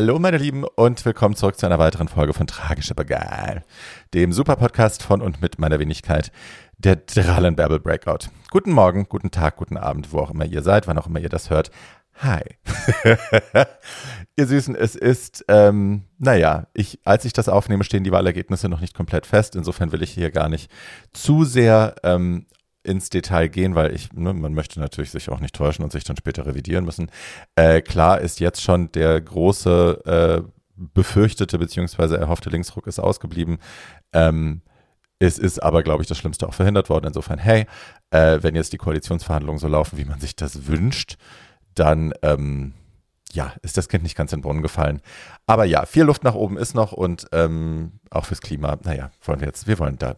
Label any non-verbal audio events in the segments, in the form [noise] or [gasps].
Hallo meine Lieben und willkommen zurück zu einer weiteren Folge von Tragisch aber geil, dem Super-Podcast von und mit meiner Wenigkeit, der Drallenbärbel Breakout. Guten Morgen, guten Tag, guten Abend, wo auch immer ihr seid, wann auch immer ihr das hört. Hi. [laughs] ihr Süßen, es ist, ähm, naja, ich, als ich das aufnehme, stehen die Wahlergebnisse noch nicht komplett fest. Insofern will ich hier gar nicht zu sehr ähm, ins Detail gehen, weil ich, ne, man möchte natürlich sich auch nicht täuschen und sich dann später revidieren müssen. Äh, klar ist jetzt schon der große äh, befürchtete bzw. erhoffte Linksruck ist ausgeblieben. Ähm, es ist aber, glaube ich, das Schlimmste auch verhindert worden. Insofern, hey, äh, wenn jetzt die Koalitionsverhandlungen so laufen, wie man sich das wünscht, dann ähm, ja, ist das Kind nicht ganz in den Brunnen gefallen. Aber ja, viel Luft nach oben ist noch und ähm, auch fürs Klima, naja, wollen wir jetzt, wir wollen da,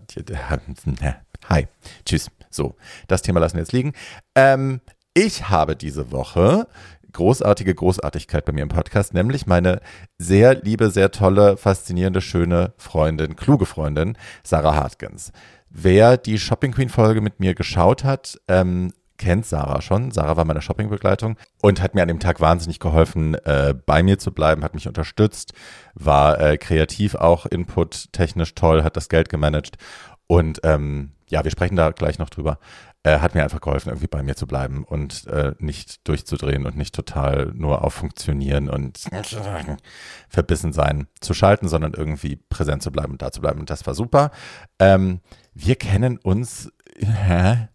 hi, tschüss. So, das Thema lassen wir jetzt liegen. Ähm, ich habe diese Woche großartige Großartigkeit bei mir im Podcast, nämlich meine sehr liebe, sehr tolle, faszinierende, schöne Freundin, kluge Freundin, Sarah Hartgens. Wer die Shopping Queen Folge mit mir geschaut hat, ähm, kennt Sarah schon. Sarah war meine Shoppingbegleitung und hat mir an dem Tag wahnsinnig geholfen, äh, bei mir zu bleiben, hat mich unterstützt, war äh, kreativ auch, Input technisch toll, hat das Geld gemanagt und ähm, ja, wir sprechen da gleich noch drüber. Äh, hat mir einfach geholfen, irgendwie bei mir zu bleiben und äh, nicht durchzudrehen und nicht total nur auf Funktionieren und [laughs] verbissen sein zu schalten, sondern irgendwie präsent zu bleiben und da zu bleiben. Und das war super. Ähm, wir kennen uns [laughs] hä?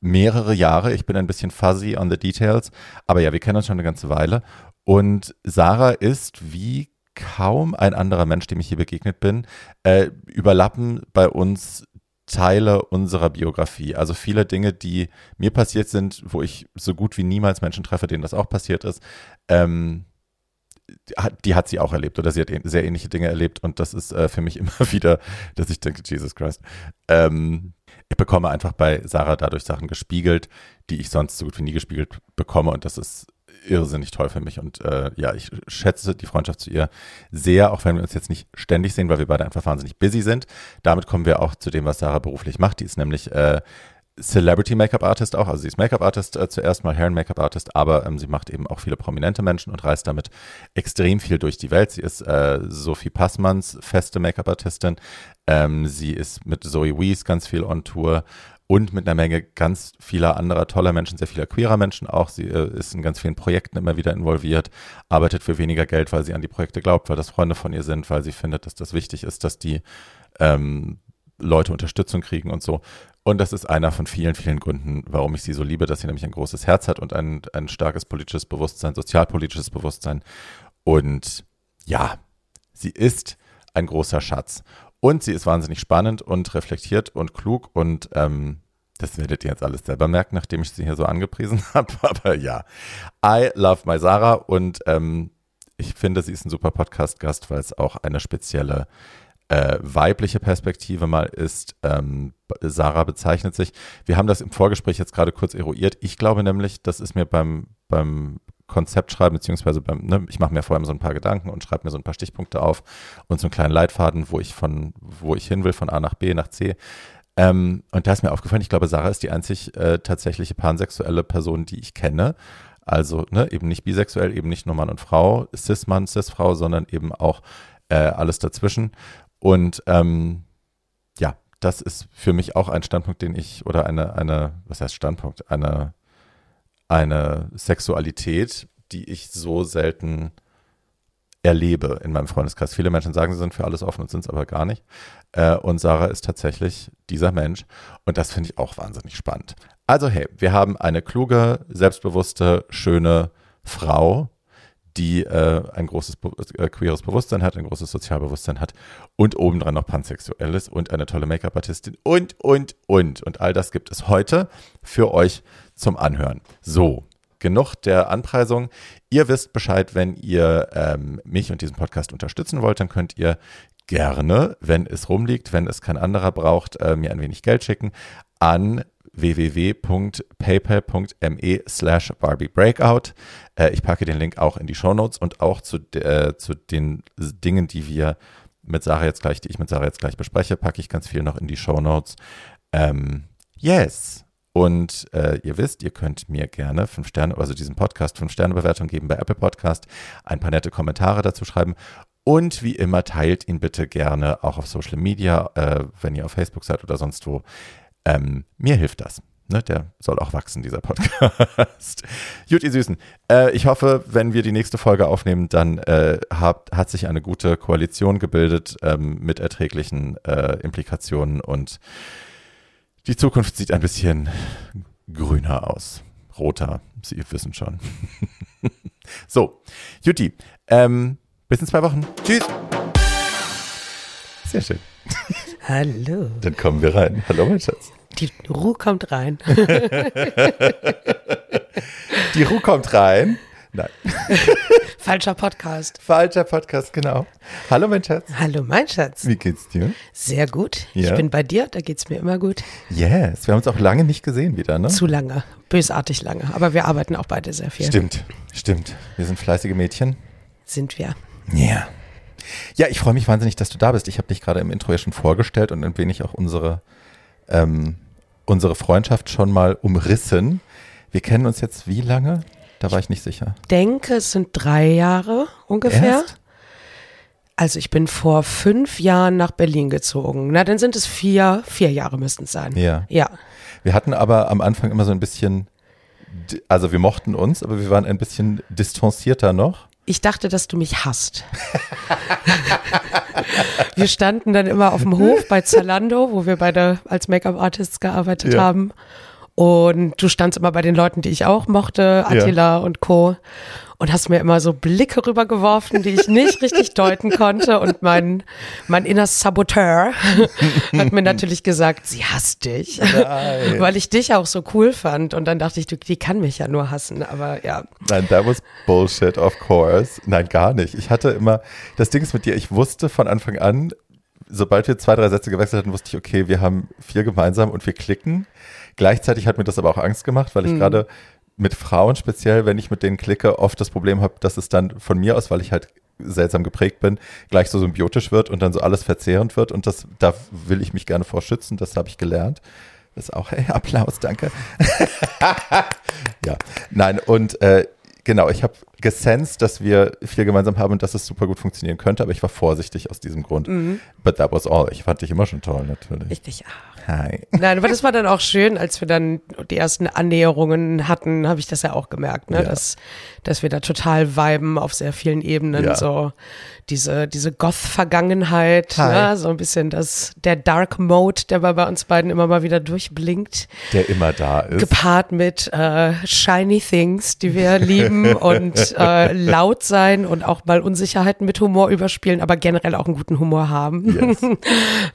mehrere Jahre. Ich bin ein bisschen fuzzy on the details, aber ja, wir kennen uns schon eine ganze Weile. Und Sarah ist wie kaum ein anderer Mensch, dem ich hier begegnet bin, äh, überlappen bei uns Teile unserer Biografie. Also viele Dinge, die mir passiert sind, wo ich so gut wie niemals Menschen treffe, denen das auch passiert ist. Ähm, die hat sie auch erlebt oder sie hat sehr ähnliche Dinge erlebt und das ist äh, für mich [laughs] immer wieder, dass ich denke, Jesus Christ. Ähm, ich bekomme einfach bei Sarah dadurch Sachen gespiegelt, die ich sonst so gut wie nie gespiegelt bekomme und das ist irrsinnig toll für mich. Und äh, ja, ich schätze die Freundschaft zu ihr sehr, auch wenn wir uns jetzt nicht ständig sehen, weil wir beide einfach wahnsinnig busy sind. Damit kommen wir auch zu dem, was Sarah beruflich macht. Die ist nämlich äh, Celebrity Make-up Artist auch, also sie ist Make-up Artist äh, zuerst mal, Herren Make-up Artist, aber ähm, sie macht eben auch viele prominente Menschen und reist damit extrem viel durch die Welt. Sie ist äh, Sophie Passmanns feste Make-up Artistin. Ähm, sie ist mit Zoe Wees ganz viel on Tour und mit einer Menge ganz vieler anderer toller Menschen, sehr vieler queerer Menschen auch. Sie äh, ist in ganz vielen Projekten immer wieder involviert, arbeitet für weniger Geld, weil sie an die Projekte glaubt, weil das Freunde von ihr sind, weil sie findet, dass das wichtig ist, dass die ähm, Leute Unterstützung kriegen und so. Und das ist einer von vielen, vielen Gründen, warum ich sie so liebe, dass sie nämlich ein großes Herz hat und ein, ein starkes politisches Bewusstsein, sozialpolitisches Bewusstsein. Und ja, sie ist ein großer Schatz. Und sie ist wahnsinnig spannend und reflektiert und klug und ähm, das werdet ihr jetzt alles selber merken, nachdem ich sie hier so angepriesen [laughs] habe. Aber ja, I love my Sarah und ähm, ich finde, sie ist ein super Podcast-Gast, weil es auch eine spezielle äh, weibliche Perspektive mal ist. Ähm, Sarah bezeichnet sich. Wir haben das im Vorgespräch jetzt gerade kurz eruiert. Ich glaube nämlich, das ist mir beim, beim Konzept beziehungsweise beim, ne, ich mache mir vorher so ein paar Gedanken und schreibe mir so ein paar Stichpunkte auf und so einen kleinen Leitfaden, wo ich von, wo ich hin will, von A nach B nach C. Ähm, und da ist mir aufgefallen, ich glaube, Sarah ist die einzig äh, tatsächliche pansexuelle Person, die ich kenne. Also ne, eben nicht bisexuell, eben nicht nur Mann und Frau, Cis-Mann, Cis-Frau, sondern eben auch äh, alles dazwischen. Und ähm, ja, das ist für mich auch ein Standpunkt, den ich, oder eine, eine, was heißt Standpunkt? Eine, eine Sexualität, die ich so selten erlebe in meinem Freundeskreis. Viele Menschen sagen, sie sind für alles offen und sind es aber gar nicht. Äh, und Sarah ist tatsächlich dieser Mensch. Und das finde ich auch wahnsinnig spannend. Also hey, wir haben eine kluge, selbstbewusste, schöne Frau, die äh, ein großes äh, queeres Bewusstsein hat, ein großes Sozialbewusstsein hat und obendrein noch pansexuell ist und eine tolle Make-up-Artistin und, und, und. Und all das gibt es heute für euch zum Anhören. So, genug der Anpreisung. Ihr wisst Bescheid, wenn ihr ähm, mich und diesen Podcast unterstützen wollt, dann könnt ihr gerne, wenn es rumliegt, wenn es kein anderer braucht, äh, mir ein wenig Geld schicken an www.paypal.me slash barbiebreakout. Äh, ich packe den Link auch in die Show Notes und auch zu, äh, zu den Dingen, die wir mit Sarah jetzt gleich, die ich mit Sarah jetzt gleich bespreche, packe ich ganz viel noch in die Show Notes. Ähm, yes. Und äh, ihr wisst, ihr könnt mir gerne fünf Sterne, also diesem Podcast fünf Sterne Bewertung geben bei Apple Podcast, ein paar nette Kommentare dazu schreiben. Und wie immer teilt ihn bitte gerne auch auf Social Media, äh, wenn ihr auf Facebook seid oder sonst wo. Ähm, mir hilft das. Ne, der soll auch wachsen, dieser Podcast. [laughs] Gut, ihr Süßen. Äh, ich hoffe, wenn wir die nächste Folge aufnehmen, dann äh, hat, hat sich eine gute Koalition gebildet ähm, mit erträglichen äh, Implikationen und die Zukunft sieht ein bisschen grüner aus. Roter, Sie wissen schon. [laughs] so, Juti, ähm, bis in zwei Wochen. Tschüss. Sehr schön. Hallo. Dann kommen wir rein. Hallo, mein Schatz. Die Ruhe kommt rein. [laughs] Die Ruhe kommt rein. Nein. [laughs] [laughs] Falscher Podcast. Falscher Podcast, genau. Hallo, mein Schatz. Hallo, mein Schatz. Wie geht's dir? Sehr gut. Ja. Ich bin bei dir, da geht's mir immer gut. Yes, wir haben uns auch lange nicht gesehen wieder, ne? Zu lange, bösartig lange. Aber wir arbeiten auch beide sehr viel. Stimmt, stimmt. Wir sind fleißige Mädchen. Sind wir. Ja. Yeah. Ja, ich freue mich wahnsinnig, dass du da bist. Ich habe dich gerade im Intro ja schon vorgestellt und ein wenig auch unsere, ähm, unsere Freundschaft schon mal umrissen. Wir kennen uns jetzt wie lange? Da war ich nicht sicher. denke, es sind drei Jahre ungefähr. Erst? Also ich bin vor fünf Jahren nach Berlin gezogen. Na, dann sind es vier, vier Jahre müssten es sein. Ja. Ja. Wir hatten aber am Anfang immer so ein bisschen, also wir mochten uns, aber wir waren ein bisschen distanzierter noch. Ich dachte, dass du mich hasst. [laughs] wir standen dann immer auf dem Hof bei Zalando, wo wir beide als Make-up-Artists gearbeitet Ja. haben. Und du standst immer bei den Leuten, die ich auch mochte, Attila und Co. Und hast mir immer so Blicke rübergeworfen, die ich nicht richtig [laughs] deuten konnte. Und mein, mein inner Saboteur [laughs] hat mir natürlich gesagt, sie hasst dich. Nein. Weil ich dich auch so cool fand. Und dann dachte ich, du, die kann mich ja nur hassen. Aber ja, Nein, that was Bullshit, of course. Nein, gar nicht. Ich hatte immer, das Ding ist mit dir, ich wusste von Anfang an, sobald wir zwei, drei Sätze gewechselt hatten, wusste ich, okay, wir haben vier gemeinsam und wir klicken. Gleichzeitig hat mir das aber auch Angst gemacht, weil ich gerade mit Frauen speziell, wenn ich mit denen klicke, oft das Problem habe, dass es dann von mir aus, weil ich halt seltsam geprägt bin, gleich so symbiotisch wird und dann so alles verzehrend wird und das, da will ich mich gerne vor schützen, das habe ich gelernt. Das ist auch, hey, [laughs] Applaus, danke. [laughs] ja, nein, und äh, genau, ich habe gesensed, dass wir viel gemeinsam haben und dass es super gut funktionieren könnte, aber ich war vorsichtig aus diesem Grund. But that was all. Ich fand dich immer schon toll, natürlich. ich dich auch. Hi. Nein, aber das war dann auch schön, als wir dann die ersten Annäherungen hatten, habe ich das ja auch gemerkt, ne? Ja. dass, dass wir da total viben auf sehr vielen Ebenen. Ja. So diese, diese Goth-Vergangenheit, ne? so ein bisschen das, der Dark Mode, der bei bei uns beiden immer mal wieder durchblinkt, Der immer da ist. gepaart mit äh, shiny things, die wir lieben [laughs] und äh, laut sein und auch mal Unsicherheiten mit Humor überspielen, aber generell auch einen guten Humor haben. Yes. [laughs]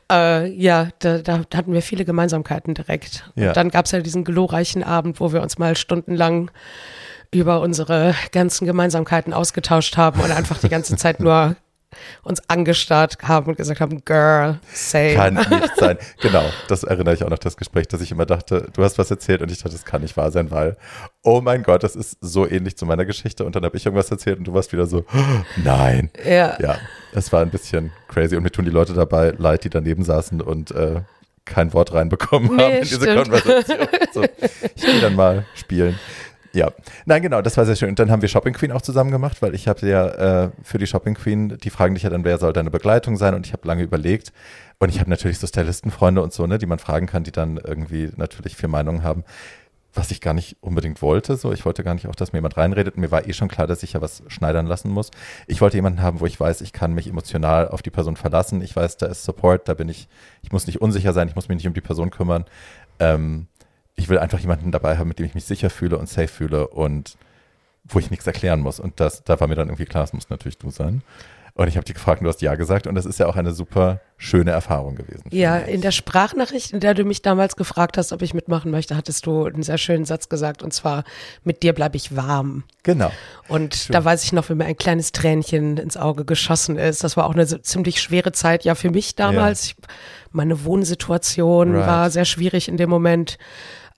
Äh, ja, da, da hatten wir viele Gemeinsamkeiten direkt. Ja. Und dann gab es ja diesen glorreichen Abend, wo wir uns mal stundenlang über unsere ganzen Gemeinsamkeiten ausgetauscht haben und einfach die ganze Zeit nur uns angestarrt haben und gesagt haben, Girl, same. Kann nicht sein. Genau, das erinnere ich auch noch, das Gespräch, dass ich immer dachte, du hast was erzählt und ich dachte, das kann nicht wahr sein, weil, oh mein Gott, das ist so ähnlich zu meiner Geschichte und dann habe ich irgendwas erzählt und du warst wieder so, [gasps] nein. Ja. Ja, es war ein bisschen crazy und mir tun die Leute dabei leid, die daneben saßen und äh, kein Wort reinbekommen Nee, haben in diese stimmt. Konversation. So, ich gehe dann mal spielen. Ja, nein, genau, das war sehr schön. Und dann haben wir Shopping Queen auch zusammen gemacht, weil ich habe ja äh, für die Shopping Queen, die fragen dich ja dann, wer soll deine Begleitung sein? Und ich habe lange überlegt. Und ich habe natürlich so Stylistenfreunde und so, ne, die man fragen kann, die dann irgendwie natürlich vier Meinungen haben, was ich gar nicht unbedingt wollte. So, ich wollte gar nicht auch, dass mir jemand reinredet. Mir war eh schon klar, dass ich ja was schneidern lassen muss. Ich wollte jemanden haben, wo ich weiß, ich kann mich emotional auf die Person verlassen. Ich weiß, da ist Support, da bin ich, ich muss nicht unsicher sein, ich muss mich nicht um die Person kümmern. Ähm, ich will einfach jemanden dabei haben, mit dem ich mich sicher fühle und safe fühle und wo ich nichts erklären muss. Und das, da war mir dann irgendwie klar, es muss natürlich du sein. Und ich habe dich gefragt, und du hast ja gesagt. Und das ist ja auch eine super schöne Erfahrung gewesen. Ja, in der Sprachnachricht, in der du mich damals gefragt hast, ob ich mitmachen möchte, hattest du einen sehr schönen Satz gesagt. Und zwar, mit dir bleibe ich warm. Genau. Und Schön. da weiß ich noch, wie mir ein kleines Tränchen ins Auge geschossen ist. Das war auch eine ziemlich schwere Zeit, ja, für mich damals. Ja. Ich, meine Wohnsituation right. war sehr schwierig in dem Moment.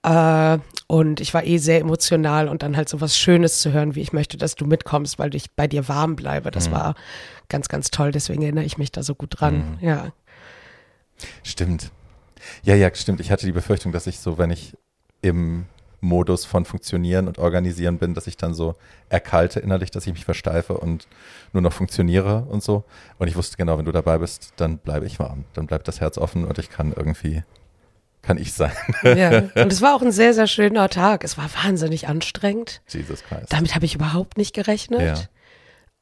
Äh, und ich war eh sehr emotional und dann halt so was Schönes zu hören, wie ich möchte, dass du mitkommst, weil ich bei dir warm bleibe. Das mhm. war ganz, ganz toll. Deswegen erinnere ich mich da so gut dran. Mhm. Ja. Stimmt. Ja, ja, stimmt. Ich hatte die Befürchtung, dass ich so, wenn ich im Modus von Funktionieren und Organisieren bin, dass ich dann so erkalte innerlich, dass ich mich versteife und nur noch funktioniere und so. Und ich wusste genau, wenn du dabei bist, dann bleibe ich warm. Dann bleibt das Herz offen und ich kann irgendwie kann ich sein. Ja, [laughs] und es war auch ein sehr, sehr schöner Tag. Es war wahnsinnig anstrengend. Jesus Christ. Damit habe ich überhaupt nicht gerechnet.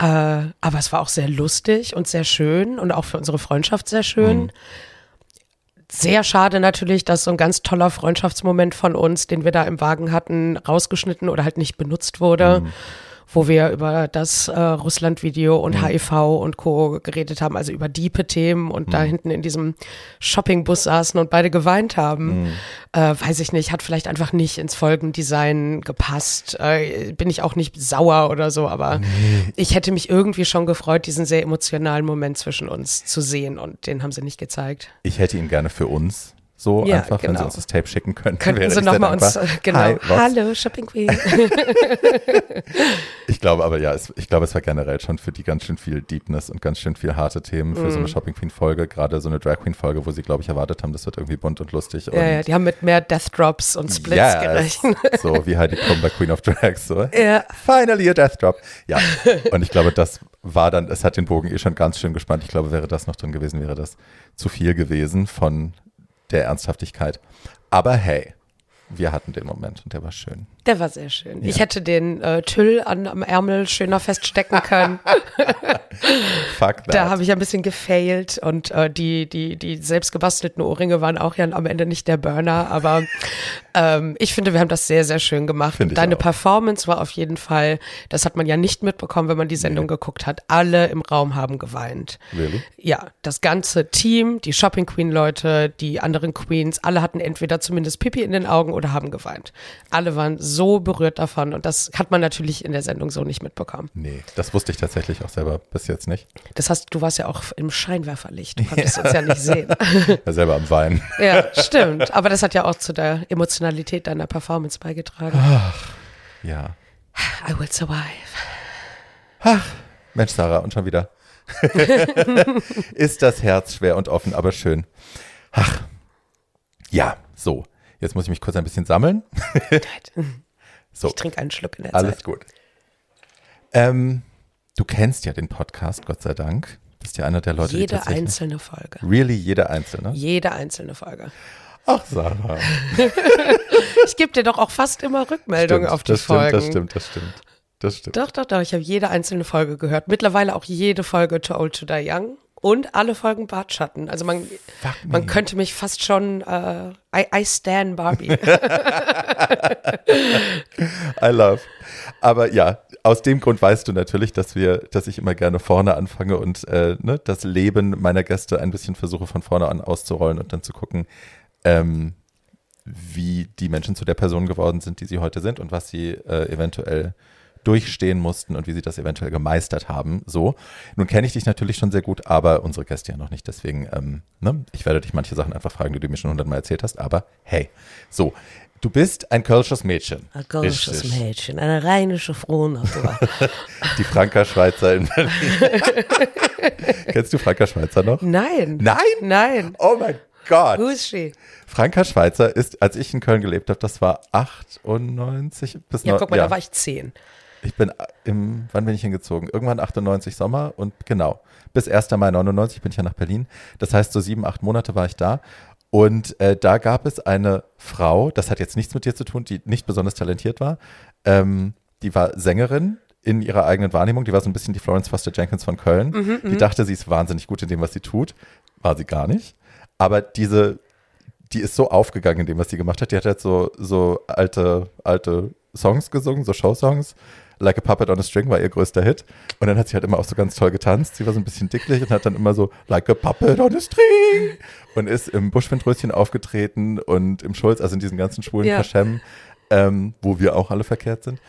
Ja. Äh, aber es war auch sehr lustig und sehr schön und auch für unsere Freundschaft sehr schön. Mhm. Sehr schade natürlich, dass so ein ganz toller Freundschaftsmoment von uns, den wir da im Wagen hatten, rausgeschnitten oder halt nicht benutzt wurde. Mhm wo wir über das äh, Russland-Video und mhm. HIV und Co. geredet haben, also über diepe Themen und mhm. da hinten in diesem Shoppingbus saßen und beide geweint haben. Mhm. Äh, weiß ich nicht, hat vielleicht einfach nicht ins Folgendesign gepasst. Äh, bin ich auch nicht sauer oder so, aber ich hätte mich irgendwie schon gefreut, diesen sehr emotionalen Moment zwischen uns zu sehen und den haben sie nicht gezeigt. Ich hätte ihn gerne für uns so ja, einfach, genau. wenn sie uns das Tape schicken könnten. Könnten sie nochmal uns, äh, genau. Hi, Hallo, Shopping Queen. [laughs] ich glaube aber ja, es, ich glaube, es war generell schon für die ganz schön viel Deepness und ganz schön viel harte Themen für mm. so eine mhm. Shopping Queen Folge, gerade so eine Drag Queen Folge, wo sie, glaube ich, erwartet haben, das wird irgendwie bunt und lustig. Ja, und ja, die haben mit mehr Death Drops und Splits yes, gerechnet. [laughs] so wie Heidi Klum bei Queen of Drags, so. Ja. Finally a Death Drop. Ja, und ich glaube, das war dann, es hat den Bogen eh schon ganz schön gespannt. Ich glaube, wäre das noch drin gewesen, wäre das zu viel gewesen von der Ernsthaftigkeit. Aber hey, wir hatten den Moment und der war schön. Der war sehr schön. Ja. Ich hätte den äh, Tüll an, am Ärmel schöner feststecken können. [laughs] Fuck that. Da habe ich ein bisschen gefailt und äh, die, die, die selbst gebastelten Ohrringe waren auch ja am Ende nicht der Burner, aber [laughs] ähm, ich finde, wir haben das sehr, sehr schön gemacht. Deine auch. Performance war auf jeden Fall, das hat man ja nicht mitbekommen, wenn man die Sendung nee. geguckt hat. Alle im Raum haben geweint. Really? Ja, das ganze Team, die Shopping Queen Leute, die anderen Queens, alle hatten entweder zumindest Pipi in den Augen oder haben geweint. Alle waren so so berührt davon und das hat man natürlich in der Sendung so nicht mitbekommen. Nee, das wusste ich tatsächlich auch selber bis jetzt nicht. Das heißt, du warst ja auch im Scheinwerferlicht, du konntest ja. uns ja nicht sehen. [laughs] Ja, selber am Weinen. Ja, stimmt. Aber das hat ja auch zu der Emotionalität deiner Performance beigetragen. Ach, ja. I will survive. Ach, Mensch, Sarah, und schon wieder. [laughs] Ist das Herz schwer und offen, aber schön. Ach, ja, so. Jetzt muss ich mich kurz ein bisschen sammeln. So. Ich trinke einen Schluck in der Alles Zeit. gut. Ähm, du kennst ja den Podcast, Gott sei Dank. Das ist ja einer der Leute, jede die einzelne Folge. Really, jede einzelne? Jede einzelne Folge. Ach, Sarah. [laughs] ich gebe dir doch auch fast immer Rückmeldungen stimmt, auf die das Folgen. Stimmt, das stimmt, das stimmt. Doch, doch, doch. Ich habe jede einzelne Folge gehört. Mittlerweile auch jede Folge To Old To Die Young und alle Folgen Bartschatten. Also man, man könnte mich fast schon äh, I, I stand Barbie. [laughs] I love. Aber ja, aus dem Grund weißt du natürlich, dass wir, dass ich immer gerne vorne anfange und äh, ne, das Leben meiner Gäste ein bisschen versuche von vorne an auszurollen und dann zu gucken, ähm, wie die Menschen zu der Person geworden sind, die sie heute sind und was sie äh, eventuell durchstehen mussten und wie sie das eventuell gemeistert haben. So. Nun kenne ich dich natürlich schon sehr gut, aber unsere Gäste ja noch nicht. Deswegen, ähm, ne, ich werde dich manche Sachen einfach fragen, die du mir schon hundertmal erzählt hast. Aber hey, so. Du bist ein kölsches Mädchen. Ein kölsches Mädchen, eine rheinische Frohnatur. [laughs] Die Franka Schweizer in Berlin. [laughs] Kennst du Franka Schweizer noch? Nein. Nein? Nein. Oh mein Gott. Who is she? Franka Schweizer ist, als ich in Köln gelebt habe, das war 98 bis Ja, guck mal, ja. da war ich 10. Ich bin im, wann bin ich hingezogen? Irgendwann 98 Sommer und genau, bis 1. Mai 99 bin ich ja nach Berlin. Das heißt, so sieben, acht Monate war ich da. Und äh, da gab es eine Frau, das hat jetzt nichts mit dir zu tun, die nicht besonders talentiert war. Ähm, die war Sängerin in ihrer eigenen Wahrnehmung. Die war so ein bisschen die Florence Foster Jenkins von Köln. Mhm, die mhm. dachte, sie ist wahnsinnig gut in dem, was sie tut. War sie gar nicht. Aber diese, die ist so aufgegangen in dem, was sie gemacht hat. Die hat halt so, so alte, alte Songs gesungen, so Showsongs. Like a Puppet on a String war ihr größter Hit. Und dann hat sie halt immer auch so ganz toll getanzt. Sie war so ein bisschen dicklich und hat dann immer so Like a Puppet on a String und ist im Buschwindröschen aufgetreten und im Schulz, also in diesen ganzen schwulen Ja. Verschämmen, ähm, wo wir auch alle verkehrt sind.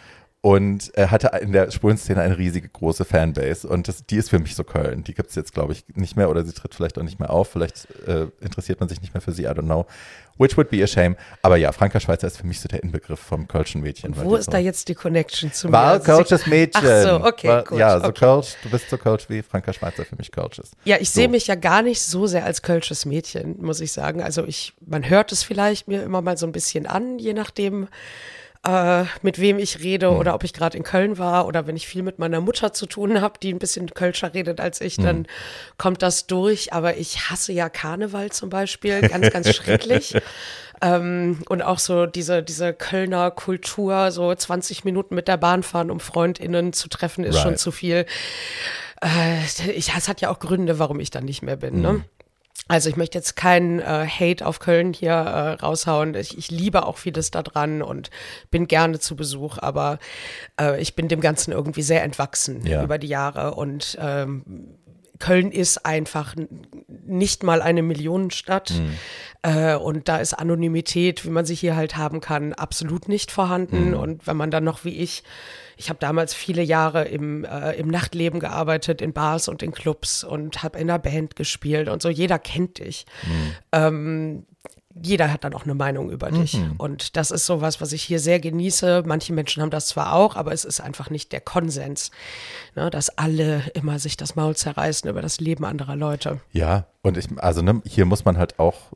Und er hatte in der schwulen Szene eine riesige große Fanbase. Und das, die ist für mich so Köln. Die gibt es jetzt, glaube ich, nicht mehr oder sie tritt vielleicht auch nicht mehr auf. Vielleicht äh, interessiert man sich nicht mehr für sie, I don't know. Which would be a shame. Aber ja, Franka Schweizer ist für mich so der Inbegriff vom Kölschen Mädchen. weil Wo ist so da jetzt die Connection zu mir? war Also Kölsches Mädchen. Ach so, okay, war, gut, Ja, so okay. Kölsch, du bist so Kölsch wie Franka Schweizer für mich Kölsch ist. Ja, ich sehe So. mich ja gar nicht so sehr als kölsches Mädchen, muss ich sagen. Also ich, man hört es vielleicht mir immer mal so ein bisschen an, je nachdem, äh, mit wem ich rede oder ob ich gerade in Köln war oder wenn ich viel mit meiner Mutter zu tun habe, die ein bisschen kölscher redet als ich, dann kommt das durch. Aber ich hasse ja Karneval zum Beispiel, ganz, ganz [laughs] schrecklich. Ähm, und auch so diese, diese Kölner Kultur, so 20 Minuten mit der Bahn fahren, um FreundInnen zu treffen, ist schon Right. zu viel. Äh, ich, es hat ja auch Gründe, warum ich da nicht mehr bin. Mhm. Ne? Also ich möchte jetzt keinen äh, Hate auf Köln hier äh, raushauen. Ich, ich liebe auch vieles da dran und bin gerne zu Besuch, aber äh, ich bin dem Ganzen irgendwie sehr entwachsen Ja. über die Jahre und ähm, Köln ist einfach nicht mal eine Millionenstadt. Äh, und da ist Anonymität, wie man sie hier halt haben kann, absolut nicht vorhanden. Und wenn man dann noch wie ich, ich habe damals viele Jahre im, äh, im Nachtleben gearbeitet, in Bars und in Clubs und habe in einer Band gespielt und so, jeder kennt dich. Ähm, jeder hat dann auch eine Meinung über dich. Und das ist sowas, was ich hier sehr genieße. Manche Menschen haben das zwar auch, aber es ist einfach nicht der Konsens, ne, dass alle immer sich das Maul zerreißen über das Leben anderer Leute. Ja, und ich, also ne, hier muss man halt auch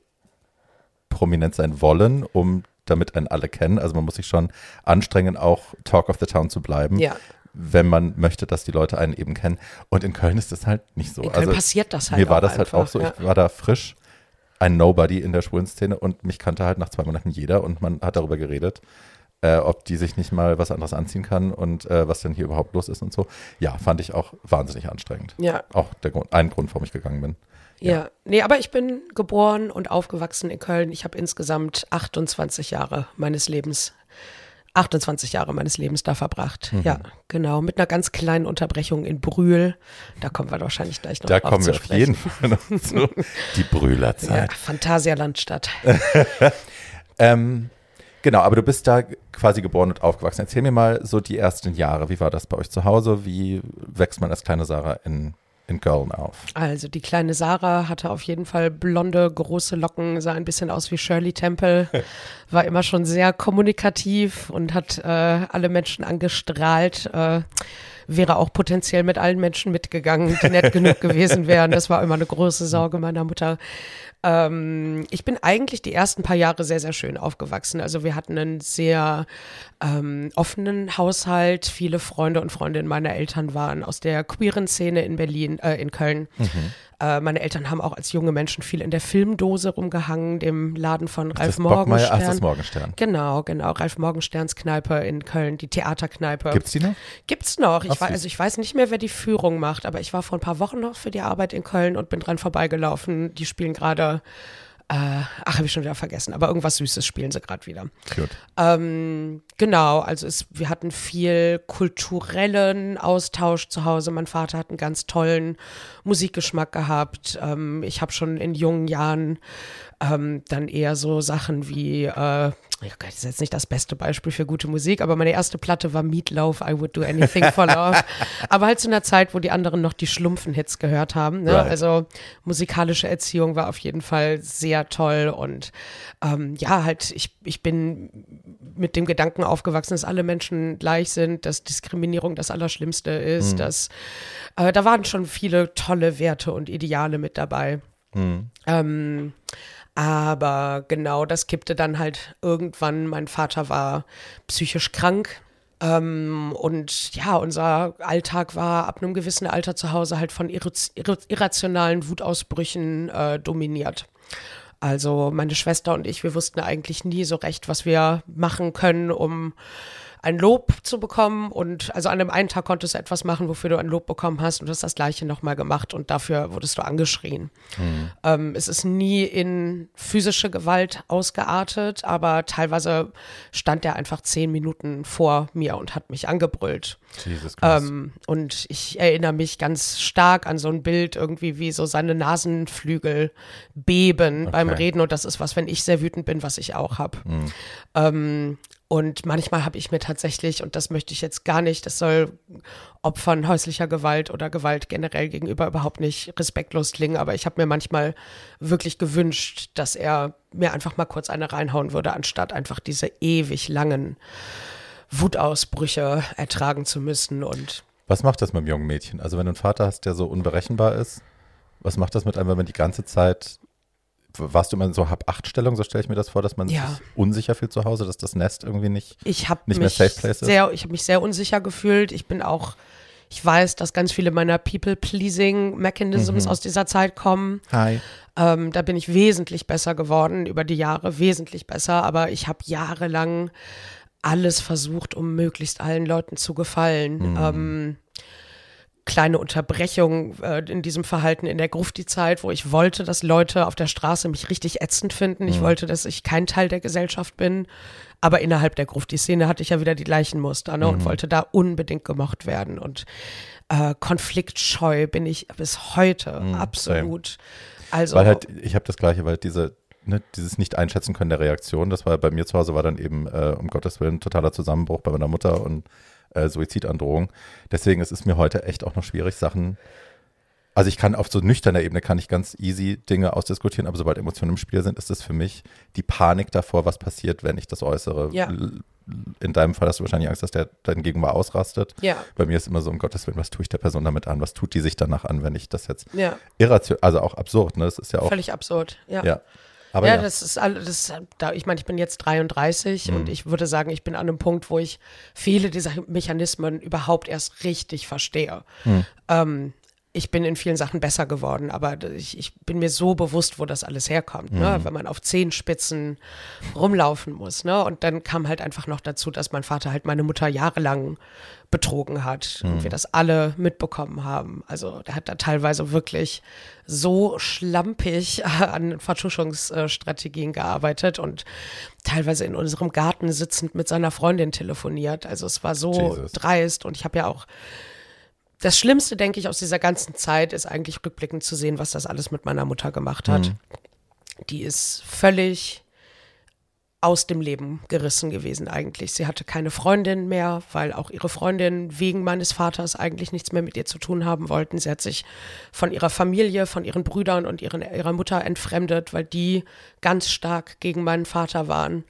prominent sein wollen, um damit einen alle kennen. Also man muss sich schon anstrengen, auch Talk of the Town zu bleiben. Ja. Wenn man möchte, dass die Leute einen eben kennen. Und in Köln ist das halt nicht so. In Köln also passiert das halt Mir war das halt auch einfach, so. ja. Ich war da frisch, ein Nobody in der schwulen Szene und mich kannte halt nach zwei Monaten jeder und man hat darüber geredet, äh, ob die sich nicht mal was anderes anziehen kann und äh, was denn hier überhaupt los ist und so. Ja, fand ich auch wahnsinnig anstrengend. Ja. Auch der Grund, ein Grund, warum ich gegangen bin. Ja. nee, aber ich bin geboren und aufgewachsen in Köln. Ich habe insgesamt 28 Jahre meines Lebens, 28 Jahre meines Lebens da verbracht. Mhm. Ja, genau. Mit einer ganz kleinen Unterbrechung in Brühl. Da kommen wir wahrscheinlich gleich noch Da drauf kommen wir auf jeden Fall noch zu. [laughs] Die Ja, Brühlerzeit. Phantasialandstadt. [laughs] Ähm, genau, aber du bist da quasi geboren und aufgewachsen. Erzähl mir mal so die ersten Jahre. Wie war das bei euch zu Hause? Wie wächst man als kleine Sarah in, in Köln auf? Also die kleine Sarah hatte auf jeden Fall blonde, große Locken, sah ein bisschen aus wie Shirley Temple, [laughs] war immer schon sehr kommunikativ und hat äh, alle Menschen angestrahlt. Äh, wäre auch potenziell mit allen Menschen mitgegangen, die nett genug gewesen wären. Das war immer eine große Sorge meiner Mutter. Ähm, ich bin eigentlich die ersten paar Jahre sehr, sehr schön aufgewachsen. Also wir hatten einen sehr ähm, offenen Haushalt. Viele Freunde und Freundinnen meiner Eltern waren aus der queeren Szene in Berlin, äh, in Köln. Äh, meine Eltern haben auch als junge Menschen viel in der Filmdose rumgehangen, dem Laden von Ralf das Bockmeier, ach, Morgenstern. das Morgenstern. Genau, genau. Ralf Morgensterns Kneipe in Köln, die Theaterkneipe. Gibt's die noch? Gibt's noch. Ich Ach, süß. also ich weiß nicht mehr, wer die Führung macht, aber ich war vor ein paar Wochen noch für die Arbeit in Köln und bin dran vorbeigelaufen. Die spielen gerade, äh, ach, habe ich schon wieder vergessen, aber irgendwas Süßes spielen sie gerade wieder. Cute. Ähm, genau, also es, wir hatten viel kulturellen Austausch zu Hause. Mein Vater hat einen ganz tollen Musikgeschmack gehabt. Ähm, ich habe schon in jungen Jahren ähm, dann eher so Sachen wie, äh, Gott, das ist jetzt nicht das beste Beispiel für gute Musik, aber meine erste Platte war Meatloaf, I Would Do Anything for Love. [laughs] aber halt zu einer Zeit, wo die anderen noch die Schlumpfen-Hits gehört haben. Ne? Right. Also musikalische Erziehung war auf jeden Fall sehr toll und ähm, ja, halt, ich, ich bin mit dem Gedanken aufgewachsen, dass alle Menschen gleich sind, dass Diskriminierung das Allerschlimmste ist, dass äh, da waren schon viele tolle Werte und Ideale mit dabei. Ähm, aber genau, das kippte dann halt irgendwann. Mein Vater war psychisch krank. Ähm, und ja, unser Alltag war ab einem gewissen Alter zu Hause halt von irra irra irrationalen Wutausbrüchen äh, dominiert. Also meine Schwester und ich, wir wussten eigentlich nie so recht, was wir machen können, um ein Lob zu bekommen und also an dem einen Tag konntest du etwas machen, wofür du ein Lob bekommen hast und du hast das gleiche nochmal gemacht und dafür wurdest du angeschrien. Mhm. Ähm, es ist nie in physische Gewalt ausgeartet, aber teilweise stand er einfach zehn Minuten vor mir und hat mich angebrüllt. Jesus ähm, und ich erinnere mich ganz stark an so ein Bild irgendwie, wie so seine Nasenflügel beben okay. beim Reden und das ist was, wenn ich sehr wütend bin, was ich auch habe. Mhm. Ähm, und manchmal habe ich mir tatsächlich, und das möchte ich jetzt gar nicht, das soll Opfern häuslicher Gewalt oder Gewalt generell gegenüber überhaupt nicht respektlos klingen, aber ich habe mir manchmal wirklich gewünscht, dass er mir einfach mal kurz eine reinhauen würde, anstatt einfach diese ewig langen Wutausbrüche ertragen zu müssen. Und was macht das mit einem jungen Mädchen? Also wenn du einen Vater hast, der so unberechenbar ist, was macht das mit einem, wenn man die ganze Zeit warst du immer in so Hab-Acht-Stellung, so stelle ich mir das vor, dass man ja. sich unsicher fühlt zu Hause, dass das Nest irgendwie nicht, ich nicht mehr Safe Place ist? Sehr, ich habe mich sehr unsicher gefühlt. Ich bin auch, ich weiß, dass ganz viele meiner People-Pleasing-Mechanisms mhm. aus dieser Zeit kommen. Hi. Ähm, da bin ich wesentlich besser geworden über die Jahre, wesentlich besser, aber ich habe jahrelang alles versucht, um möglichst allen Leuten zu gefallen. Mhm. Ähm, kleine Unterbrechung äh, in diesem Verhalten in der Grufti-Zeit, wo ich wollte, dass Leute auf der Straße mich richtig ätzend finden. Ich mhm. wollte, dass ich kein Teil der Gesellschaft bin. Aber innerhalb der Grufti-Szene hatte ich ja wieder die gleichen Muster ne, mhm. und wollte da unbedingt gemocht werden. Und äh, konfliktscheu bin ich bis heute mhm, absolut. Also, weil halt, ich habe das Gleiche, weil diese, Ne, dieses Nicht-Einschätzen können der Reaktion, das war bei mir zu Hause, war dann eben, äh, um Gottes Willen, totaler Zusammenbruch bei meiner Mutter und äh, Suizidandrohung. Deswegen ist es mir heute echt auch noch schwierig, Sachen. Also ich kann auf so nüchterner Ebene kann ich ganz easy Dinge ausdiskutieren, aber sobald Emotionen im Spiel sind, ist es für mich die Panik davor, was passiert, wenn ich das äußere. Ja. In deinem Fall hast du wahrscheinlich Angst, dass der dein Gegenüber ausrastet. Ja. Bei mir ist immer so, um Gottes Willen, was tue ich der Person damit an? Was tut die sich danach an, wenn ich das jetzt ja. irrational, also auch absurd, ne? Das ist ja auch. Völlig absurd, ja. ja. Aber ja, ja, das ist alles, da, ich meine, ich bin jetzt 33 mhm. und ich würde sagen, ich bin an einem Punkt, wo ich viele dieser Mechanismen überhaupt erst richtig verstehe. Mhm. Ähm, ich bin in vielen Sachen besser geworden, aber ich, ich bin mir so bewusst, wo das alles herkommt, ne? mhm. ne? wenn man auf Zehenspitzen rumlaufen muss. Ne? Und dann kam halt einfach noch dazu, dass mein Vater halt meine Mutter jahrelang betrogen hat mhm. und wir das alle mitbekommen haben. Also der hat da teilweise wirklich so schlampig [laughs] an Vertuschungsstrategien gearbeitet und teilweise in unserem Garten sitzend mit seiner Freundin telefoniert. Also es war so Jesus. dreist und ich habe ja auch das Schlimmste, denke ich, aus dieser ganzen Zeit ist eigentlich rückblickend zu sehen, was das alles mit meiner Mutter gemacht hat. Mhm. Die ist völlig aus dem Leben gerissen gewesen eigentlich. Sie hatte keine Freundin mehr, weil auch ihre Freundin wegen meines Vaters eigentlich nichts mehr mit ihr zu tun haben wollten. Sie hat sich von ihrer Familie, von ihren Brüdern und ihren, ihrer Mutter entfremdet, weil die ganz stark gegen meinen Vater waren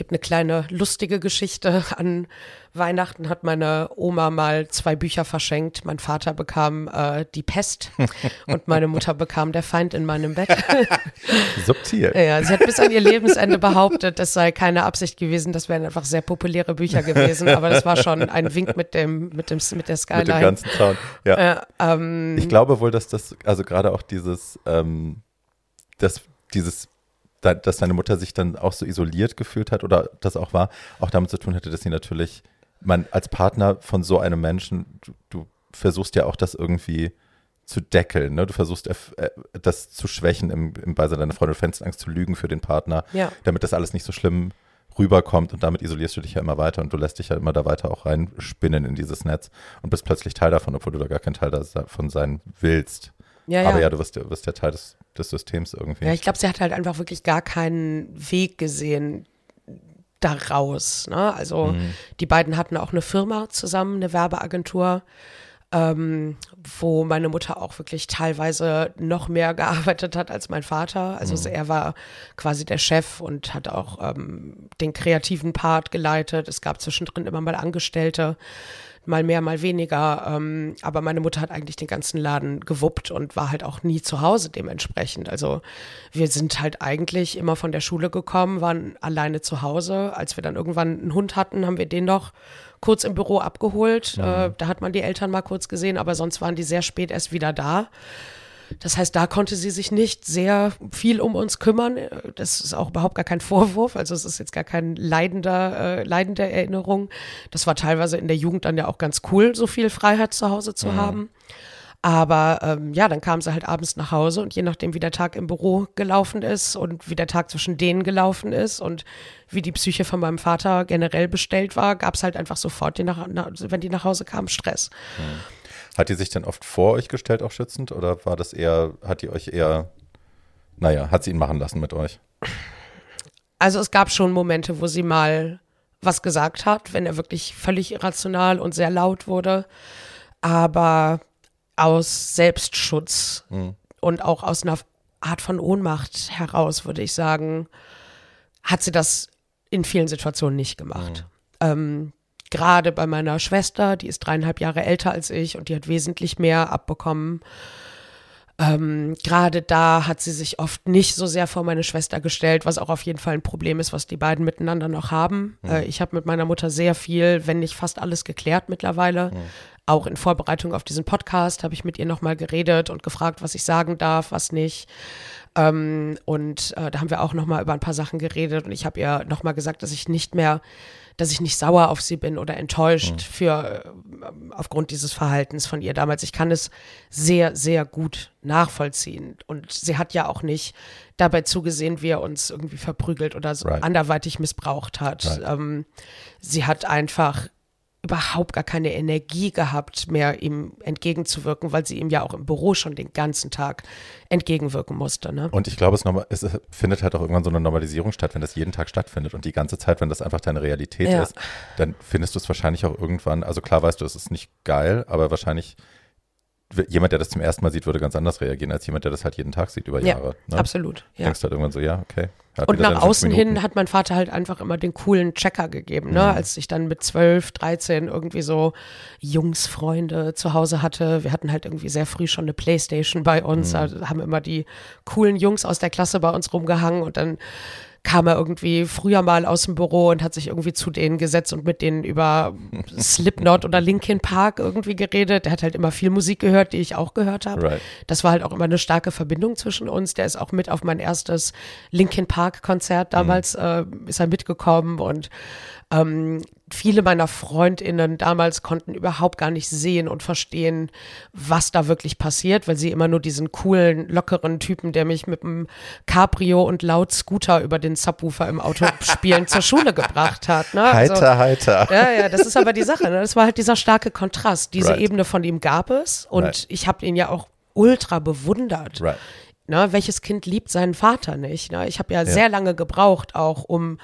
gibt eine kleine lustige Geschichte. An Weihnachten hat meine Oma mal zwei Bücher verschenkt. Mein Vater bekam äh, Die Pest [laughs] und meine Mutter bekam Der Feind in meinem Bett. [laughs] Subtil. Ja, sie hat bis an ihr Lebensende behauptet, das sei keine Absicht gewesen. Das wären einfach sehr populäre Bücher gewesen. Aber das war schon ein Wink mit dem, mit dem, mit der Skyline. Mit dem ganzen Zaun. Ja. Äh, ähm, ich glaube wohl, dass das, also gerade auch dieses, ähm, das, dieses dass deine Mutter sich dann auch so isoliert gefühlt hat oder das auch war, auch damit zu tun hätte, dass sie natürlich, man als Partner von so einem Menschen, du, du versuchst ja auch das irgendwie zu deckeln, ne? Du versuchst äh, das zu schwächen im, im Beisein deiner Freundin, du fängst Angst zu lügen für den Partner, ja. damit das alles nicht so schlimm rüberkommt und damit isolierst du dich ja immer weiter und du lässt dich ja immer da weiter auch reinspinnen in dieses Netz und bist plötzlich Teil davon, obwohl du da gar kein Teil davon sein willst. Ja, Aber ja, ja du wirst, wirst ja Teil des des Systems irgendwie. Ja, ich glaube, sie hat halt einfach wirklich gar keinen Weg gesehen daraus. Ne? Also mhm. die beiden hatten auch eine Firma zusammen, eine Werbeagentur. Ähm, wo meine Mutter auch wirklich teilweise noch mehr [laughs] gearbeitet hat als mein Vater. Also mhm. er war quasi der Chef und hat auch ähm, den kreativen Part geleitet. Es gab zwischendrin immer mal Angestellte mal mehr, mal weniger. Ähm, aber meine Mutter hat eigentlich den ganzen Laden gewuppt und war halt auch nie zu Hause dementsprechend. Also wir sind halt eigentlich immer von der Schule gekommen, waren alleine zu Hause. Als wir dann irgendwann einen Hund hatten, haben wir den noch kurz im Büro abgeholt. Mhm. Äh, da hat man die Eltern mal kurz gesehen, aber sonst waren die sehr spät erst wieder da. Das heißt, da konnte sie sich nicht sehr viel um uns kümmern. Das ist auch überhaupt gar kein Vorwurf. Also es ist jetzt gar kein leidender, äh, leidende Erinnerung. Das war teilweise in der Jugend dann ja auch ganz cool, so viel Freiheit zu Hause zu mhm. haben. Aber ähm, ja, dann kam sie halt abends nach Hause und je nachdem, wie der Tag im Büro gelaufen ist und wie der Tag zwischen denen gelaufen ist und wie die Psyche von meinem Vater generell bestellt war, gab es halt einfach sofort, die nach, wenn die nach Hause kamen, Stress. Mhm. Hat die sich denn oft vor euch gestellt, auch schützend? Oder war das eher, hat die euch eher, naja, hat sie ihn machen lassen mit euch? Also es gab schon Momente, wo sie mal was gesagt hat, wenn er wirklich völlig irrational und sehr laut wurde. Aber aus Selbstschutz mhm. und auch aus einer Art von Ohnmacht heraus, würde ich sagen, hat sie das in vielen Situationen nicht gemacht. Mhm. Ähm, Gerade bei meiner Schwester, die ist dreieinhalb Jahre älter als ich und die hat wesentlich mehr abbekommen. Ähm, Gerade da hat sie sich oft nicht so sehr vor meine Schwester gestellt, was auch auf jeden Fall ein Problem ist, was die beiden miteinander noch haben. Mhm. Äh, ich habe mit meiner Mutter sehr viel, wenn nicht fast alles geklärt mittlerweile. Mhm. Auch in Vorbereitung auf diesen Podcast habe ich mit ihr nochmal geredet und gefragt, was ich sagen darf, was nicht. Ähm, und äh, da haben wir auch nochmal über ein paar Sachen geredet und ich habe ihr nochmal gesagt, dass ich nicht mehr dass ich nicht sauer auf sie bin oder enttäuscht mhm. für äh, aufgrund dieses Verhaltens von ihr damals. Ich kann es sehr, sehr gut nachvollziehen. Und sie hat ja auch nicht dabei zugesehen, wie er uns irgendwie verprügelt oder so right. anderweitig missbraucht hat. Right. Ähm, sie hat einfach überhaupt gar keine Energie gehabt, mehr ihm entgegenzuwirken, weil sie ihm ja auch im Büro schon den ganzen Tag entgegenwirken musste. Ne? Und ich glaube, es, es, findet halt auch irgendwann so eine Normalisierung statt, wenn das jeden Tag stattfindet und die ganze Zeit, wenn das einfach deine Realität ja. ist, dann findest du es wahrscheinlich auch irgendwann, also klar weißt du, es ist nicht geil, aber wahrscheinlich jemand, der das zum ersten Mal sieht, würde ganz anders reagieren als jemand, der das halt jeden Tag sieht über Jahre. Ja, ne? absolut. Ja. Denkst halt irgendwann so, ja, okay. Und nach außen hin hat mein Vater halt einfach immer den coolen Checker gegeben, ne? Mhm. Als ich dann mit 12, 13 irgendwie so Jungsfreunde zu Hause hatte. Wir hatten halt irgendwie sehr früh schon eine Playstation bei uns, mhm. also haben immer die coolen Jungs aus der Klasse bei uns rumgehangen und dann kam er irgendwie früher mal aus dem Büro und hat sich irgendwie zu denen gesetzt und mit denen über [laughs] Slipknot oder Linkin Park irgendwie geredet. Der hat halt immer viel Musik gehört, die ich auch gehört habe. Right. Das war halt auch immer eine starke Verbindung zwischen uns. Der ist auch mit auf mein erstes Linkin Park Konzert damals mhm. äh, ist er mitgekommen und ähm, viele meiner Freundinnen damals konnten überhaupt gar nicht sehen und verstehen, was da wirklich passiert, weil sie immer nur diesen coolen, lockeren Typen, der mich mit einem Cabrio und laut Scooter über den Subwoofer im Auto spielen zur Schule gebracht hat. Ne? Also, heiter, heiter. Ja, ja, das ist aber die Sache. Ne? Das war halt dieser starke Kontrast. Diese right. Ebene von ihm gab es und right. ich habe ihn ja auch ultra bewundert. Right. Ne, welches Kind liebt seinen Vater nicht? Ne? Ich habe ja, ja, sehr lange gebraucht, auch um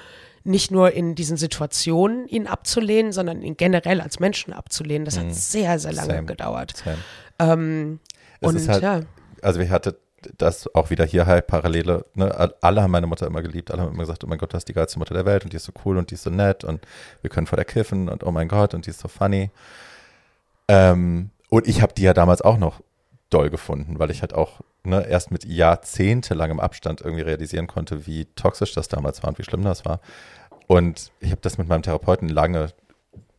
nicht nur in diesen Situationen ihn abzulehnen, sondern ihn generell als Menschen abzulehnen. Das hat mhm. sehr, sehr lange Same. gedauert. Same. Ähm, und halt, ja. Also ich hatte das auch wieder hier halt Parallele. Ne? Alle haben meine Mutter immer geliebt. Alle haben immer gesagt, oh mein Gott, das ist die geilste Mutter der Welt und die ist so cool und die ist so nett und wir können vor der kiffen und oh mein Gott und die ist so funny. Ähm, und ich habe die ja damals auch noch doll gefunden, weil ich halt auch ne, erst mit jahrzehntelangem Abstand irgendwie realisieren konnte, wie toxisch das damals war und wie schlimm das war. Und ich habe das mit meinem Therapeuten lange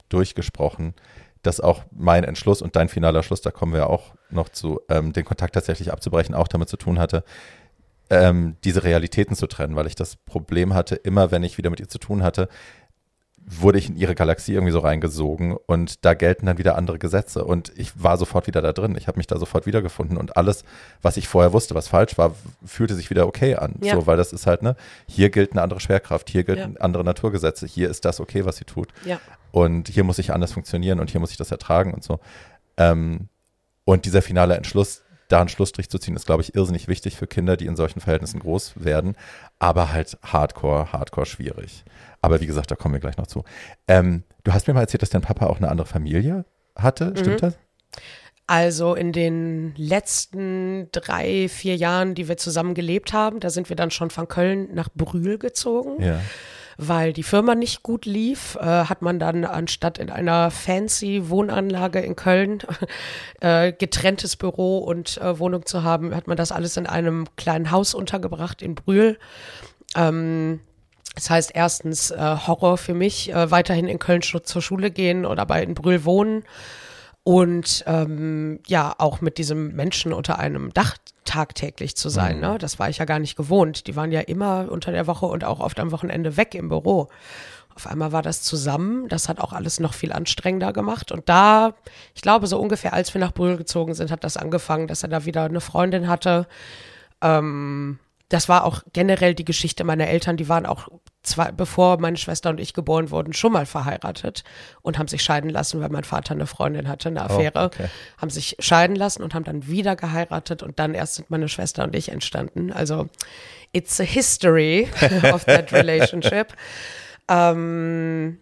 durchgesprochen, dass auch mein Entschluss und dein finaler Schluss, da kommen wir auch noch zu, ähm, den Kontakt tatsächlich abzubrechen, auch damit zu tun hatte, ähm, diese Realitäten zu trennen, weil ich das Problem hatte, immer wenn ich wieder mit ihr zu tun hatte, wurde ich in ihre Galaxie irgendwie so reingesogen und da gelten dann wieder andere Gesetze und ich war sofort wieder da drin. Ich habe mich da sofort wiedergefunden und alles, was ich vorher wusste, was falsch war, fühlte sich wieder okay an. Ja. So, weil das ist halt, ne, hier gilt eine andere Schwerkraft, hier gelten ja. andere Naturgesetze, hier ist das okay, was sie tut. Ja. Und hier muss ich anders funktionieren und hier muss ich das ertragen und so. Ähm, und dieser finale Entschluss, da einen Schlussstrich zu ziehen, ist, glaube ich, irrsinnig wichtig für Kinder, die in solchen Verhältnissen groß werden, aber halt hardcore, hardcore schwierig. Aber wie gesagt, da kommen wir gleich noch zu. Ähm, du hast mir mal erzählt, dass dein Papa auch eine andere Familie hatte. Stimmt mhm. das? Also in den letzten drei, vier Jahren, die wir zusammen gelebt haben, da sind wir dann schon von Köln nach Brühl gezogen. Ja. Weil die Firma nicht gut lief, äh, hat man dann anstatt in einer fancy Wohnanlage in Köln [laughs] äh, getrenntes Büro und äh, Wohnung zu haben, hat man das alles in einem kleinen Haus untergebracht in Brühl. Ähm, das heißt erstens äh, Horror für mich, äh, weiterhin in Köln zur Schule gehen oder bei in Brühl wohnen. Und ähm, ja, auch mit diesem Menschen unter einem Dach tagtäglich zu sein. Mhm. Ne? Das war ich ja gar nicht gewohnt. Die waren ja immer unter der Woche und auch oft am Wochenende weg im Büro. Auf einmal war das zusammen. Das hat auch alles noch viel anstrengender gemacht. Und da, ich glaube, so ungefähr als wir nach Brühl gezogen sind, hat das angefangen, dass er da wieder eine Freundin hatte. Ähm, das war auch generell die Geschichte meiner Eltern. Die waren auch zwei, bevor meine Schwester und ich geboren wurden, schon mal verheiratet und haben sich scheiden lassen, weil mein Vater eine Freundin hatte, eine oh, Affäre. Oh, okay. Haben sich scheiden lassen und haben dann wieder geheiratet und dann erst sind meine Schwester und ich entstanden. Also it's a history [laughs] of that relationship. ähm,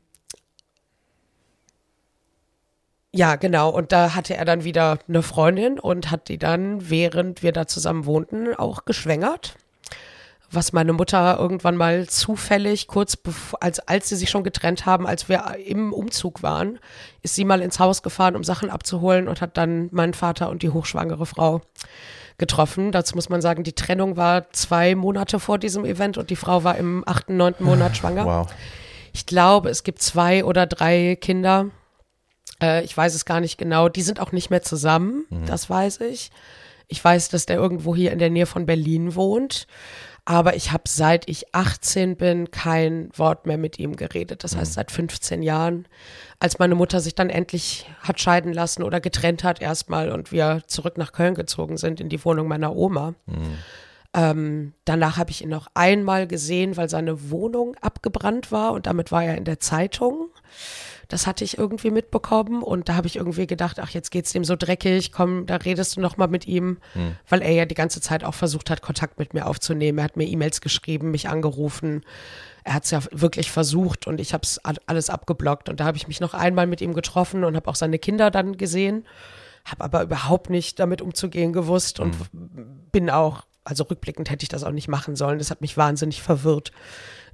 ja, genau. Und da hatte er dann wieder eine Freundin und hat die dann, während wir da zusammen wohnten, auch geschwängert was meine Mutter irgendwann mal zufällig, kurz bevor, als, als sie sich schon getrennt haben, als wir im Umzug waren, ist sie mal ins Haus gefahren, um Sachen abzuholen und hat dann meinen Vater und die hochschwangere Frau getroffen. Dazu muss man sagen, die Trennung war zwei Monate vor diesem Event und die Frau war im achten, neunten Monat schwanger. Wow. Ich glaube, es gibt zwei oder drei Kinder. Äh, ich weiß es gar nicht genau. Die sind auch nicht mehr zusammen, mhm. das weiß ich. Ich weiß, dass der irgendwo hier in der Nähe von Berlin wohnt aber ich habe seit ich 18 bin kein Wort mehr mit ihm geredet. Das heißt mhm. seit 15 Jahren, als meine Mutter sich dann endlich hat scheiden lassen oder getrennt hat erstmal und wir zurück nach Köln gezogen sind in die Wohnung meiner Oma. Mhm. Ähm, danach habe ich ihn noch einmal gesehen, weil seine Wohnung abgebrannt war und damit war er in der Zeitung. Das hatte ich irgendwie mitbekommen und da habe ich irgendwie gedacht, ach, jetzt geht's dem so dreckig, komm, da redest du noch mal mit ihm, hm. weil er ja die ganze Zeit auch versucht hat, Kontakt mit mir aufzunehmen. Er hat mir E-Mails geschrieben, mich angerufen. Er hat es ja wirklich versucht und ich habe es alles abgeblockt. Und da habe ich mich noch einmal mit ihm getroffen und habe auch seine Kinder dann gesehen, habe aber überhaupt nicht damit umzugehen gewusst und hm. bin auch, also rückblickend hätte ich das auch nicht machen sollen. Das hat mich wahnsinnig verwirrt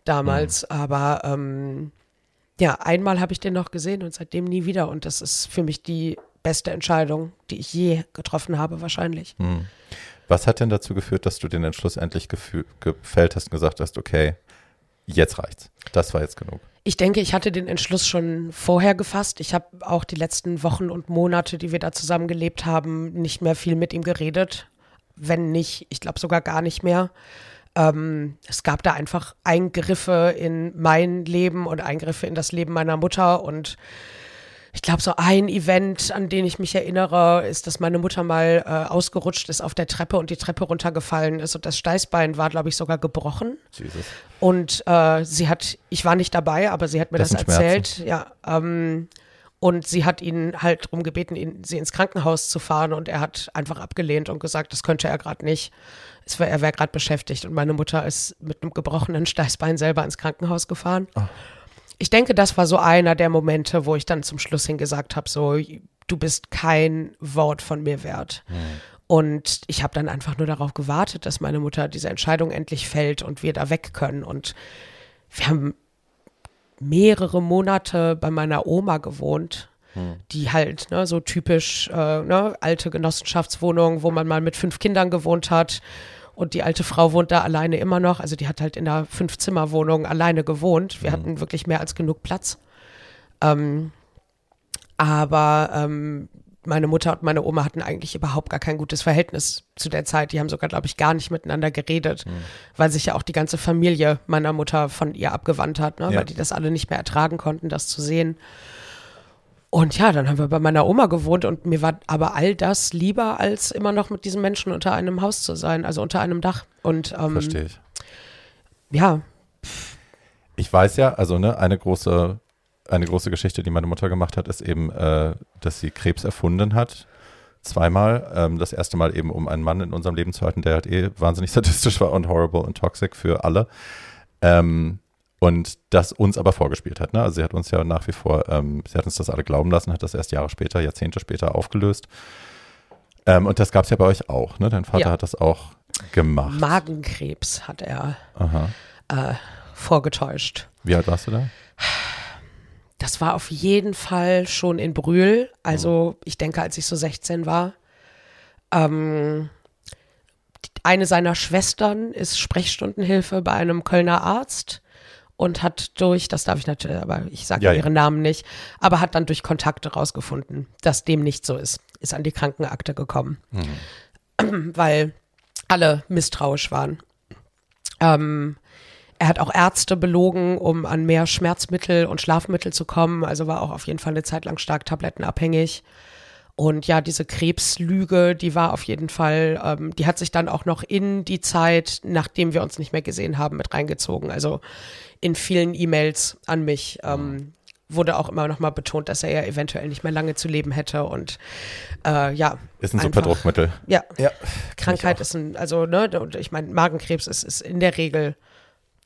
damals. Hm. Aber ähm, ja, einmal habe ich den noch gesehen und seitdem nie wieder. Und das ist für mich die beste Entscheidung, die ich je getroffen habe, wahrscheinlich. Hm. Was hat denn dazu geführt, dass du den Entschluss endlich gefällt hast und gesagt hast, okay, jetzt reicht's. Das war jetzt genug. Ich denke, ich hatte den Entschluss schon vorher gefasst. Ich habe auch die letzten Wochen und Monate, die wir da zusammen gelebt haben, nicht mehr viel mit ihm geredet. Wenn nicht, ich glaube sogar gar nicht mehr. Ähm, es gab da einfach Eingriffe in mein Leben und Eingriffe in das Leben meiner Mutter und ich glaube, so ein Event, an den ich mich erinnere, ist, dass meine Mutter mal äh, ausgerutscht ist auf der Treppe und die Treppe runtergefallen ist und das Steißbein war, glaube ich, sogar gebrochen. Jesus. Und äh, sie hat, ich war nicht dabei, aber sie hat mir das, das erzählt. Schmerzen. Ja, ähm, und sie hat ihn halt darum gebeten, ihn, sie ins Krankenhaus zu fahren und er hat einfach abgelehnt und gesagt, das könnte er gerade nicht. War, er wäre gerade beschäftigt und meine Mutter ist mit einem gebrochenen Steißbein selber ins Krankenhaus gefahren. Oh. Ich denke, das war so einer der Momente, wo ich dann zum Schluss hin gesagt habe, so, du bist kein Wort von mir wert. Mhm. Und ich habe dann einfach nur darauf gewartet, dass meine Mutter diese Entscheidung endlich fällt und wir da weg können. Und wir haben mehrere Monate bei meiner Oma gewohnt, hm. die halt ne, so typisch äh, ne, alte Genossenschaftswohnung, wo man mal mit fünf Kindern gewohnt hat. Und die alte Frau wohnt da alleine immer noch. Also die hat halt in einer Fünf-Zimmer-Wohnung alleine gewohnt. Wir hm. hatten wirklich mehr als genug Platz. Ähm, aber ähm, meine Mutter und meine Oma hatten eigentlich überhaupt gar kein gutes Verhältnis zu der Zeit. Die haben sogar, glaube ich, gar nicht miteinander geredet, mhm. weil sich ja auch die ganze Familie meiner Mutter von ihr abgewandt hat, ne? Ja. weil die das alle nicht mehr ertragen konnten, das zu sehen. Und ja, dann haben wir bei meiner Oma gewohnt und mir war aber all das lieber, als immer noch mit diesen Menschen unter einem Haus zu sein, also unter einem Dach. Und ähm, verstehe ich. Ja. Ich weiß ja, also ne, eine große eine große Geschichte, die meine Mutter gemacht hat, ist eben, äh, dass sie Krebs erfunden hat. Zweimal. Ähm, das erste Mal eben, um einen Mann in unserem Leben zu halten, der halt eh wahnsinnig [laughs] sadistisch war und horrible und toxic für alle. Ähm, und das uns aber vorgespielt hat. Ne? Also sie hat uns ja nach wie vor, ähm, sie hat uns das alle glauben lassen, hat das erst Jahre später, Jahrzehnte später aufgelöst. Ähm, und das gab es ja bei euch auch. Ne? Dein Vater ja. hat das auch gemacht. Magenkrebs hat er äh, vorgetäuscht. Wie alt warst du da? Das war auf jeden Fall schon in Brühl. Also ich denke, als ich so 16 war. Ähm, eine seiner Schwestern ist Sprechstundenhilfe bei einem Kölner Arzt. Und hat durch, das darf ich natürlich, aber ich sage Ja, ja, ihren Namen nicht, aber hat dann durch Kontakte rausgefunden, dass dem nicht so ist. Ist an die Krankenakte gekommen, [clears throat] weil alle misstrauisch waren. Ähm, er hat auch Ärzte belogen, um an mehr Schmerzmittel und Schlafmittel zu kommen. Also war auch auf jeden Fall eine Zeit lang stark tablettenabhängig. Und ja, diese Krebslüge, die war auf jeden Fall, ähm, die hat sich dann auch noch in die Zeit, nachdem wir uns nicht mehr gesehen haben, mit reingezogen. Also in vielen E-Mails an mich ähm, wurde auch immer noch mal betont, dass er ja eventuell nicht mehr lange zu leben hätte. Und äh, ja. Ist ein super einfach- Druckmittel. Ja, Ja. Krankheit ist ein, also, ne, und ich meine, Magenkrebs ist, ist in der Regel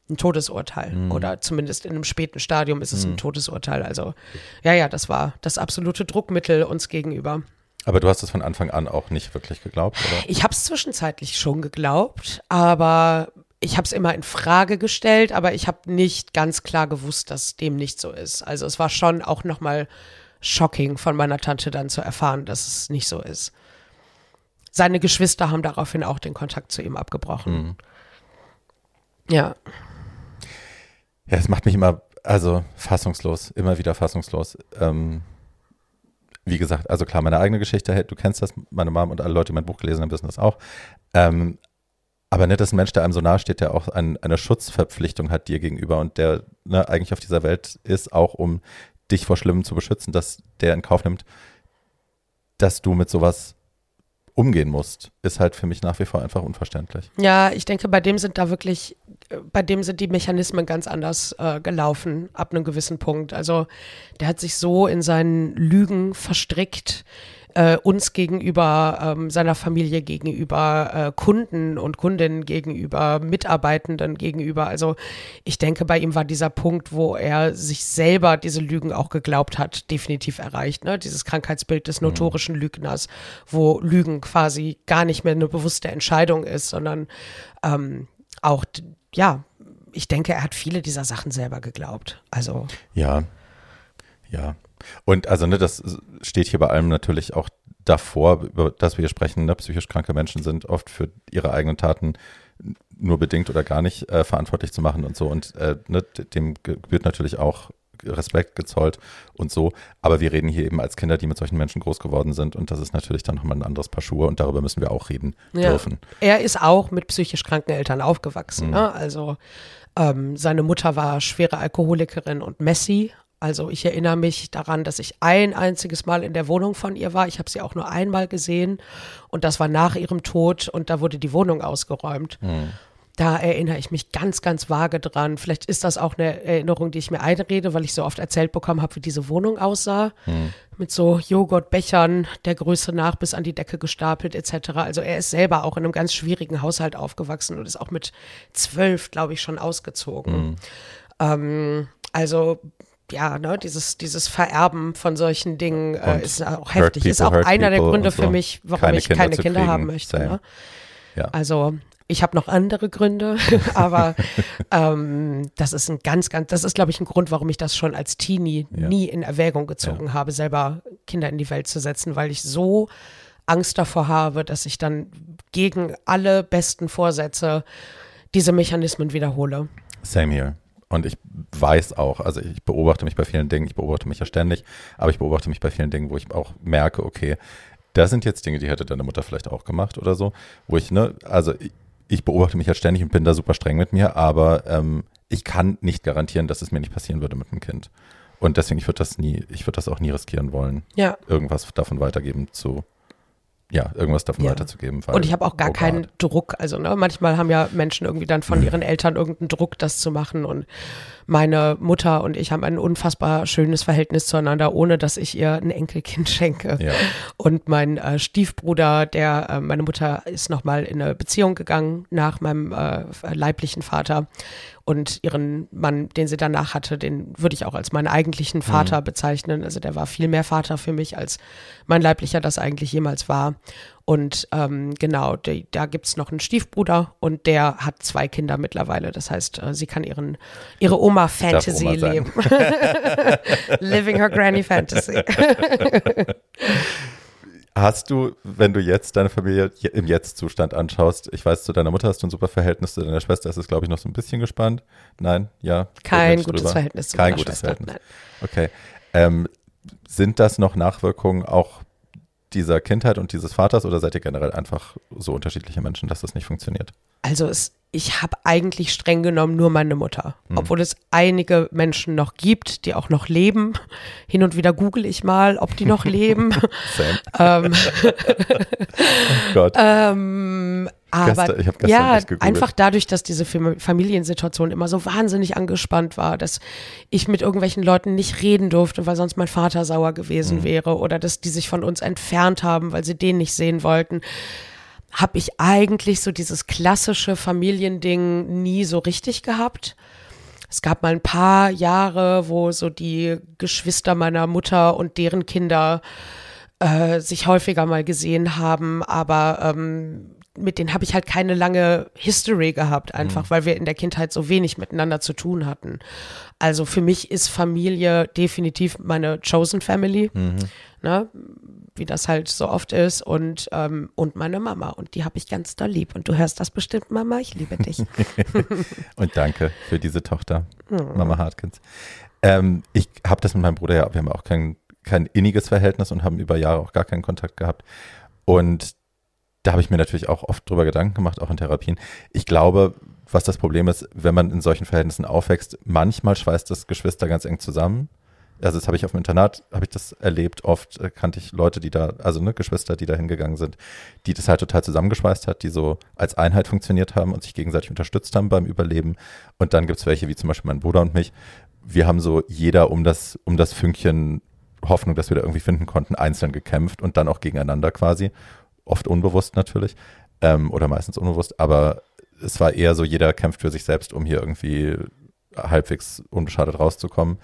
ein Todesurteil. Mhm. Oder zumindest in einem späten Stadium ist es ein Todesurteil. Also, ja, ja, das war das absolute Druckmittel uns gegenüber. Aber du hast es von Anfang an auch nicht wirklich geglaubt, oder? Ich habe es zwischenzeitlich schon geglaubt, aber ich habe es immer in Frage gestellt, aber ich habe nicht ganz klar gewusst, dass dem nicht so ist. Also es war schon auch nochmal shocking von meiner Tante dann zu erfahren, dass es nicht so ist. Seine Geschwister haben daraufhin auch den Kontakt zu ihm abgebrochen. Ja, Ja, es macht mich immer, also fassungslos, immer wieder fassungslos. Ähm, wie gesagt, also klar, meine eigene Geschichte, du kennst das, meine Mom und alle Leute, die mein Buch gelesen haben, wissen das auch. Ähm, aber nicht, dass ein Mensch, der einem so nahe steht, der auch ein, eine Schutzverpflichtung hat dir gegenüber und der ne, eigentlich auf dieser Welt ist, auch um dich vor Schlimmem zu beschützen, dass der in Kauf nimmt, dass du mit sowas umgehen musst, ist halt für mich nach wie vor einfach unverständlich. Ja, ich denke, bei dem sind da wirklich, äh, bei dem sind die Mechanismen ganz anders äh, gelaufen ab einem gewissen Punkt. Also der hat sich so in seinen Lügen verstrickt, äh, uns gegenüber, ähm, seiner Familie gegenüber, äh, Kunden und Kundinnen gegenüber, Mitarbeitenden gegenüber. Also ich denke, bei ihm war dieser Punkt, wo er sich selber diese Lügen auch geglaubt hat, definitiv erreicht. Ne? Dieses Krankheitsbild des notorischen Lügners, wo Lügen quasi gar nicht mehr eine bewusste Entscheidung ist, sondern ähm, auch, ja, ich denke, er hat viele dieser Sachen selber geglaubt. Also, Ja, ja. Und also, ne, das steht hier bei allem natürlich auch davor, über das wir hier sprechen. Ne? Psychisch kranke Menschen sind oft für ihre eigenen Taten nur bedingt oder gar nicht äh, verantwortlich zu machen und so. Und äh, ne, dem gebührt natürlich auch Respekt gezollt und so. Aber wir reden hier eben als Kinder, die mit solchen Menschen groß geworden sind. Und das ist natürlich dann nochmal ein anderes Paar Schuhe. Und darüber müssen wir auch reden ja. dürfen. Er ist auch mit psychisch kranken Eltern aufgewachsen. Mhm. Ne? Also, ähm, seine Mutter war schwere Alkoholikerin und Messi. Also ich erinnere mich daran, dass ich ein einziges Mal in der Wohnung von ihr war. Ich habe sie auch nur einmal gesehen und das war nach ihrem Tod und da wurde die Wohnung ausgeräumt. Da erinnere ich mich ganz, ganz vage dran. Vielleicht ist das auch eine Erinnerung, die ich mir einrede, weil ich so oft erzählt bekommen habe, wie diese Wohnung aussah. Mit so Joghurtbechern der Größe nach bis an die Decke gestapelt etc. Also er ist selber auch in einem ganz schwierigen Haushalt aufgewachsen und ist auch mit zwölf, glaube ich, schon ausgezogen. Ähm, also ja, ne, dieses, dieses Vererben von solchen Dingen äh, ist auch heftig. Ist auch people, einer der people Gründe so. für mich, warum Keine ich Kinder keine Kinder kriegen. haben möchte. Ne? Ja. Also ich habe noch andere Gründe, [laughs] aber [laughs] ähm, das ist ein ganz, ganz, das ist, glaube ich, ein Grund, warum ich das schon als Teenie Ja. nie in Erwägung gezogen habe, selber Kinder in die Welt zu setzen, weil ich so Angst davor habe, dass ich dann gegen alle besten Vorsätze diese Mechanismen wiederhole. Same here. Und ich weiß auch, also ich beobachte mich bei vielen Dingen, ich beobachte mich ja ständig, aber ich beobachte mich bei vielen Dingen, wo ich auch merke, okay, das sind jetzt Dinge, die hätte deine Mutter vielleicht auch gemacht oder so, wo ich, ne, also ich, ich beobachte mich ja ständig und bin da super streng mit mir, aber ähm, ich kann nicht garantieren, dass es mir nicht passieren würde mit einem Kind. Und deswegen, ich würde das nie, ich würde das auch nie riskieren wollen, Ja. irgendwas davon weitergeben zu, ja, irgendwas davon Ja. weiterzugeben. Und ich habe auch gar keinen. Druck. Also ne, manchmal haben ja Menschen irgendwie dann von ihren Eltern irgendeinen Druck, das zu machen. Und meine Mutter und ich haben ein unfassbar schönes Verhältnis zueinander, ohne dass ich ihr ein Enkelkind [laughs] schenke. Ja. Und mein äh, Stiefbruder, der, äh, meine Mutter ist nochmal in eine Beziehung gegangen nach meinem äh, leiblichen Vater. Und ihren Mann, den sie danach hatte, den würde ich auch als meinen eigentlichen Vater bezeichnen. Also der war viel mehr Vater für mich, als mein leiblicher das eigentlich jemals war. Und ähm, genau, die, da gibt's noch einen Stiefbruder und der hat zwei Kinder mittlerweile. Das heißt, äh, sie kann ihren, ihre Oma-Fantasy Oma sein. leben. [laughs] Living her Granny Fantasy. Hast du, wenn du jetzt deine Familie im Jetzt-Zustand anschaust, ich weiß, zu deiner Mutter hast du ein super Verhältnis, zu deiner Schwester ist es, glaube ich, noch so ein bisschen gespannt. Nein, ja. Kein gutes drüber. Verhältnis zu Kein gutes Schwester, Verhältnis. Nein. Okay. Ähm, sind das noch Nachwirkungen auch dieser Kindheit und dieses Vaters oder seid ihr generell einfach so unterschiedliche Menschen, dass das nicht funktioniert? Also es ich habe eigentlich streng genommen nur meine Mutter. Mhm. Obwohl es einige Menschen noch gibt, die auch noch leben. Hin und wieder google ich mal, ob die noch leben. [laughs] [laughs] ähm, [laughs] oh Gott. Ähm, aber gestern, ja, einfach dadurch, dass diese Familiensituation immer so wahnsinnig angespannt war, dass ich mit irgendwelchen Leuten nicht reden durfte, weil sonst mein Vater sauer gewesen mhm. wäre oder dass die sich von uns entfernt haben, weil sie den nicht sehen wollten habe ich eigentlich so dieses klassische Familiending nie so richtig gehabt. Es gab mal ein paar Jahre, wo so die Geschwister meiner Mutter und deren Kinder äh, sich häufiger mal gesehen haben, aber ähm, mit denen habe ich halt keine lange History gehabt, einfach mhm. weil wir in der Kindheit so wenig miteinander zu tun hatten. Also für mich ist Familie definitiv meine Chosen Family. Mhm. Ne? wie das halt so oft ist, und, ähm, und meine Mama. Und die habe ich ganz doll lieb. Und du hörst das bestimmt, Mama, ich liebe dich. [laughs] [laughs] und danke für diese Tochter, mhm. Mama Hartkins. Ähm, ich habe das mit meinem Bruder ja, wir haben auch kein, kein inniges Verhältnis und haben über Jahre auch gar keinen Kontakt gehabt. Und da habe ich mir natürlich auch oft drüber Gedanken gemacht, auch in Therapien. Ich glaube, was das Problem ist, wenn man in solchen Verhältnissen aufwächst, manchmal schweißt das Geschwister ganz eng zusammen also das habe ich auf dem Internat, habe ich das erlebt, oft äh, kannte ich Leute, die da, also ne, Geschwister, die da hingegangen sind, die das halt total zusammengeschweißt hat, die so als Einheit funktioniert haben und sich gegenseitig unterstützt haben beim Überleben. Und dann gibt es welche, wie zum Beispiel mein Bruder und mich. Wir haben so jeder um das, um das Fünkchen Hoffnung, dass wir da irgendwie finden konnten, einzeln gekämpft und dann auch gegeneinander quasi. Oft unbewusst natürlich ähm, oder meistens unbewusst, aber es war eher so, jeder kämpft für sich selbst, um hier irgendwie halbwegs unbeschadet rauszukommen.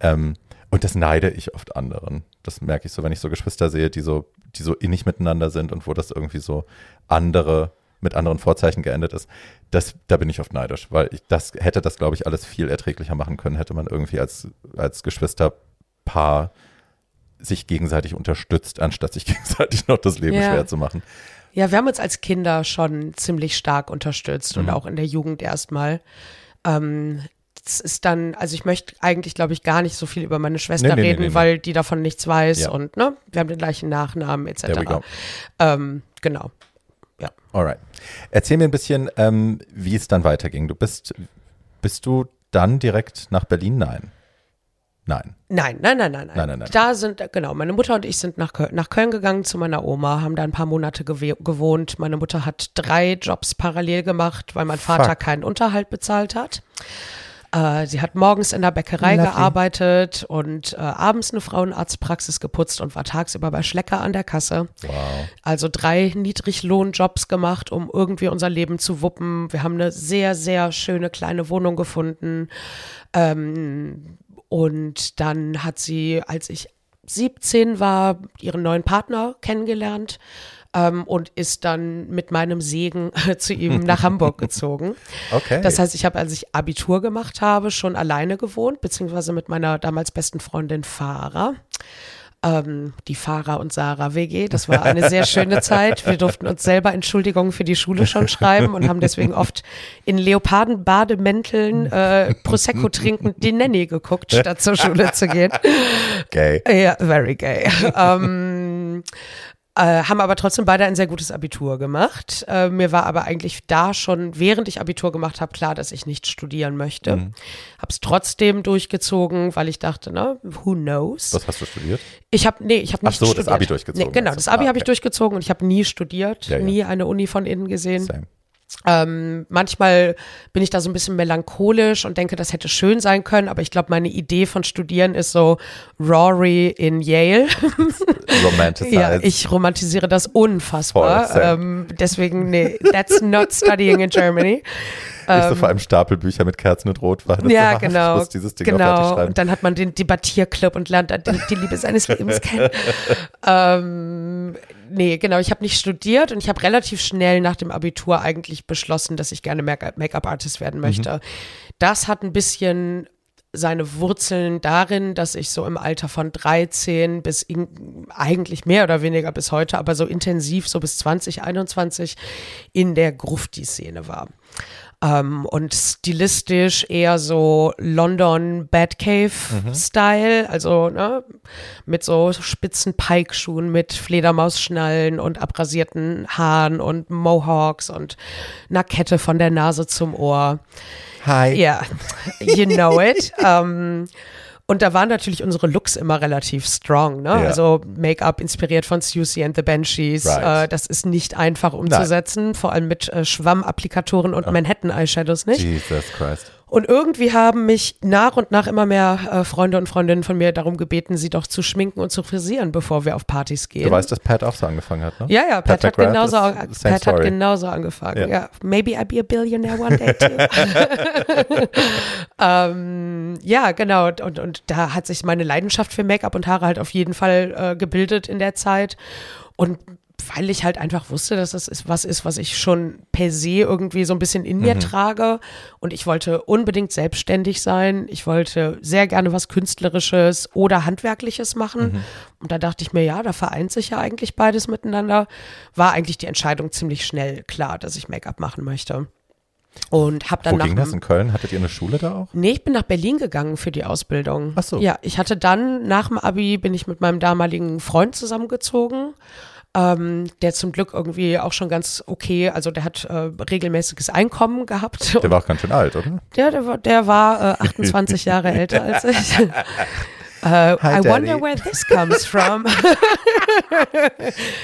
Ähm, und das neide ich oft anderen. Das merke ich so, wenn ich so Geschwister sehe, die so, die so innig miteinander sind und wo das irgendwie so andere mit anderen Vorzeichen geendet ist. Das, da bin ich oft neidisch, weil ich das hätte das, glaube ich, alles viel erträglicher machen können, hätte man irgendwie als, als Geschwisterpaar sich gegenseitig unterstützt, anstatt sich [laughs] gegenseitig noch das Leben ja. schwer zu machen. Ja, wir haben uns als Kinder schon ziemlich stark unterstützt mhm. und auch in der Jugend erstmal. Ähm, das ist dann, also ich möchte eigentlich, glaube ich, gar nicht so viel über meine Schwester nee, nee, reden, nee, weil die davon nichts weiß ja. und ne, wir haben den gleichen Nachnamen etc. Ähm, genau. Ja. Alright. Erzähl mir ein bisschen, ähm, wie es dann weiterging. Du bist, bist du dann direkt nach Berlin? Nein. Nein. Nein, nein, nein, nein, nein. nein, nein, Da sind, genau, meine Mutter und ich sind nach Köln, nach Köln gegangen zu meiner Oma, haben da ein paar Monate gewohnt. Meine Mutter hat drei Jobs parallel gemacht, weil mein Vater Fuck. keinen Unterhalt bezahlt hat. Äh, sie hat morgens in der Bäckerei Lovely. gearbeitet und äh, abends eine Frauenarztpraxis geputzt und war tagsüber bei Schlecker an der Kasse. Wow. Also drei Niedriglohnjobs gemacht, um irgendwie unser Leben zu wuppen. Wir haben eine sehr, sehr schöne kleine Wohnung gefunden. Ähm, und dann hat sie, als ich 17 war, ihren neuen Partner kennengelernt ähm, und ist dann mit meinem Segen [laughs] zu ihm nach Hamburg gezogen. [laughs] Okay. Das heißt, ich habe, als ich Abitur gemacht habe, schon alleine gewohnt, beziehungsweise mit meiner damals besten Freundin Farah ähm, die Farah und Sarah WG. Das war eine sehr schöne Zeit. Wir durften uns selber Entschuldigungen für die Schule schon schreiben und haben deswegen oft in Leopardenbademänteln äh, Prosecco trinkend die Nanny geguckt, statt zur Schule zu gehen. Gay. Ja, very gay. ähm, äh, haben aber trotzdem beide ein sehr gutes Abitur gemacht. Äh, mir war aber eigentlich da schon, während ich Abitur gemacht habe, klar, dass ich nicht studieren möchte. Mhm. Habe es trotzdem durchgezogen, weil ich dachte, na, who knows? Was hast du studiert? Ich habe, nee, ich habe nicht Ach so, studiert. das Abi durchgezogen. Nee, genau, das Abi ah, okay. habe ich durchgezogen und ich habe nie studiert, ja, ja. nie eine Uni von innen gesehen. Same. Ähm, manchmal bin ich da so ein bisschen melancholisch und denke, das hätte schön sein können, aber ich glaube, meine Idee von Studieren ist so Rory in Yale. [laughs] ja, ich romantisiere das unfassbar. ähm, deswegen, nee, that's not studying in Germany. Ich so ähm, vor allem Stapelbücher mit Kerzen und Rotwein. Ja, [laughs] genau. Ich dieses Ding genau. Und dann hat man den Debattierclub und lernt die Liebe seines Lebens kennen. [laughs] ähm, nee, genau, ich habe nicht studiert und ich habe relativ schnell nach dem Abitur eigentlich beschlossen, dass ich gerne Make-up-Artist werden mhm. möchte. Mhm. Das hat ein bisschen seine Wurzeln darin, dass ich so im Alter von 13 bis in, eigentlich mehr oder weniger bis heute, aber so intensiv so bis 2021 in der Grufti-Szene war. Ähm, und stilistisch eher so London Batcave-Style, also ne, mit so spitzen Pike-Schuhen, mit Fledermausschnallen und abrasierten Haaren und Mohawks und einer Kette von der Nase zum Ohr. Hi. Ja, you know it. [laughs] ähm, und da waren natürlich unsere Looks immer relativ strong, ne? Ja. Also Make-up inspiriert von Susie and the Banshees. Right. Äh, das ist nicht einfach umzusetzen, vor allem mit äh, Schwammapplikatoren und Manhattan-Eyeshadows nicht. Jesus Christ. Und irgendwie haben mich nach und nach immer mehr äh, Freunde und Freundinnen von mir darum gebeten, sie doch zu schminken und zu frisieren, bevor wir auf Partys gehen. Du weißt, dass Pat auch so angefangen hat, ne? ja, ja, Pat, hat, McGrath genauso, Pat hat genauso angefangen. Ja. Ja. maybe I'll be a billionaire one day too. [laughs] [laughs] ähm, ja, genau. Und, und da hat sich meine Leidenschaft für Make-up und Haare halt auf jeden Fall äh, gebildet in der Zeit. Und weil ich halt einfach wusste, dass das ist, was ist, was ich schon per se irgendwie so ein bisschen in Mhm. mir trage. Und ich wollte unbedingt selbstständig sein. Ich wollte sehr gerne was Künstlerisches oder Handwerkliches machen. Mhm. Und da dachte ich mir, ja, da vereint sich ja eigentlich beides miteinander. War eigentlich die Entscheidung ziemlich schnell klar, dass ich Make-up machen möchte. Und habe dann Wo nach ging das in Köln? Hattet ihr eine Schule da auch? Nee, ich bin nach Berlin gegangen für die Ausbildung. Ach so. Ja, ich hatte dann nach dem Abi bin ich mit meinem damaligen Freund zusammengezogen. Ähm, der zum Glück irgendwie auch schon ganz okay, also der hat äh, regelmäßiges Einkommen gehabt. Der war auch ganz schön alt, oder? Der, der war, der war äh, 28 Jahre älter als ich. [laughs] Äh, Hi, I Daddy. wonder where this comes [laughs] from.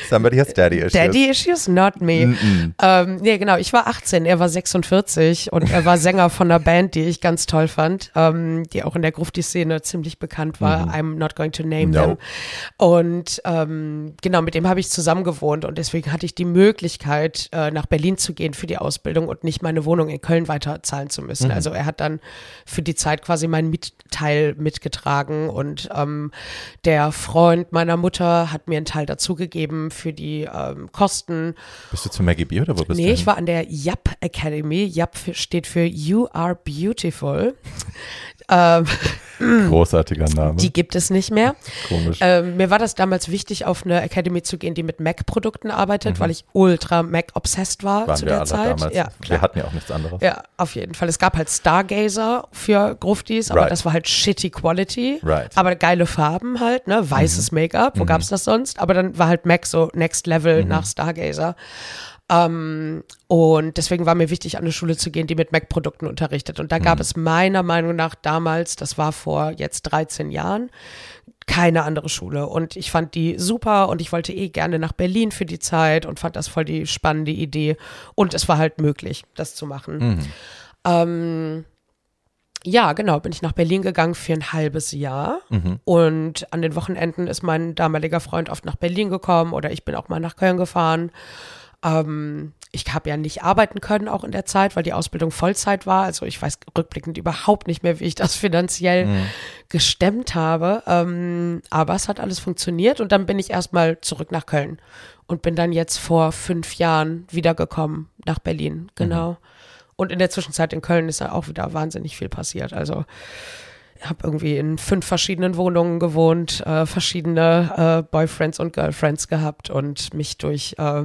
Somebody has daddy issues. Daddy issues, not me. Ähm, nee, genau, ich war 18, er war 46 und er war Sänger von einer Band, die ich ganz toll fand, ähm, die auch in der Grufti-Szene ziemlich bekannt war. I'm not going to name. No. them. Und ähm, genau, mit dem habe ich zusammen gewohnt und deswegen hatte ich die Möglichkeit, äh, nach Berlin zu gehen für die Ausbildung und nicht meine Wohnung in Köln weiterzahlen zu müssen. Mhm. Also er hat dann für die Zeit quasi meinen Mietteil mitgetragen und ähm, der Freund meiner Mutter hat mir einen Teil dazugegeben für die ähm, Kosten. Bist du zu Maggie B oder wo bist du? Nee, ich war an der YAP Academy. YAP steht für You Are Beautiful. Ähm, [laughs] Großartiger Name. die gibt es nicht mehr. Komisch. Ähm, mir war das damals wichtig, auf eine Academy zu gehen, die mit Mac-Produkten arbeitet, weil ich ultra Mac-obsessed war Mhm. Waren zu wir der alle Zeit. damals. Ja, wir klar. hatten ja auch nichts anderes. Ja, auf jeden Fall. Es gab halt Stargazer für Gruftis, aber Right. das war halt shitty Quality. Right. Aber geile Farben halt, ne? Weißes Make-up, wo gab's das sonst? Aber dann war halt Mac so Next Level nach Stargazer. Ähm, und deswegen war mir wichtig, an eine Schule zu gehen, die mit Mac-Produkten unterrichtet. Und da gab es meiner Meinung nach damals, das war vor jetzt 13 Jahren, keine andere Schule. Und ich fand die super und ich wollte eh gerne nach Berlin für die Zeit und fand das voll die spannende Idee. Und es war halt möglich, das zu machen. Ähm, ja, genau, bin ich nach Berlin gegangen für ein halbes Jahr. Und an den Wochenenden ist mein damaliger Freund oft nach Berlin gekommen oder ich bin auch mal nach Köln gefahren. Ähm, ich habe ja nicht arbeiten können auch in der Zeit, weil die Ausbildung Vollzeit war. Also ich weiß rückblickend überhaupt nicht mehr, wie ich das [laughs] finanziell gestemmt habe. Ähm, aber es hat alles funktioniert und dann bin ich erstmal zurück nach Köln und bin dann jetzt vor fünf Jahren wiedergekommen nach Berlin. Genau. Und in der Zwischenzeit in Köln ist ja auch wieder wahnsinnig viel passiert. Also habe irgendwie in fünf verschiedenen Wohnungen gewohnt, äh, verschiedene äh, Boyfriends und Girlfriends gehabt und mich durch äh,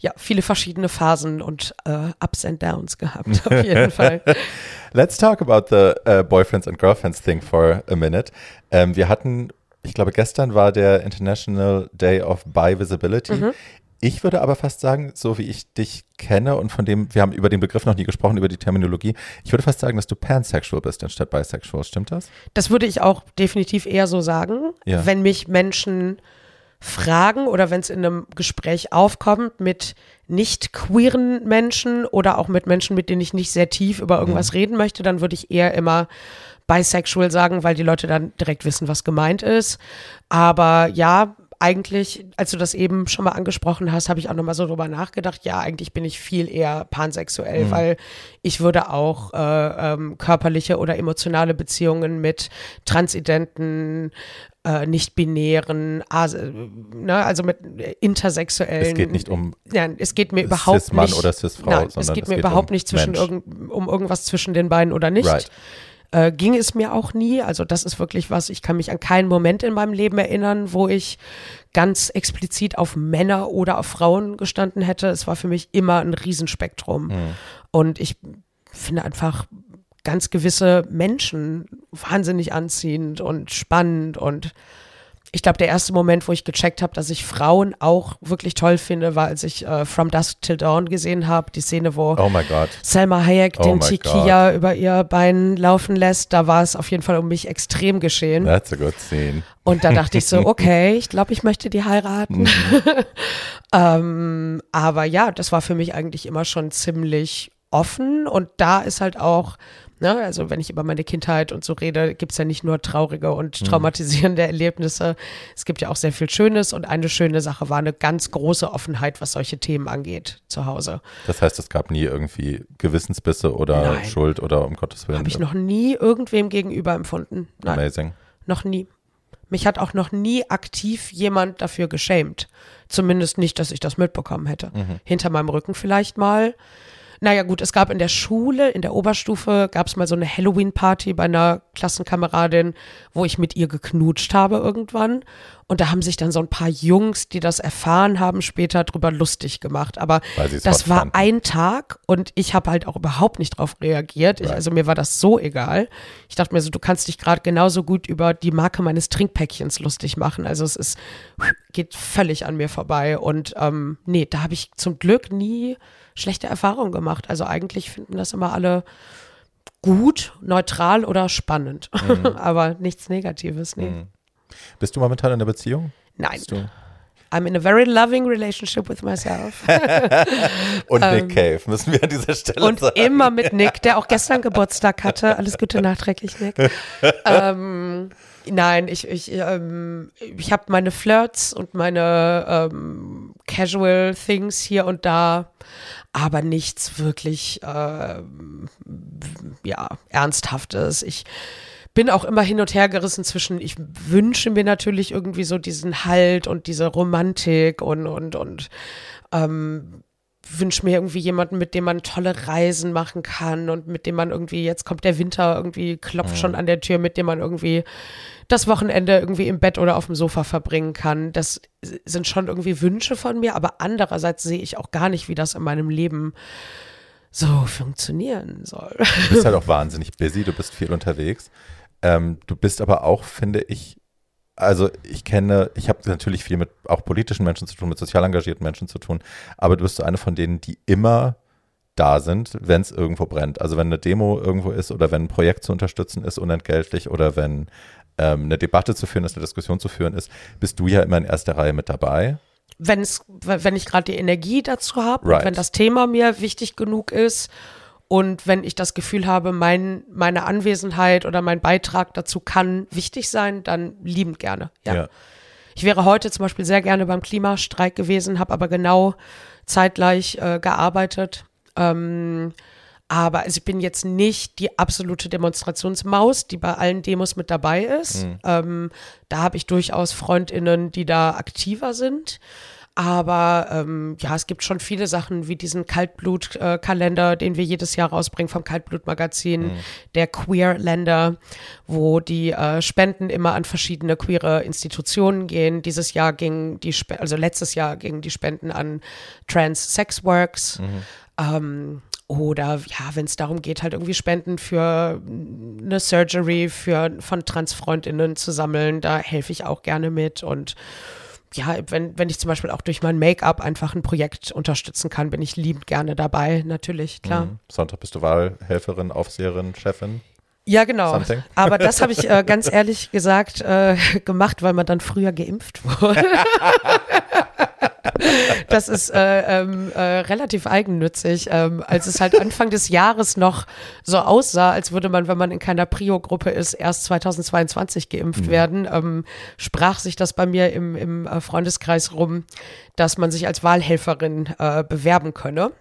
ja, viele verschiedene Phasen und äh, Ups and Downs gehabt, auf jeden Fall. [laughs] Let's talk about the uh, boyfriends and girlfriends thing for a minute. Ähm, wir hatten, ich glaube, gestern war der International Day of Bi Visibility. Mhm. Ich würde aber fast sagen, so wie ich dich kenne und von dem, wir haben über den Begriff noch nie gesprochen, über die Terminologie. Ich würde fast sagen, dass du pansexual bist anstatt bisexual. Stimmt das? Das würde ich auch definitiv eher so sagen, Ja. wenn mich Menschen fragen oder wenn es in einem Gespräch aufkommt mit nicht queeren Menschen oder auch mit Menschen, mit denen ich nicht sehr tief über irgendwas reden möchte, dann würde ich eher immer bisexual sagen, weil die Leute dann direkt wissen, was gemeint ist. Aber ja, eigentlich, als du das eben schon mal angesprochen hast, habe ich auch nochmal so drüber nachgedacht. Ja, eigentlich bin ich viel eher pansexuell, weil ich würde auch äh, ähm, körperliche oder emotionale Beziehungen mit transidenten, äh, nicht-binären, as- ne, also mit intersexuellen. Es geht nicht um Ja, es geht mir überhaupt Cis-Mann nicht. oder Cis-Frau, Nein, es geht es mir geht überhaupt um nicht zwischen irgend, um irgendwas zwischen den beiden oder nicht. Right. Äh, ging es mir auch nie. Also das ist wirklich was, ich kann mich an keinen Moment in meinem Leben erinnern, wo ich ganz explizit auf Männer oder auf Frauen gestanden hätte. Es war für mich immer ein Riesenspektrum. Mhm. Und ich finde einfach ganz gewisse Menschen wahnsinnig anziehend und spannend und ich glaube, der erste Moment, wo ich gecheckt habe, dass ich Frauen auch wirklich toll finde, war, als ich äh, From Dusk Till Dawn gesehen habe. Die Szene, wo oh Selma Hayek oh den Tikia über ihr Bein laufen lässt. Da war es auf jeden Fall um mich extrem geschehen. That's a good scene. Und da dachte ich so, [laughs] okay, ich glaube, ich möchte die heiraten. Mhm. [laughs] ähm, aber ja, das war für mich eigentlich immer schon ziemlich offen. Und da ist halt auch Ne? Also wenn ich über meine Kindheit und so rede, gibt es ja nicht nur traurige und mhm. traumatisierende. [laughs] Erlebnisse. Es gibt ja auch sehr viel Schönes und eine schöne Sache war eine ganz große Offenheit, was solche Themen angeht zu Hause. Das heißt, es gab nie irgendwie Gewissensbisse oder Nein. Schuld oder um Gottes Willen. Habe ich noch nie irgendwem gegenüber empfunden. Nein. Amazing. Noch nie. Mich hat auch noch nie aktiv jemand dafür geschämt. Zumindest nicht, dass ich das mitbekommen hätte. Mhm. Hinter meinem Rücken vielleicht mal. Naja gut, es gab in der Schule, in der Oberstufe, gab es mal so eine Halloween-Party bei einer Klassenkameradin, wo ich mit ihr geknutscht habe irgendwann. Und da haben sich dann so ein paar Jungs, die das erfahren haben, später drüber lustig gemacht. Aber das war ein Tag und ich habe halt auch überhaupt nicht drauf reagiert. Ich, also mir war das so egal. Ich dachte mir so, du kannst dich gerade genauso gut über die Marke meines Trinkpäckchens lustig machen. Also es ist, geht völlig an mir vorbei. Und ähm, nee, da habe ich zum Glück nie schlechte Erfahrungen gemacht. Also eigentlich finden das immer alle gut, neutral oder spannend, mhm. [laughs] aber nichts Negatives. Nee. Mhm. Bist du momentan in der Beziehung? Nein. I'm in a very loving relationship with myself. [laughs] und Nick ähm, Cave, müssen wir an dieser Stelle und sagen. Und immer mit Nick, der auch gestern Geburtstag hatte. Alles Gute [laughs] nachträglich, Nick. ähm, nein, ich, ich, ähm, ich habe meine Flirts und meine ähm, Casual Things hier und da aber nichts wirklich, äh, ja, Ernsthaftes. Ich bin auch immer hin und her gerissen zwischen, ich wünsche mir natürlich irgendwie so diesen Halt und diese Romantik und, und, und, ähm, wünsche mir irgendwie jemanden, mit dem man tolle Reisen machen kann und mit dem man irgendwie, jetzt kommt der Winter, irgendwie klopft schon an der Tür, mit dem man irgendwie das Wochenende irgendwie im Bett oder auf dem Sofa verbringen kann. Das sind schon irgendwie Wünsche von mir, aber andererseits sehe ich auch gar nicht, wie das in meinem Leben so funktionieren soll. Du bist halt [laughs] auch wahnsinnig busy, du bist viel unterwegs. Ähm, du bist aber auch, finde ich, also ich kenne, ich habe natürlich viel mit auch politischen Menschen zu tun, mit sozial engagierten Menschen zu tun, aber du bist so eine von denen, die immer da sind, wenn es irgendwo brennt. Also wenn eine Demo irgendwo ist oder wenn ein Projekt zu unterstützen ist, unentgeltlich oder wenn ähm, eine Debatte zu führen ist, eine Diskussion zu führen ist, bist du ja immer in erster Reihe mit dabei. Wenn es, wenn ich gerade die Energie dazu habe, right. wenn das Thema mir wichtig genug ist und wenn ich das Gefühl habe, mein, meine Anwesenheit oder mein Beitrag dazu kann wichtig sein, dann liebend gerne. Ja. ja. Ich wäre heute zum Beispiel sehr gerne beim Klimastreik gewesen, habe aber genau zeitgleich äh, gearbeitet. Ähm, aber also ich bin jetzt nicht die absolute Demonstrationsmaus, die bei allen Demos mit dabei ist. Mhm. Ähm, da habe ich durchaus Freundinnen, die da aktiver sind. Aber ähm, ja, es gibt schon viele Sachen wie diesen Kaltblut-Kalender, äh, den wir jedes Jahr rausbringen vom Kaltblut-Magazin, mhm. der Queer-Länder, wo die äh, Spenden immer an verschiedene queere Institutionen gehen. Dieses Jahr ging die, Sp also letztes Jahr gingen die Spenden an Trans Sex Works. Mhm. Ähm, oder ja, wenn es darum geht, halt irgendwie Spenden für eine Surgery für, von Transfreundinnen zu sammeln, da helfe ich auch gerne mit. Und ja, wenn, wenn ich zum Beispiel auch durch mein Make-up einfach ein Projekt unterstützen kann, bin ich liebend gerne dabei, natürlich, klar. Mhm. Sonntag bist du Wahlhelferin, Aufseherin, Chefin. Ja, genau. Something. [laughs] Aber das habe ich äh, ganz ehrlich gesagt äh, [laughs] gemacht, weil man dann früher geimpft wurde. [laughs] das ist äh, ähm, äh, relativ eigennützig, ähm, als es halt Anfang des Jahres noch so aussah, als würde man, wenn man in keiner Prio-Gruppe ist, erst 2022 geimpft mhm. werden, ähm, sprach sich das bei mir im, im äh, Freundeskreis rum, dass man sich als Wahlhelferin äh, bewerben könne.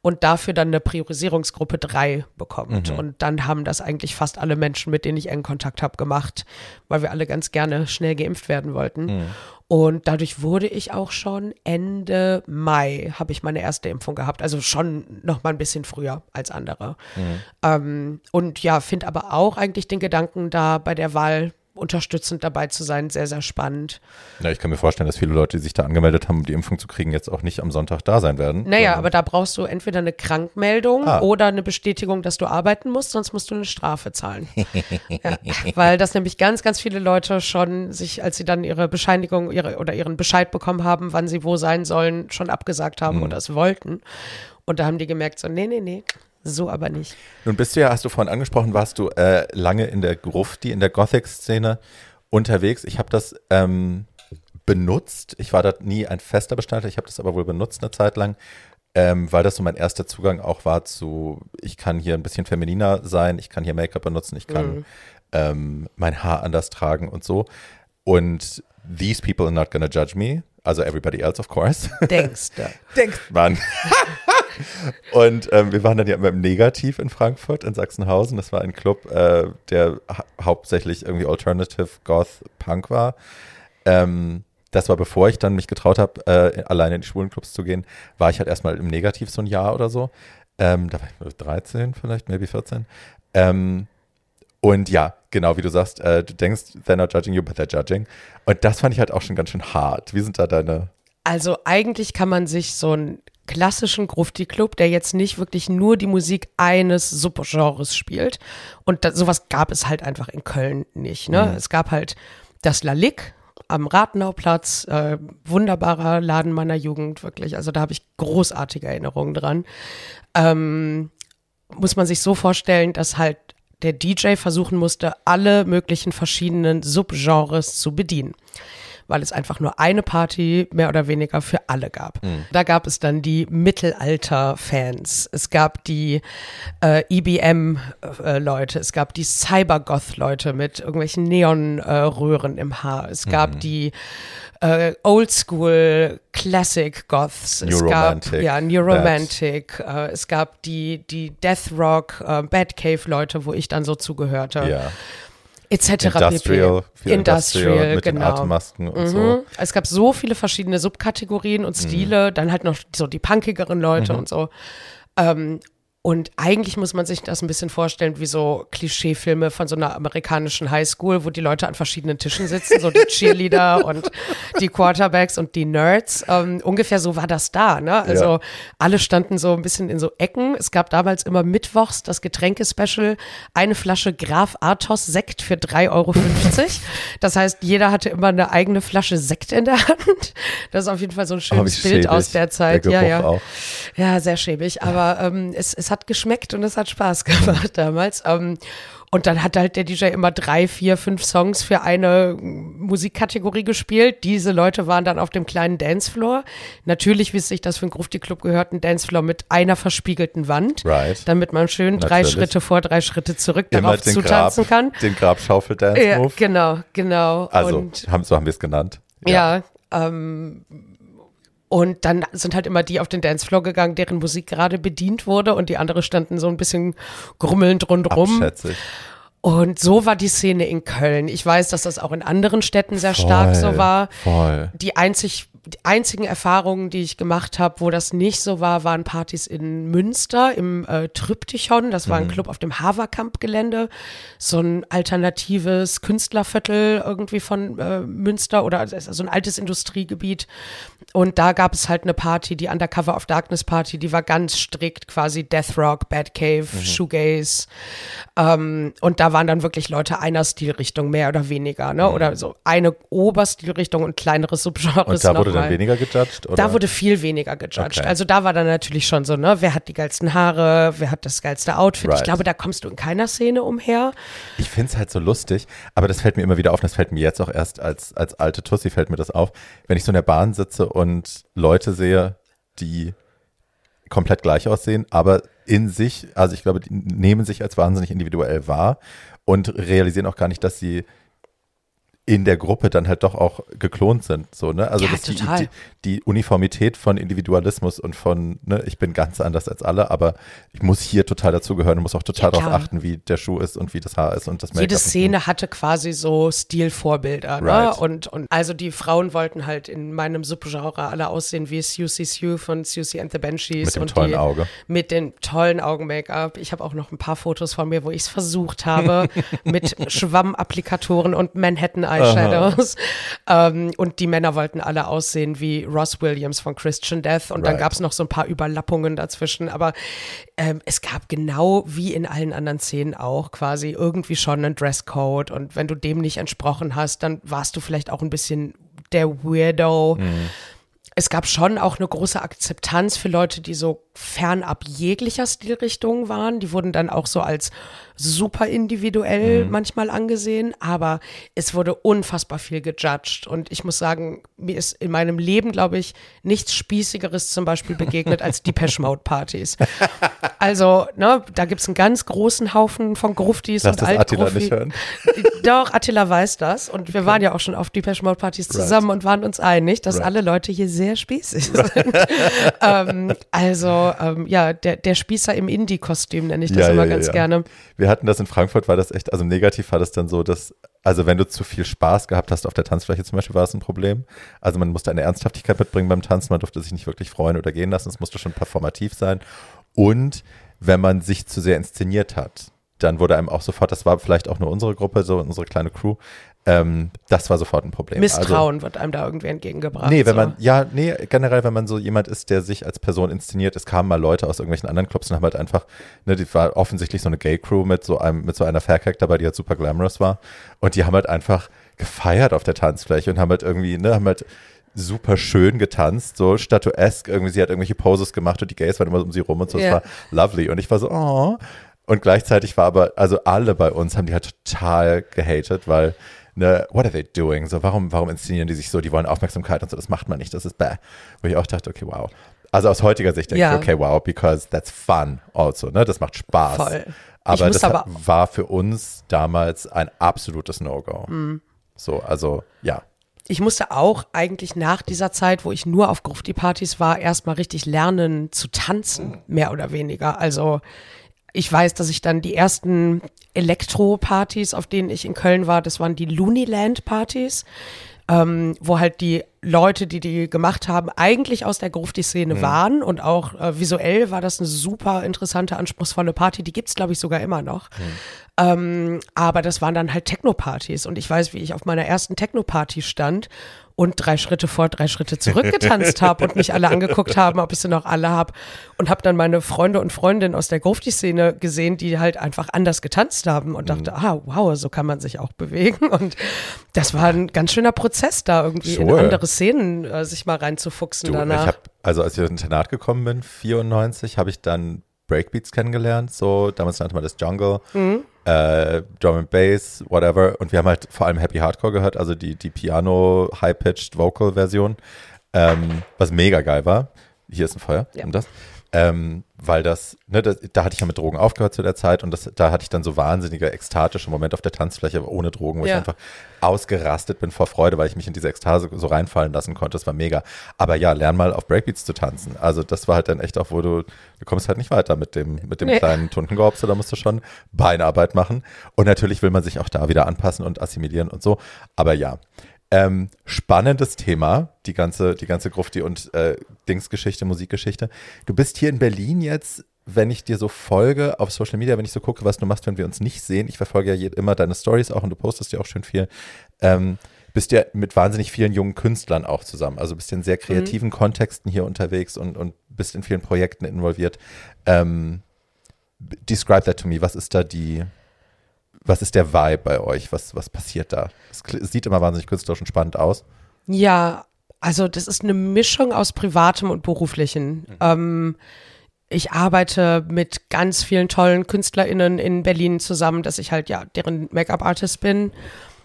Und dafür dann eine Priorisierungsgruppe 3 bekommt. Mhm. Und dann haben das eigentlich fast alle Menschen, mit denen ich engen Kontakt habe, gemacht, weil wir alle ganz gerne schnell geimpft werden wollten. Mhm. Und dadurch wurde ich auch schon Ende Mai, habe ich meine erste Impfung gehabt. Also schon noch mal ein bisschen früher als andere. Ähm, und ja, finde aber auch eigentlich den Gedanken da bei der Wahl unterstützend dabei zu sein, sehr, sehr spannend. Ja, ich kann mir vorstellen, dass viele Leute, die sich da angemeldet haben, um die Impfung zu kriegen, jetzt auch nicht am Sonntag da sein werden. Naja, aber da brauchst du entweder eine Krankmeldung Ah. oder eine Bestätigung, dass du arbeiten musst, sonst musst du eine Strafe zahlen. ja, weil das nämlich ganz, ganz viele Leute schon sich, als sie dann ihre Bescheinigung ihre, oder ihren Bescheid bekommen haben, wann sie wo sein sollen, schon abgesagt haben Mhm. oder es wollten. Und da haben die gemerkt, so, nee, nee, nee, so aber nicht. Nun bist du ja, hast du vorhin angesprochen, warst du äh, lange in der Grufti, in der Gothic-Szene unterwegs. Ich habe das ähm, benutzt. Ich war da nie ein fester Bestandteil, ich habe das aber wohl benutzt eine Zeit lang, ähm, weil das so mein erster Zugang auch war zu, ich kann hier ein bisschen femininer sein, ich kann hier Make-up benutzen, ich kann ähm, mein Haar anders tragen und so. Und these people are not gonna judge me. Also everybody else, of course. Denkst du? [laughs] Denkt man. [laughs] Und ähm, wir waren dann ja immer im Negativ in Frankfurt, in Sachsenhausen. Das war ein Club, äh, der ha hauptsächlich irgendwie Alternative Goth Punk war. Ähm, das war bevor ich dann mich getraut habe, äh, alleine in die Schwulenclubs zu gehen, war ich halt erstmal im Negativ so ein Jahr oder so. Ähm, da war ich 13 vielleicht, maybe 14. Ähm, und ja, genau wie du sagst, äh, du denkst, they're not judging you, but they're judging. Und das fand ich halt auch schon ganz schön hart. Wie sind da deine Also eigentlich kann man sich so einen klassischen Grufti-Club, der jetzt nicht wirklich nur die Musik eines Subgenres spielt. Und da, sowas gab es halt einfach in Köln nicht. Ne? Es gab halt das Lalick am Rathenauplatz, äh, wunderbarer Laden meiner Jugend, wirklich. Also da habe ich großartige Erinnerungen dran. Ähm, muss man sich so vorstellen, dass halt der DJ versuchen musste, alle möglichen verschiedenen Subgenres zu bedienen weil es einfach nur eine Party mehr oder weniger für alle gab. Da gab es dann die Mittelalter-Fans, es gab die äh, IBM-Leute, es gab die Cybergoth-Leute mit irgendwelchen Neonröhren im Haar, es gab die äh, Oldschool Classic Goths, New es gab ja New Romantic, äh, es gab die die Death Rock, äh, Batcave Leute, wo ich dann so zugehörte. Ja, etc. Industrial, viel Industrial, mit den genau. Atemmasken und so. Mhm. Es gab so viele verschiedene Subkategorien und Stile, Mhm. dann halt noch so die punkigeren Leute und so. Ähm, und eigentlich muss man sich das ein bisschen vorstellen wie so Klischeefilme von so einer amerikanischen Highschool, wo die Leute an verschiedenen Tischen sitzen, so die [laughs] Cheerleader und die Quarterbacks und die Nerds. Ähm, ungefähr so war das da. Ne? Also Ja. alle standen so ein bisschen in so Ecken. Es gab damals immer mittwochs das Getränkespecial, eine Flasche Graf Athos Sekt für 3,50 Euro. Das heißt, jeder hatte immer eine eigene Flasche Sekt in der Hand. Das ist auf jeden Fall so ein Oh, schönes Bild schäbig. aus der Zeit. Der ja, ja. auch. Ja, sehr schäbig, aber ähm, es, es hat geschmeckt und es hat Spaß [laughs] gemacht damals. Ähm, und dann hat halt der DJ immer drei, vier, fünf Songs für eine Musikkategorie gespielt. Diese Leute waren dann auf dem kleinen Dancefloor. Natürlich, wie es sich das für einen Grufti-Club gehört, ein Dancefloor mit einer verspiegelten Wand. Right. Damit man schön drei Natürlich. Schritte vor, drei Schritte zurück Immer darauf zutanzen Grab, kann. den Grabschaufel-Dance-Move. Ja, genau, genau. also, und haben, so haben wir es genannt. ja, ähm, und dann sind halt immer die auf den Dancefloor gegangen, deren Musik gerade bedient wurde und die andere standen so ein bisschen grummelnd rundrum. Abschätzig. Und so war die Szene in Köln. Ich weiß, dass das auch in anderen Städten sehr stark so Voll, war. Voll. Die, einzig, die einzigen Erfahrungen, die ich gemacht habe, wo das nicht so war, waren Partys in Münster im äh, Tryptychon. Das war ein Club auf dem Haverkamp-Gelände. So ein alternatives Künstlerviertel irgendwie von äh, Münster oder also so ein altes Industriegebiet. Und da gab es halt eine Party, die Undercover of Darkness Party, die war ganz strikt quasi Death Rock, Bad Cave, Shoegaze. Ähm, und da waren dann wirklich Leute einer Stilrichtung, mehr oder weniger, ne? Oder so eine Oberstilrichtung und kleinere Subgenres. Und da wurde dann weniger gejudged? Oder? Da wurde viel weniger gejudged. Okay. Also da war dann natürlich schon so, ne, wer hat die geilsten Haare, wer hat das geilste Outfit. Ich Right. glaube, da kommst du in keiner Szene umher. Ich finde es halt so lustig, aber das fällt mir immer wieder auf, und das fällt mir jetzt auch erst als, als alte Tussi fällt mir das auf, wenn ich so in der Bahn sitze und Leute sehe, die komplett gleich aussehen, aber in sich, also ich glaube, die nehmen sich als wahnsinnig individuell wahr und realisieren auch gar nicht, dass sie in der Gruppe dann halt doch auch geklont sind. So, ne? Also Ja, dass die, die, die Uniformität von Individualismus und von, ne, ich bin ganz anders als alle, aber ich muss hier total dazugehören und muss auch total Ja, darauf achten, wie der Schuh ist und wie das Haar ist und das Make-up. Jede so. Szene hatte quasi so Stilvorbilder. Ne? Right. Und, und also die Frauen wollten halt in meinem Subgenre alle aussehen wie Susie Sue von Susie and the Banshees. Mit dem und tollen die, Auge. Mit dem tollen Augen-Make-up. Ich habe auch noch ein paar Fotos von mir, wo ich es versucht habe, [laughs] mit Schwammapplikatoren und Manhattan-Eyeshadows. Ähm, und die Männer wollten alle aussehen wie Ross Williams von Christian Death. Und dann Right. gab es noch so ein paar Überlappungen dazwischen. Aber ähm, es gab genau wie in allen anderen Szenen auch quasi irgendwie schon einen Dresscode. Und wenn du dem nicht entsprochen hast, dann warst du vielleicht auch ein bisschen der Weirdo. Es gab schon auch eine große Akzeptanz für Leute, die so fernab jeglicher Stilrichtung waren. Die wurden dann auch so als super individuell manchmal angesehen, aber es wurde unfassbar viel gejudged. Und ich muss sagen, mir ist in meinem Leben, glaube ich, nichts Spießigeres zum Beispiel begegnet als Depeche Mode Partys. [laughs] Also, ne, da gibt es einen ganz großen Haufen von Gruftis Lass und das Attila nicht hören. [laughs] Doch, Attila weiß das. Und wir waren ja auch schon auf Depeche Mode Partys zusammen und waren uns einig, dass Right. alle Leute hier sehr spießig sind. [laughs] ähm, also, ähm, ja, der, der Spießer im Indie-Kostüm nenne ich das Ja, immer ja, ganz ja. gerne. Wir hatten das in Frankfurt, war das echt, also negativ war das dann so, dass, also wenn du zu viel Spaß gehabt hast auf der Tanzfläche zum Beispiel, war es ein Problem. Also man musste eine Ernsthaftigkeit mitbringen beim Tanzen, man durfte sich nicht wirklich freuen oder gehen lassen, es musste schon performativ sein. Und wenn man sich zu sehr inszeniert hat, dann wurde einem auch sofort, das war vielleicht auch nur unsere Gruppe, so unsere kleine Crew, ähm, das war sofort ein Problem. Also, Misstrauen wird einem da irgendwie entgegengebracht. Nee, wenn so. man, ja, nee, generell, wenn man so jemand ist, der sich als Person inszeniert, es kamen mal Leute aus irgendwelchen anderen Clubs und haben halt einfach, ne, die war offensichtlich so eine Gay-Crew mit so einem, mit so einer Faircrack dabei, die halt super glamorous war. Und die haben halt einfach gefeiert auf der Tanzfläche und haben halt irgendwie, ne, haben halt super schön getanzt, so statuesk, irgendwie, sie hat irgendwelche Poses gemacht und die Gays waren immer um sie rum und so, es Ja. war lovely. Und ich war so, oh. Und gleichzeitig war aber, also alle bei uns haben die halt total gehatet, weil, ne, what are they doing? So, warum, warum inszenieren die sich so? Die wollen Aufmerksamkeit und so, das macht man nicht, das ist bäh. Wo ich auch dachte, okay, wow. Also aus heutiger Sicht denke Ja. ich, okay, wow, because that's fun also, ne, das macht Spaß. Voll. Aber das aber- war für uns damals ein absolutes No-Go. Mhm. So, also, ja. ich musste auch eigentlich nach dieser Zeit, wo ich nur auf Grufti-Partys war, erstmal richtig lernen zu tanzen, mehr oder weniger. Also ich weiß, dass ich dann die ersten Elektro-Partys, auf denen ich in Köln war, das waren die Looniland-Partys, ähm, wo halt die Leute, die die gemacht haben, eigentlich aus der Grufti-Szene waren. Und auch äh, visuell war das eine super interessante, anspruchsvolle Party. Die gibt's glaube ich, sogar immer noch. Ähm, aber das waren dann halt Techno-Partys. Und ich weiß, wie ich auf meiner ersten Techno-Party stand und drei Schritte vor, drei Schritte zurück getanzt habe und mich alle angeguckt haben, ob ich sie noch alle habe und habe dann meine Freunde und Freundinnen aus der Grufti-Szene gesehen, die halt einfach anders getanzt haben und dachte, ah, wow, so kann man sich auch bewegen und das war ein ganz schöner Prozess da irgendwie in Sure. andere Szenen äh, sich mal reinzufuchsen Du, danach. ich habe, also als ich ins Internat gekommen bin, 94, habe ich dann Breakbeats kennengelernt. So, damals nannte man das Jungle, Mhm. Äh, Drum and Bass, whatever. Und wir haben halt vor allem Happy Hardcore gehört, also die, die Piano High-Pitched Vocal Version, ähm, was mega geil war. Hier ist ein Feuer, Ja. um das. Ähm, weil das, ne, das, da hatte ich ja mit Drogen aufgehört zu der Zeit und das, da hatte ich dann so wahnsinnige ekstatische Momente auf der Tanzfläche aber ohne Drogen, wo ich Ja. einfach ausgerastet bin vor Freude, weil ich mich in diese Ekstase so reinfallen lassen konnte. Das war mega. Aber ja, lern mal auf Breakbeats zu tanzen. Also das war halt dann echt auch, wo du, du kommst halt nicht weiter mit dem, mit dem Nee. kleinen Tuntengorbs, da musst du schon Beinarbeit machen. Und natürlich will man sich auch da wieder anpassen und assimilieren und so. Aber ja. Ähm, spannendes Thema, die ganze, die ganze Grufti und äh, Dingsgeschichte, Musikgeschichte. Du bist hier in Berlin jetzt, wenn ich dir so folge auf Social Media, wenn ich so gucke, was du machst, wenn wir uns nicht sehen. Ich verfolge ja immer deine Stories auch und du postest ja auch schön viel. Ähm, bist ja mit wahnsinnig vielen jungen Künstlern auch zusammen. Also bist in sehr kreativen Kontexten hier unterwegs und, und bist in vielen Projekten involviert. Ähm, describe that to me. Was ist da die, was ist der Vibe bei euch? Was, was passiert da? Es, sieht immer wahnsinnig künstlerisch und spannend aus. Ja, also das ist eine Mischung aus privatem und beruflichen. Ähm, ich arbeite mit ganz vielen tollen KünstlerInnen in Berlin zusammen, dass ich halt ja deren Make-up-Artist bin.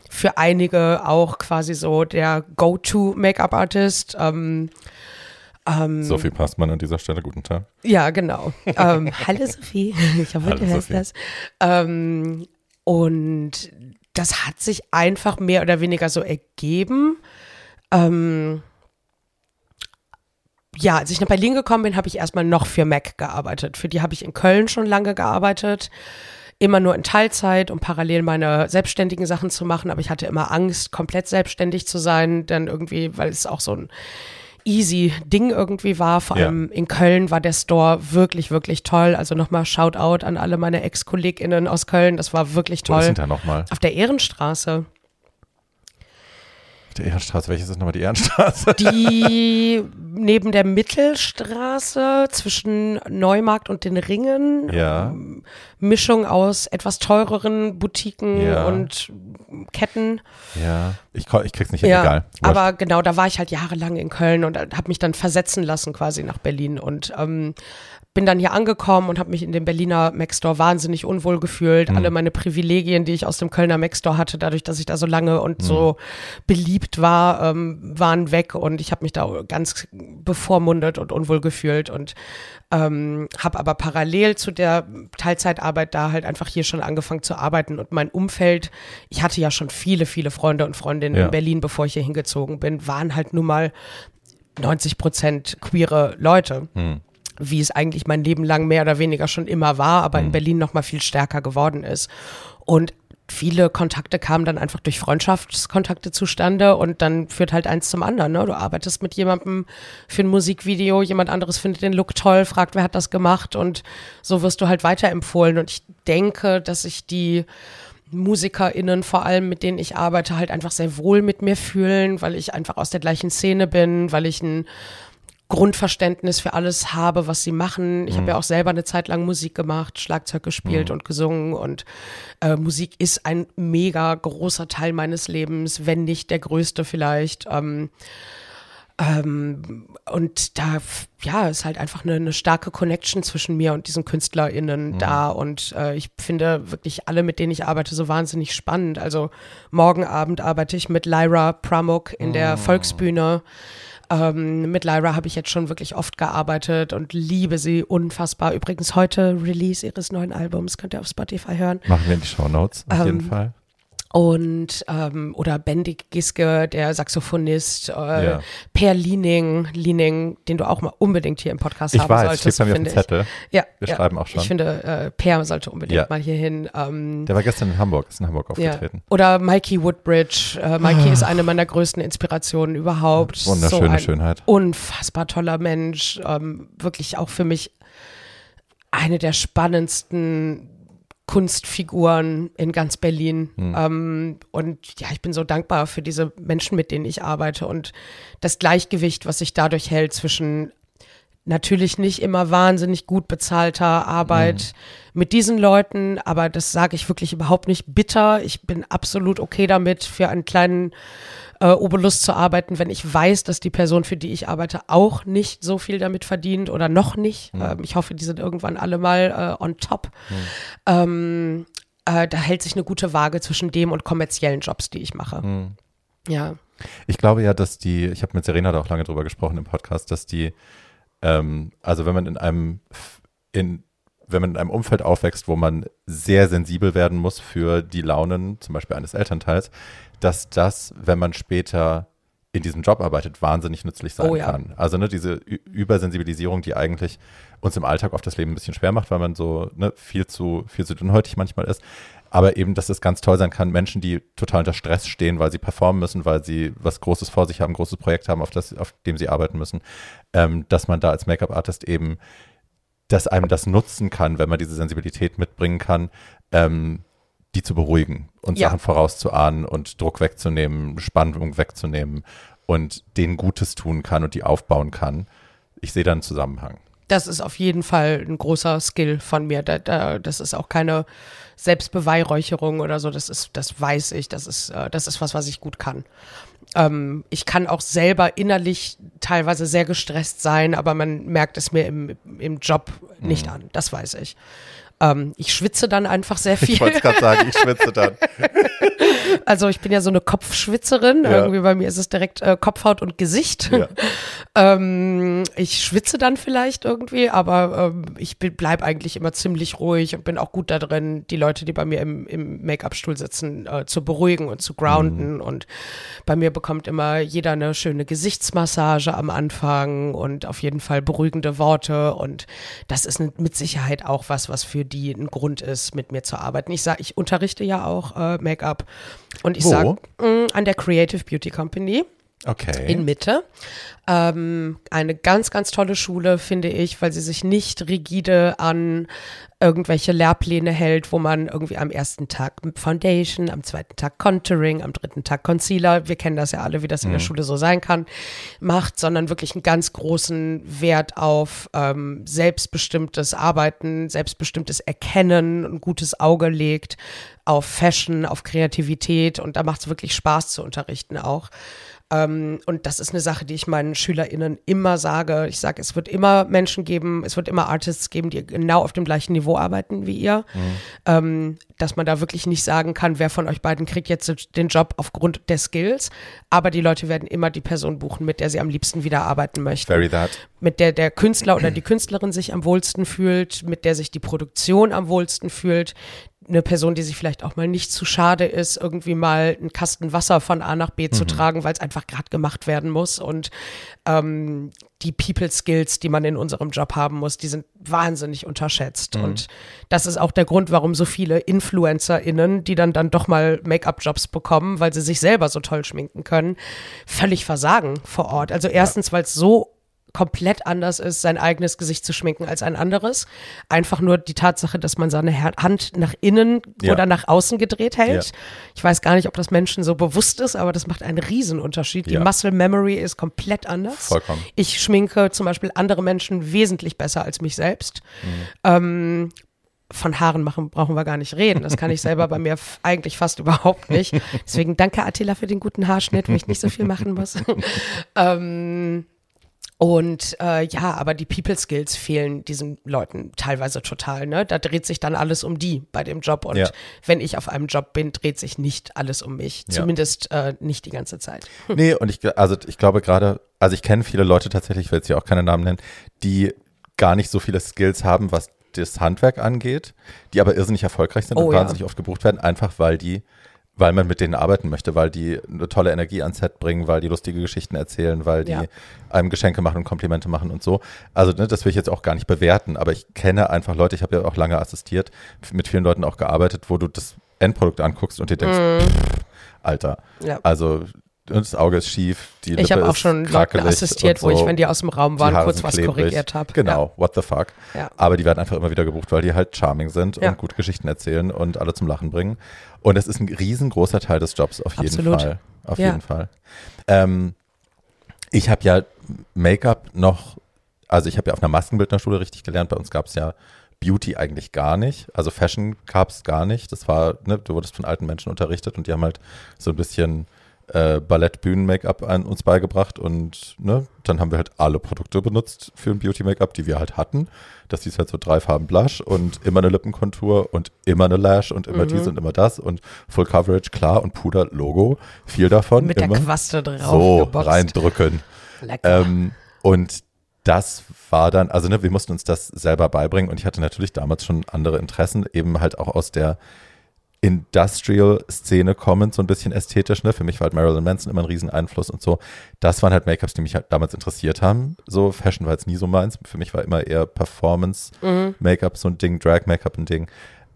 Für einige auch quasi so der Go-To-Make-up-Artist. Ähm, Sophie Passmann an dieser Stelle, guten Tag. ja, genau. ähm, [laughs] hallo Sophie, ich hoffe, Hallo du hörst Sophie. das. Ähm, und das hat sich einfach mehr oder weniger so ergeben. Ähm, ja, als ich nach Berlin gekommen bin, habe ich erstmal noch für Mac gearbeitet. Für die habe ich in Köln schon lange gearbeitet. Immer nur in Teilzeit, um parallel meine selbstständigen Sachen zu machen. Aber ich hatte immer Angst, komplett selbstständig zu sein. Dann irgendwie, weil es auch so ein easy Ding irgendwie war. Vor allem ja. in Köln war der Store wirklich, wirklich toll. Also nochmal Shoutout an alle meine Ex-KollegInnen aus Köln. Das war wirklich toll. Wo sind da nochmal? Auf der Ehrenstraße der Ehrenstraße, welches ist nochmal die Ehrenstraße? Die neben der Mittelstraße zwischen Neumarkt und den Ringen. Ja. Mischung aus etwas teureren Boutiquen ja. und Ketten. Ja, ich, ich krieg's nicht hin, ja, egal. Wurscht. Aber genau, da war ich halt jahrelang in Köln und habe mich dann versetzen lassen quasi nach Berlin und ähm, bin dann hier angekommen und habe mich in dem Berliner Mac Store wahnsinnig unwohl gefühlt. Mhm. Alle meine Privilegien, die ich aus dem Kölner Mac Store hatte, dadurch, dass ich da so lange und mhm. so beliebt war, ähm, waren weg und ich habe mich da ganz bevormundet und unwohl gefühlt und ähm, habe aber parallel zu der Teilzeitarbeit da halt einfach hier schon angefangen zu arbeiten und mein Umfeld, ich hatte ja schon viele, viele Freunde und Freundinnen ja. in Berlin, bevor ich hier hingezogen bin, waren halt nun mal 90 Prozent queere Leute. Mhm wie es eigentlich mein Leben lang mehr oder weniger schon immer war, aber mhm. in Berlin noch mal viel stärker geworden ist. Und viele Kontakte kamen dann einfach durch Freundschaftskontakte zustande und dann führt halt eins zum anderen. Ne? Du arbeitest mit jemandem für ein Musikvideo, jemand anderes findet den Look toll, fragt, wer hat das gemacht und so wirst du halt weiterempfohlen. Und ich denke, dass ich die MusikerInnen vor allem, mit denen ich arbeite, halt einfach sehr wohl mit mir fühlen, weil ich einfach aus der gleichen Szene bin, weil ich ein Grundverständnis für alles habe, was sie machen. Ich mhm. habe ja auch selber eine Zeit lang Musik gemacht, Schlagzeug gespielt mhm. und gesungen und äh, Musik ist ein mega großer Teil meines Lebens, wenn nicht der größte vielleicht. Ähm, ähm, und da, ja, ist halt einfach eine, eine, starke Connection zwischen mir und diesen KünstlerInnen mhm. da. Und äh, ich finde wirklich alle, mit denen ich arbeite, so wahnsinnig spannend. Also morgen Abend arbeite ich mit Lyra Pramuk in der mhm. Volksbühne. Ähm, mit Lyra habe ich jetzt schon wirklich oft gearbeitet und liebe sie unfassbar. Übrigens heute Release ihres neuen Albums, könnt ihr auf Spotify hören. Machen wir in die Show Notes auf ähm, jeden Fall und ähm, oder Bendig Giske, der Saxophonist, äh, ja. Per Liening, Liening, den du auch mal unbedingt hier im Podcast ich haben weiß, solltest. Ich weiß, steht Zettel. Ja, wir ja. schreiben auch schon. Ich finde, äh, Per sollte unbedingt ja. mal hier hin. Ähm, der war gestern in Hamburg, ist in Hamburg aufgetreten. Oder Mikey Woodbridge. Äh, Mikey ah. ist eine meiner größten Inspirationen überhaupt. Wunderschöne so Schönheit. Unfassbar toller Mensch. Ähm, wirklich auch für mich eine der spannendsten Kunstfiguren in ganz Berlin. Mhm. Ähm, und ja, ich bin so dankbar für diese Menschen, mit denen ich arbeite und das Gleichgewicht, was sich dadurch hält zwischen natürlich nicht immer wahnsinnig gut bezahlter Arbeit mhm. mit diesen Leuten, aber das sage ich wirklich überhaupt nicht bitter. Ich bin absolut okay damit, für einen kleinen äh, Obolus zu arbeiten, wenn ich weiß, dass die Person, für die ich arbeite, auch nicht so viel damit verdient oder noch nicht. Mhm. Ähm, ich hoffe, die sind irgendwann alle mal äh, on top. Mhm. Ähm, äh, da hält sich eine gute Waage zwischen dem und kommerziellen Jobs, die ich mache. Mhm. Ja. Ich glaube ja, dass die, ich habe mit Serena da auch lange drüber gesprochen im Podcast, dass die, ähm, also wenn man in einem, in, wenn man in einem Umfeld aufwächst, wo man sehr sensibel werden muss für die Launen, zum Beispiel eines Elternteils, dass das, wenn man später in diesem Job arbeitet, wahnsinnig nützlich sein oh, ja. kann. Also ne, diese Ü Übersensibilisierung, die eigentlich uns im Alltag oft das Leben ein bisschen schwer macht, weil man so ne, viel zu viel zu dünnhäutig manchmal ist. Aber eben, dass es ganz toll sein kann, Menschen, die total unter Stress stehen, weil sie performen müssen, weil sie was Großes vor sich haben, ein großes Projekt haben, auf, das, auf dem sie arbeiten müssen, ähm, dass man da als Make-up-Artist eben, dass einem das nutzen kann, wenn man diese Sensibilität mitbringen kann, ähm, die zu beruhigen und ja. Sachen vorauszuahnen und Druck wegzunehmen, Spannung wegzunehmen und denen Gutes tun kann und die aufbauen kann. Ich sehe da einen Zusammenhang. Das ist auf jeden Fall ein großer Skill von mir. Da, da, das ist auch keine Selbstbeweihräucherung oder so. Das ist, das weiß ich. Das ist, äh, das ist was, was ich gut kann. Ähm, ich kann auch selber innerlich teilweise sehr gestresst sein, aber man merkt es mir im, im Job nicht mhm. an. Das weiß ich. Ähm, ich schwitze dann einfach sehr viel. [laughs] Ich wollte gerade sagen, ich schwitze dann. [laughs] Also ich bin ja so eine Kopfschwitzerin. Ja. Irgendwie bei mir ist es direkt äh, Kopfhaut und Gesicht. Ja. [laughs] ähm, ich schwitze dann vielleicht irgendwie, aber ähm, ich bleibe eigentlich immer ziemlich ruhig und bin auch gut da drin, die Leute, die bei mir im, im Make-up-Stuhl sitzen, äh, zu beruhigen und zu grounden. Mhm. Und bei mir bekommt immer jeder eine schöne Gesichtsmassage am Anfang und auf jeden Fall beruhigende Worte. Und das ist mit Sicherheit auch was, was für die ein Grund ist, mit mir zu arbeiten. Ich sage, ich unterrichte ja auch äh, Make-up und ich sage mm, an der Creative Beauty Company. Okay. In Mitte. Ähm, eine ganz, ganz tolle Schule, finde ich, weil sie sich nicht rigide an irgendwelche Lehrpläne hält, wo man irgendwie am ersten Tag Foundation, am zweiten Tag Contouring, am dritten Tag Concealer, wir kennen das ja alle, wie das in der mhm. Schule so sein kann, macht, sondern wirklich einen ganz großen Wert auf ähm, selbstbestimmtes Arbeiten, selbstbestimmtes Erkennen, ein gutes Auge legt auf Fashion, auf Kreativität und da macht es wirklich Spaß zu unterrichten auch. Ähm, und das ist eine Sache, die ich meinen SchülerInnen immer sage. Ich sage, es wird immer Menschen geben, es wird immer Artists geben, die genau auf dem gleichen Niveau arbeiten wie ihr. Mhm. Ähm, dass man da wirklich nicht sagen kann, wer von euch beiden kriegt jetzt den Job aufgrund der Skills. Aber die Leute werden immer die Person buchen, mit der sie am liebsten wieder arbeiten möchten. Very that. Mit der der Künstler oder die Künstlerin sich am wohlsten fühlt, mit der sich die Produktion am wohlsten fühlt, eine Person, die sich vielleicht auch mal nicht zu schade ist, irgendwie mal einen Kasten Wasser von A nach B mhm. zu tragen, weil es einfach gerade gemacht werden muss. Und ähm, die People Skills, die man in unserem Job haben muss, die sind wahnsinnig unterschätzt. Mhm. Und das ist auch der Grund, warum so viele InfluencerInnen, die dann dann doch mal Make-up-Jobs bekommen, weil sie sich selber so toll schminken können, völlig versagen vor Ort. Also erstens, ja. weil es so komplett anders ist, sein eigenes Gesicht zu schminken als ein anderes. Einfach nur die Tatsache, dass man seine Hand nach innen ja. oder nach außen gedreht hält. Ja. Ich weiß gar nicht, ob das Menschen so bewusst ist, aber das macht einen Riesenunterschied. Ja. Die Muscle Memory ist komplett anders. Vollkommen. Ich schminke zum Beispiel andere Menschen wesentlich besser als mich selbst. Mhm. Ähm, von Haaren machen brauchen wir gar nicht reden. Das kann ich selber bei mir eigentlich fast überhaupt nicht. Deswegen danke Attila für den guten Haarschnitt, wo ich nicht so viel machen muss. [laughs] ähm, und äh, ja, aber die People Skills fehlen diesen Leuten teilweise total. Ne? Da dreht sich dann alles um die bei dem Job. Und ja. wenn ich auf einem Job bin, dreht sich nicht alles um mich. Ja. Zumindest äh, nicht die ganze Zeit. Hm. [laughs] Nee, und ich, also ich glaube gerade, also ich kenne viele Leute tatsächlich, ich will jetzt hier auch keine Namen nennen, die gar nicht so viele Skills haben, was das Handwerk angeht, die aber irrsinnig erfolgreich sind oh, und wahnsinnig ja. oft gebucht werden, einfach weil die weil man mit denen arbeiten möchte, weil die eine tolle Energie ans Set bringen, weil die lustige Geschichten erzählen, weil die ja. einem Geschenke machen und Komplimente machen und so. Also ne, das will ich jetzt auch gar nicht bewerten, aber ich kenne einfach Leute, ich habe ja auch lange assistiert, mit vielen Leuten auch gearbeitet, wo du das Endprodukt anguckst und dir denkst, mm. pff, Alter, ja. also das Auge ist schief, die Ich habe auch schon Leuten assistiert, so. wo ich, wenn die aus dem Raum waren, kurz was klebrig. korrigiert habe. Genau, ja. what the fuck. Ja. Aber die werden einfach immer wieder gebucht, weil die halt charming sind ja. und gut Geschichten erzählen und alle zum Lachen bringen. Und das ist ein riesengroßer Teil des Jobs, auf jeden Absolut. Fall. Auf jeden Fall. Ähm, ich habe ja Make-up noch, also ich habe ja auf einer Maskenbildnerschule richtig gelernt. Bei uns gab es ja Beauty eigentlich gar nicht. Also Fashion gab es gar nicht. Das war, ne, du wurdest von alten Menschen unterrichtet und die haben halt so ein bisschen äh, Ballett-Bühnen-Make-up an uns beigebracht und ne, dann haben wir halt alle Produkte benutzt für ein Beauty-Make-up, die wir halt hatten. Das hieß halt so drei Farben Blush und immer eine Lippenkontur und immer eine Lash und immer mhm. dies und immer das und Full Coverage, klar und Puder, Logo, viel davon. Mit immer. der Quaste drauf. So, geboxt. reindrücken. Lecker. Ähm, und das war dann, also ne, wir mussten uns das selber beibringen und ich hatte natürlich damals schon andere Interessen, eben halt auch aus der Industrial-Szene kommend, so ein bisschen ästhetisch. Ne? Für mich war halt Marilyn Manson immer ein Rieseneinfluss und so. Das waren halt Make-ups, die mich halt damals interessiert haben. So, Fashion war jetzt nie so meins. Für mich war immer eher Performance-Make-up mhm. so ein Ding, Drag-Make-up ein Ding.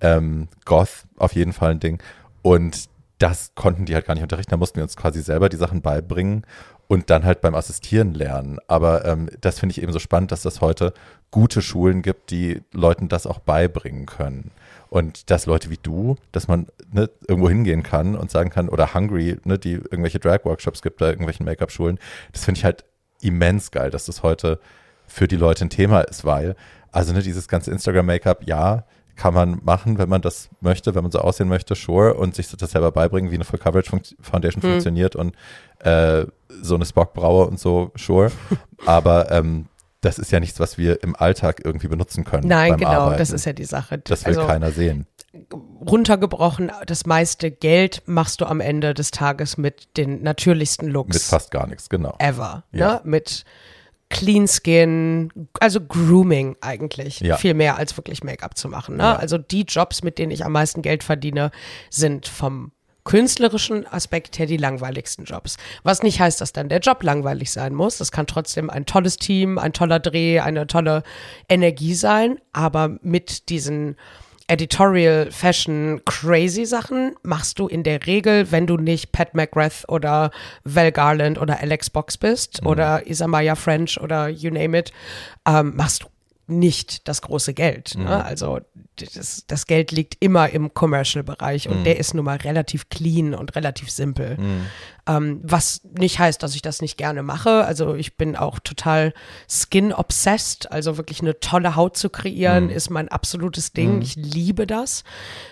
Ähm, Goth auf jeden Fall ein Ding. Und das konnten die halt gar nicht unterrichten. Da mussten wir uns quasi selber die Sachen beibringen und dann halt beim Assistieren lernen. Aber ähm, das finde ich eben so spannend, dass das heute gute Schulen gibt, die Leuten das auch beibringen können. Und dass Leute wie du, dass man ne, irgendwo hingehen kann und sagen kann, oder Hungry, ne, die irgendwelche Drag-Workshops gibt, da irgendwelchen Make-up-Schulen, das finde ich halt immens geil, dass das heute für die Leute ein Thema ist, weil, also ne, dieses ganze Instagram-Make-up, ja, kann man machen, wenn man das möchte, wenn man so aussehen möchte, sure, und sich das selber beibringen, wie eine Full Coverage Foundation hm. funktioniert und äh, so eine Spock-Braue und so, sure. [laughs] Aber ähm, das ist ja nichts, was wir im Alltag irgendwie benutzen können. Nein, genau, Arbeiten. das ist ja die Sache. Das will also, keiner sehen. Runtergebrochen, das meiste Geld machst du am Ende des Tages mit den natürlichsten Looks. Mit fast gar nichts, genau. Ever. Ja. Ne? Mit Clean Skin, also Grooming eigentlich. Ja. Viel mehr als wirklich Make-up zu machen. Ne? Ja. Also die Jobs, mit denen ich am meisten Geld verdiene, sind vom künstlerischen Aspekt her die langweiligsten Jobs. Was nicht heißt, dass dann der Job langweilig sein muss. Das kann trotzdem ein tolles Team, ein toller Dreh, eine tolle Energie sein. Aber mit diesen Editorial, Fashion, crazy Sachen machst du in der Regel, wenn du nicht Pat McGrath oder Val Garland oder Alex Box bist mhm. oder Isamaya French oder you name it, ähm, machst du nicht das große Geld. Ne? Mhm. Also das, das, Geld liegt immer im Commercial-Bereich und mhm. der ist nun mal relativ clean und relativ simpel. Mhm. Ähm, was nicht heißt, dass ich das nicht gerne mache. Also ich bin auch total skin-obsessed. Also wirklich eine tolle Haut zu kreieren, mhm. ist mein absolutes Ding. Mhm. Ich liebe das.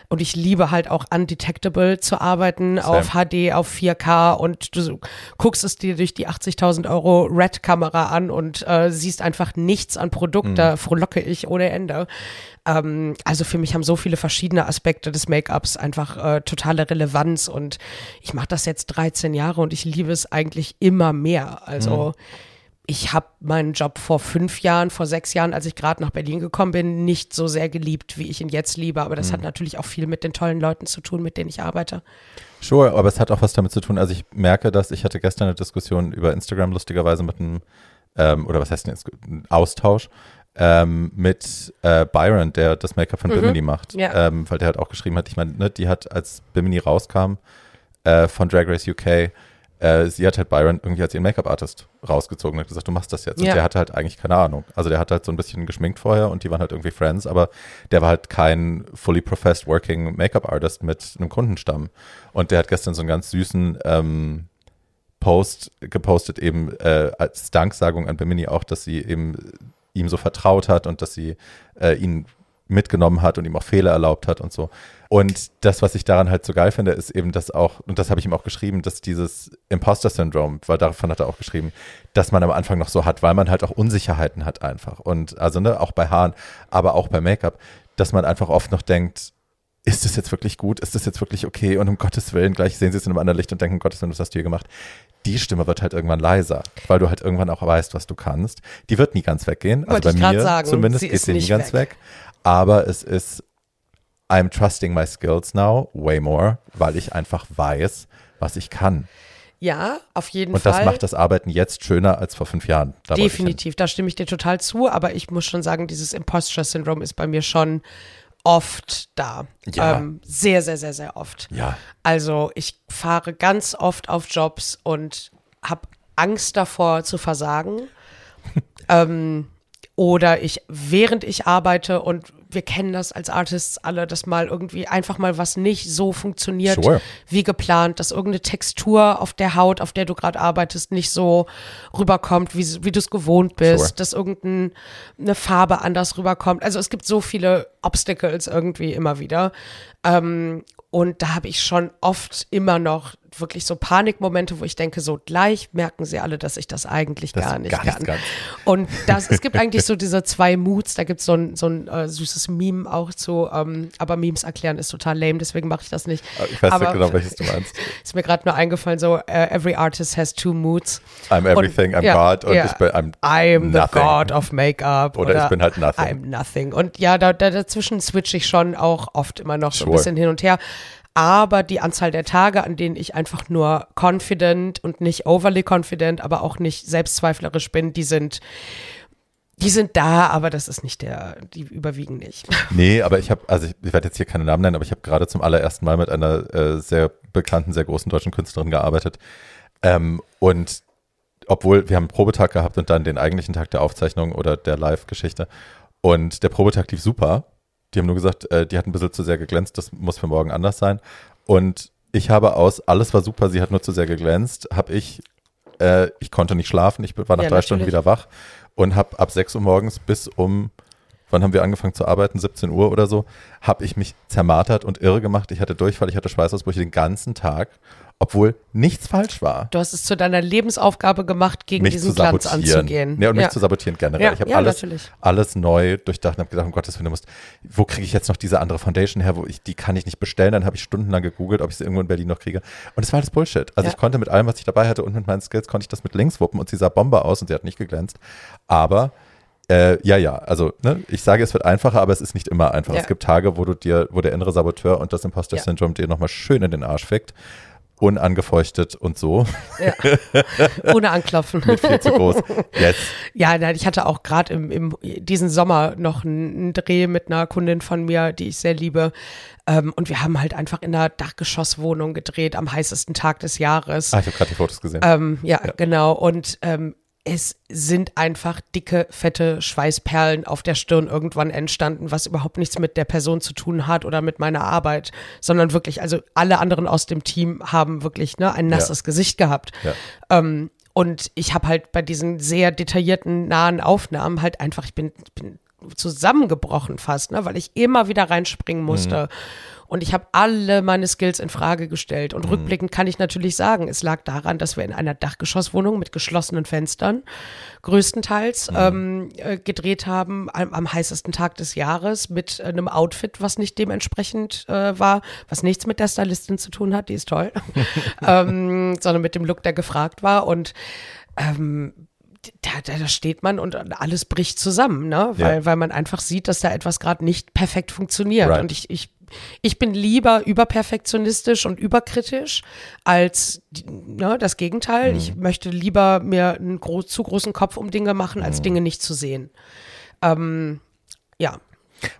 Und ich liebe halt auch undetectable zu arbeiten Same. auf HD, auf 4K und du guckst es dir durch die 80.000 Euro Red-Kamera an und äh, siehst einfach nichts an Produkt. Mhm. Da frohlocke ich ohne Ende. Ähm, also für mich haben so viele verschiedene Aspekte des Make-ups einfach äh, totale Relevanz und ich mache das jetzt 13 Jahre und ich liebe es eigentlich immer mehr. Also mhm. Ich habe meinen Job vor fünf Jahren, vor sechs Jahren, als ich gerade nach Berlin gekommen bin, nicht so sehr geliebt, wie ich ihn jetzt liebe. Aber das mhm. hat natürlich auch viel mit den tollen Leuten zu tun, mit denen ich arbeite. Sure, aber es hat auch was damit zu tun. Also ich merke, dass ich hatte gestern eine Diskussion über Instagram lustigerweise mit einem, ähm, oder was heißt denn jetzt, ein Austausch ähm, mit äh, Byron, der das Make-up von mhm. Bimini macht. Ja. Ähm, weil der halt auch geschrieben hat, ich meine, ne, die hat, als Bimini rauskam äh, von Drag Race UK, äh, sie hat halt Byron irgendwie als ihren Make-up-Artist rausgezogen und hat gesagt, du machst das jetzt. Ja. Und der hatte halt eigentlich keine Ahnung. Also der hat halt so ein bisschen geschminkt vorher und die waren halt irgendwie Friends, aber der war halt kein fully professed working Make-up-Artist mit einem Kundenstamm. Und der hat gestern so einen ganz süßen ähm, Post gepostet, eben äh, als Danksagung an Bimini auch, dass sie eben ihm so vertraut hat und dass sie äh, ihn mitgenommen hat und ihm auch Fehler erlaubt hat und so. Und das, was ich daran halt so geil finde, ist eben, dass auch, und das habe ich ihm auch geschrieben, dass dieses Imposter-Syndrom, weil davon hat er auch geschrieben, dass man am Anfang noch so hat, weil man halt auch Unsicherheiten hat einfach. Und also, ne, auch bei Haaren, aber auch bei Make-up, dass man einfach oft noch denkt, ist das jetzt wirklich gut? Ist das jetzt wirklich okay? Und um Gottes Willen, gleich sehen sie es in einem anderen Licht und denken, um Gottes Willen, was hast du hier gemacht? die Stimme wird halt irgendwann leiser, weil du halt irgendwann auch weißt, was du kannst. Die wird nie ganz weggehen. Also Wollte bei mir sagen, zumindest geht sie nie ganz weg. weg. Aber es ist, I'm trusting my skills now way more, weil ich einfach weiß, was ich kann. Ja, auf jeden Fall. Und das macht das Arbeiten jetzt schöner als vor fünf Jahren. Da Definitiv, da stimme ich dir total zu. Aber ich muss schon sagen, dieses Imposture-Syndrom ist bei mir schon oft da. Ja. Ähm, sehr, sehr, sehr, sehr oft. Ja. Also ich fahre ganz oft auf Jobs und habe Angst davor zu versagen. [laughs] ähm, oder ich, während ich arbeite und wir kennen das als Artists alle, dass mal irgendwie einfach mal was nicht so funktioniert sure. wie geplant, dass irgendeine Textur auf der Haut, auf der du gerade arbeitest, nicht so rüberkommt, wie, wie du es gewohnt bist, sure. dass irgendeine Farbe anders rüberkommt. Also es gibt so viele Obstacles irgendwie immer wieder. Ähm, und da habe ich schon oft immer noch wirklich so Panikmomente, wo ich denke, so gleich merken sie alle, dass ich das eigentlich das gar nicht gar kann. Ganz. Und das, es gibt eigentlich so diese zwei Moods, da gibt so es ein, so ein äh, süßes Meme auch zu, ähm, aber Memes erklären ist total lame, deswegen mache ich das nicht. Ah, ich weiß aber, nicht genau, welches du meinst. [laughs] Ist mir gerade nur eingefallen, so uh, every artist has two moods. I'm everything, und, I'm ja, God und ja, ich bin I'm, I'm the God of Make-up. Oder, oder, ich bin halt nothing. I'm nothing. Und ja, da, da dazwischen switche ich schon auch oft immer noch sure. so ein bisschen hin und her aber die Anzahl der Tage, an denen ich einfach nur confident und nicht overly confident, aber auch nicht selbstzweiflerisch bin, die sind die sind da, aber das ist nicht der, die überwiegen nicht. [laughs] Nee, aber ich habe, also ich, ich werde jetzt hier keine Namen nennen, aber ich habe gerade zum allerersten Mal mit einer äh, sehr bekannten, sehr großen deutschen Künstlerin gearbeitet. Ähm, und obwohl wir haben einen Probetag gehabt und dann den eigentlichen Tag der Aufzeichnung oder der Live-Geschichte. Und der Probetag lief super. Die haben nur gesagt, äh, die hat ein bisschen zu sehr geglänzt, das muss für morgen anders sein. Und ich habe aus, alles war super, sie hat nur zu sehr geglänzt, habe ich, äh, ich konnte nicht schlafen, ich war nach ja, drei natürlich. Stunden wieder wach und habe ab 6 Uhr morgens bis um wann haben wir angefangen zu arbeiten? 17 Uhr oder so, habe ich mich zermartert und irre gemacht. Ich hatte Durchfall, ich hatte Schweißausbrüche den ganzen Tag, obwohl nichts falsch war. Du hast es zu deiner Lebensaufgabe gemacht, gegen mich diesen Glanz anzugehen. Ja, und mich zu sabotieren generell. Ja, ich habe ja, alles, natürlich. alles neu durchdacht und habe gedacht, um Gottes Willen, du musst, wo kriege ich jetzt noch diese andere Foundation her, wo ich, die kann ich nicht bestellen. Dann habe ich stundenlang gegoogelt, ob ich sie irgendwo in Berlin noch kriege. Und es war alles Bullshit. Also Ja. ich konnte mit allem, was ich dabei hatte und mit meinen Skills, konnte ich das mit links wuppen und sie sah Bombe aus und sie hat nicht geglänzt. Aber äh, ja, ja, also ne, ich sage, es wird einfacher, aber es ist nicht immer einfach. Ja. Es gibt Tage, wo du dir, wo der innere Saboteur und das Ja. Imposter-Syndrom dir nochmal schön in den Arsch fickt. Unangefeuchtet und so. Ja. [laughs] Ohne anklopfen. Mit viel zu groß. Yes. Ja, nein, ich hatte auch gerade im, im diesen Sommer noch einen, Dreh mit einer Kundin von mir, die ich sehr liebe. Ähm, und wir haben halt einfach in einer Dachgeschosswohnung gedreht am heißesten Tag des Jahres. Ah, ich habe gerade die Fotos gesehen. Ähm, ja, genau. Und ähm, es sind einfach dicke, fette Schweißperlen auf der Stirn irgendwann entstanden, was überhaupt nichts mit der Person zu tun hat oder mit meiner Arbeit, sondern wirklich, also alle anderen aus dem Team haben wirklich ne, ein nasses Gesicht gehabt. Ja. Ähm, und ich habe halt bei diesen sehr detaillierten, nahen Aufnahmen halt einfach, ich bin, ich bin zusammengebrochen fast, ne, weil ich immer wieder reinspringen musste. Und ich habe alle meine Skills in Frage gestellt. Und rückblickend kann ich natürlich sagen, es lag daran, dass wir in einer Dachgeschosswohnung mit geschlossenen Fenstern größtenteils ähm, äh, gedreht haben am, am heißesten Tag des Jahres mit einem Outfit, was nicht dementsprechend äh, war, was nichts mit der Stylistin zu tun hat, die ist toll, [laughs] ähm, sondern mit dem Look, der gefragt war. Und ähm, da, da, da steht man und alles bricht zusammen, ne? Weil, Ja. weil man einfach sieht, dass da etwas gerade nicht perfekt funktioniert. Right. Und ich, ich, ich bin lieber überperfektionistisch und überkritisch als ne, das Gegenteil. Ich möchte lieber mir einen gro zu großen Kopf um Dinge machen, als Dinge nicht zu sehen. Ähm, ja.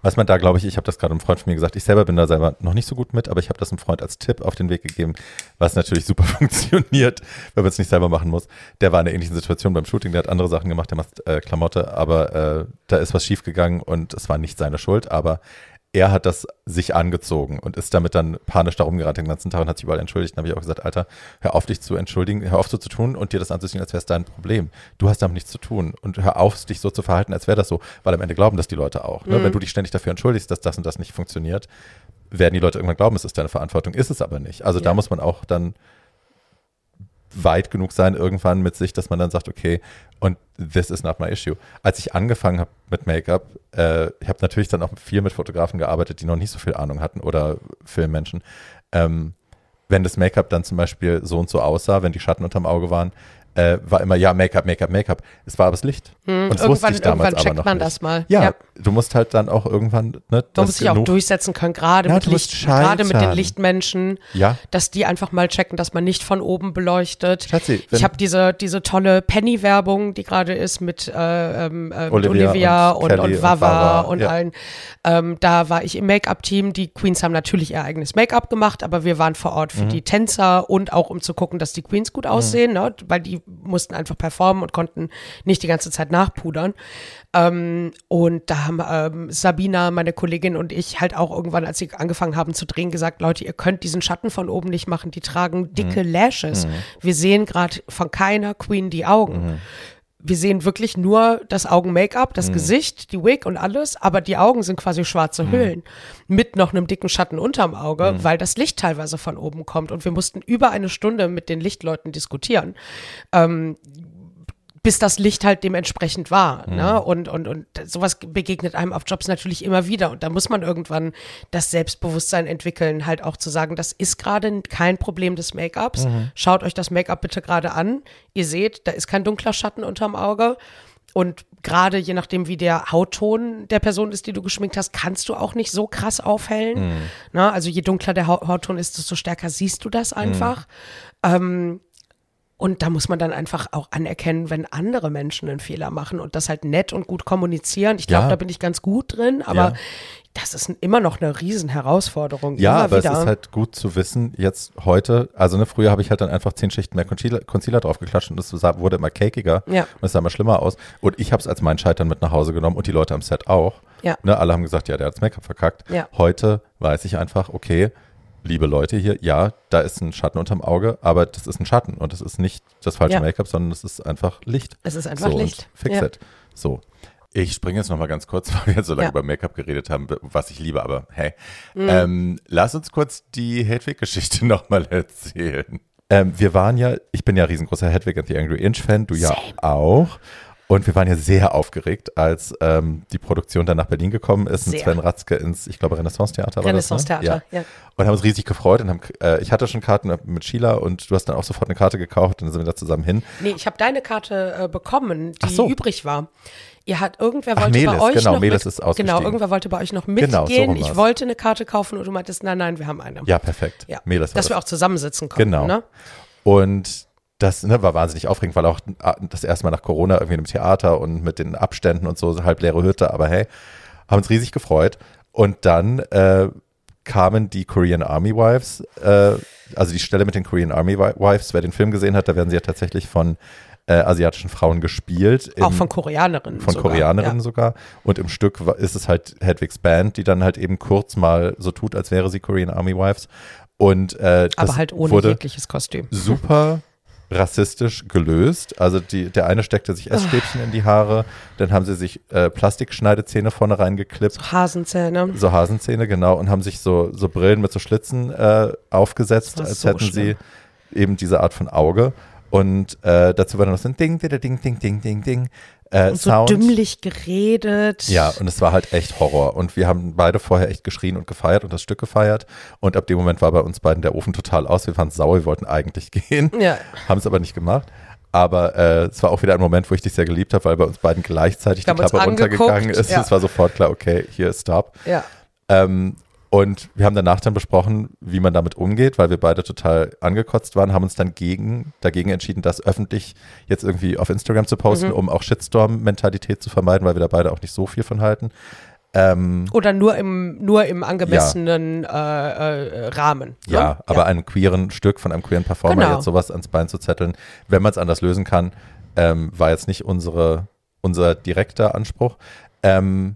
Was man da, glaube ich, ich habe das gerade einem Freund von mir gesagt, ich selber bin da selber noch nicht so gut mit, aber ich habe das einem Freund als Tipp auf den Weg gegeben, was natürlich super [laughs] funktioniert, wenn man es nicht selber machen muss. Der war in einer ähnlichen Situation beim Shooting, der hat andere Sachen gemacht, der macht äh, Klamotte, aber äh, da ist was schiefgegangen und es war nicht seine Schuld, aber er hat das sich angezogen und ist damit dann panisch darum gerannt den ganzen Tag und hat sich überall entschuldigt. Dann habe ich auch gesagt, Alter, hör auf dich zu entschuldigen, hör auf so zu tun und dir das anzusehen, als wäre es dein Problem. Du hast damit nichts zu tun und hör auf, dich so zu verhalten, als wäre das so, weil am Ende glauben das die Leute auch. Ne? Wenn du dich ständig dafür entschuldigst, dass das und das nicht funktioniert, werden die Leute irgendwann glauben, es ist deine Verantwortung, ist es aber nicht. Also da Ja. muss man auch dann weit genug sein irgendwann mit sich, dass man dann sagt, okay, und this is not my issue. Als ich angefangen habe mit Make-up, äh, ich habe natürlich dann auch viel mit Fotografen gearbeitet, die noch nicht so viel Ahnung hatten oder Filmmenschen. Ähm, wenn das Make-up dann zum Beispiel so und so aussah, wenn die Schatten unterm Auge waren, äh, war immer, ja, Make-up, Make-up, Make-up. Es war aber das Licht. und das wusste Hm, ich damals irgendwann aber checkt noch man nicht. das mal. Ja, Ja. Du musst halt dann auch irgendwann, ne, Man muss sich auch durchsetzen können, gerade Ja, mit Licht, gerade mit den. Lichtmenschen, Ja. dass die einfach mal checken, dass man nicht von oben beleuchtet. Schatzi, ich habe diese, diese tolle Penny-Werbung, die gerade ist mit, äh, ähm, äh, mit Olivia Olivia, und und, und, und Vava Vava, und, ja. allen. Ähm, da war ich im Make-up-Team. Die Queens haben natürlich ihr eigenes Make-up gemacht, aber wir waren vor Ort für Mhm. die Tänzer und auch um zu gucken, dass die Queens gut aussehen, ne? weil die mussten einfach performen und konnten nicht die ganze Zeit nachpudern. Ähm, und da haben ähm, Sabina, meine Kollegin und ich halt auch irgendwann, als sie angefangen haben zu drehen, gesagt, Leute, ihr könnt diesen Schatten von oben nicht machen, die tragen dicke Lashes. Wir sehen gerade von keiner Queen die Augen. Wir sehen wirklich nur das Augen-Make-up, das Gesicht, die Wig und alles, aber die Augen sind quasi schwarze Hüllen mit noch einem dicken Schatten unterm Auge, weil das Licht teilweise von oben kommt. Und wir mussten über eine Stunde mit den Lichtleuten diskutieren bis das Licht halt dementsprechend war. Ne? Und, und, und sowas begegnet einem auf Jobs natürlich immer wieder. Und da muss man irgendwann das Selbstbewusstsein entwickeln, halt auch zu sagen, das ist gerade kein Problem des Make-ups. Schaut euch das Make-up bitte gerade an. Ihr seht, da ist kein dunkler Schatten unterm Auge. Und gerade je nachdem, wie der Hautton der Person ist, die du geschminkt hast, kannst du auch nicht so krass aufhellen. Na, also je dunkler der Hau- Hautton ist, desto stärker siehst du das einfach. Ähm, und da muss man dann einfach auch anerkennen, wenn andere Menschen einen Fehler machen und das halt nett und gut kommunizieren. Ich glaube, Ja. da bin ich ganz gut drin, aber Ja. das ist immer noch eine Riesenherausforderung. Ja, aber wieder. es ist halt gut zu wissen, jetzt heute, also ne, früher habe ich halt dann einfach zehn Schichten mehr Concealer, Concealer draufgeklatscht und es wurde immer cakiger Ja. und es sah immer schlimmer aus. Und ich habe es als mein Scheitern mit nach Hause genommen und die Leute am Set auch. Ja. Ne, alle haben gesagt, ja, der hat das Make-up verkackt. Ja. Heute weiß ich einfach, okay, liebe Leute hier, ja, da ist ein Schatten unterm Auge, aber das ist ein Schatten und das ist nicht das falsche Ja. Make-up, sondern es ist einfach Licht. Es ist einfach so, Licht. Fix Ja. it. So. Ich springe jetzt noch mal ganz kurz, [laughs] weil wir jetzt so lange Ja. über Make-up geredet haben, was ich liebe, aber hey. Mhm. Ähm, lass uns kurz die Hedwig-Geschichte [laughs] noch mal erzählen. Ähm, wir waren ja, ich bin ja riesengroßer Hedwig and the Angry Inch-Fan, du ja Same. auch. Und wir waren ja sehr aufgeregt, als ähm, die Produktion dann nach Berlin gekommen ist und Sehr. Sven Ratzke ins, ich glaube, Renaissance-Theater war das, ne? Renaissance-Theater, ja. Und haben uns riesig gefreut und haben, äh, ich hatte schon Karten mit Sheila und du hast dann auch sofort eine Karte gekauft und dann sind wir da zusammen hin. Nee, ich habe deine Karte äh, bekommen, die Ach so. übrig war. Ihr hat irgendwer Ach, wollte bei Melis, euch genau, noch Melis mit, ist genau, irgendwer wollte bei euch noch Genau, so mitgehen. ich wollte eine Karte kaufen und du meintest, nein, nein, wir haben eine. Ja, perfekt. Ja. Melis Dass das. wir auch zusammensitzen konnten. Genau. Ne? Und das ne, war wahnsinnig aufregend, weil auch äh, das erste Mal nach Corona irgendwie im Theater und mit den Abständen und so, halb leere Hütte, aber hey, haben uns riesig gefreut. Und dann äh, kamen die Korean Army Wives, äh, also die Stelle mit den Korean Army Wi- Wives, wer den Film gesehen hat, da werden sie ja tatsächlich von äh, asiatischen Frauen gespielt. Auch im- von Koreanerinnen. von sogar. Koreanerinnen Ja. sogar. Und im Stück ist es halt Hedwigs Band, die dann halt eben kurz mal so tut, als wäre sie Korean Army Wives. Und äh, Aber halt ohne wurde jegliches Kostüm. super rassistisch gelöst. Also die, der eine steckte sich Essstäbchen in die Haare, dann haben sie sich äh, Plastikschneidezähne vorne reingeklippt. Hasenzähne. So Hasenzähne, genau, und haben sich so, so Brillen mit so Schlitzen äh, aufgesetzt, als so hätten schlimm. sie eben diese Art von Auge. Und äh, dazu war dann noch so ein Ding, Ding, Ding, Ding, Ding, Ding, Ding. Äh, Und so Sound. dümmlich geredet. Ja, und es war halt echt Horror. Und wir haben beide vorher echt geschrien und gefeiert und das Stück gefeiert. Und ab dem Moment war bei uns beiden der Ofen total aus. Wir waren sauer, wir wollten eigentlich [laughs] gehen, Ja. haben es aber nicht gemacht. Aber äh, es war auch wieder ein Moment, wo ich dich sehr geliebt habe, weil bei uns beiden gleichzeitig die Klappe runtergegangen ist. ja. Es war sofort klar, okay, hier ist Stop. ja. Ähm, und wir haben danach dann besprochen, wie man damit umgeht, weil wir beide total angekotzt waren, haben uns dann gegen, dagegen entschieden, das öffentlich jetzt irgendwie auf Instagram zu Mhm. posten, um auch Shitstorm-Mentalität zu vermeiden, weil wir da beide auch nicht so viel von halten. Ähm, Oder nur im, nur im angemessenen äh, äh, Rahmen. ne? ja, aber einem queeren Stück von einem queeren Performer Genau. jetzt sowas ans Bein zu zetteln, wenn man es anders lösen kann, ähm, war jetzt nicht unsere, unser direkter Anspruch. Ähm,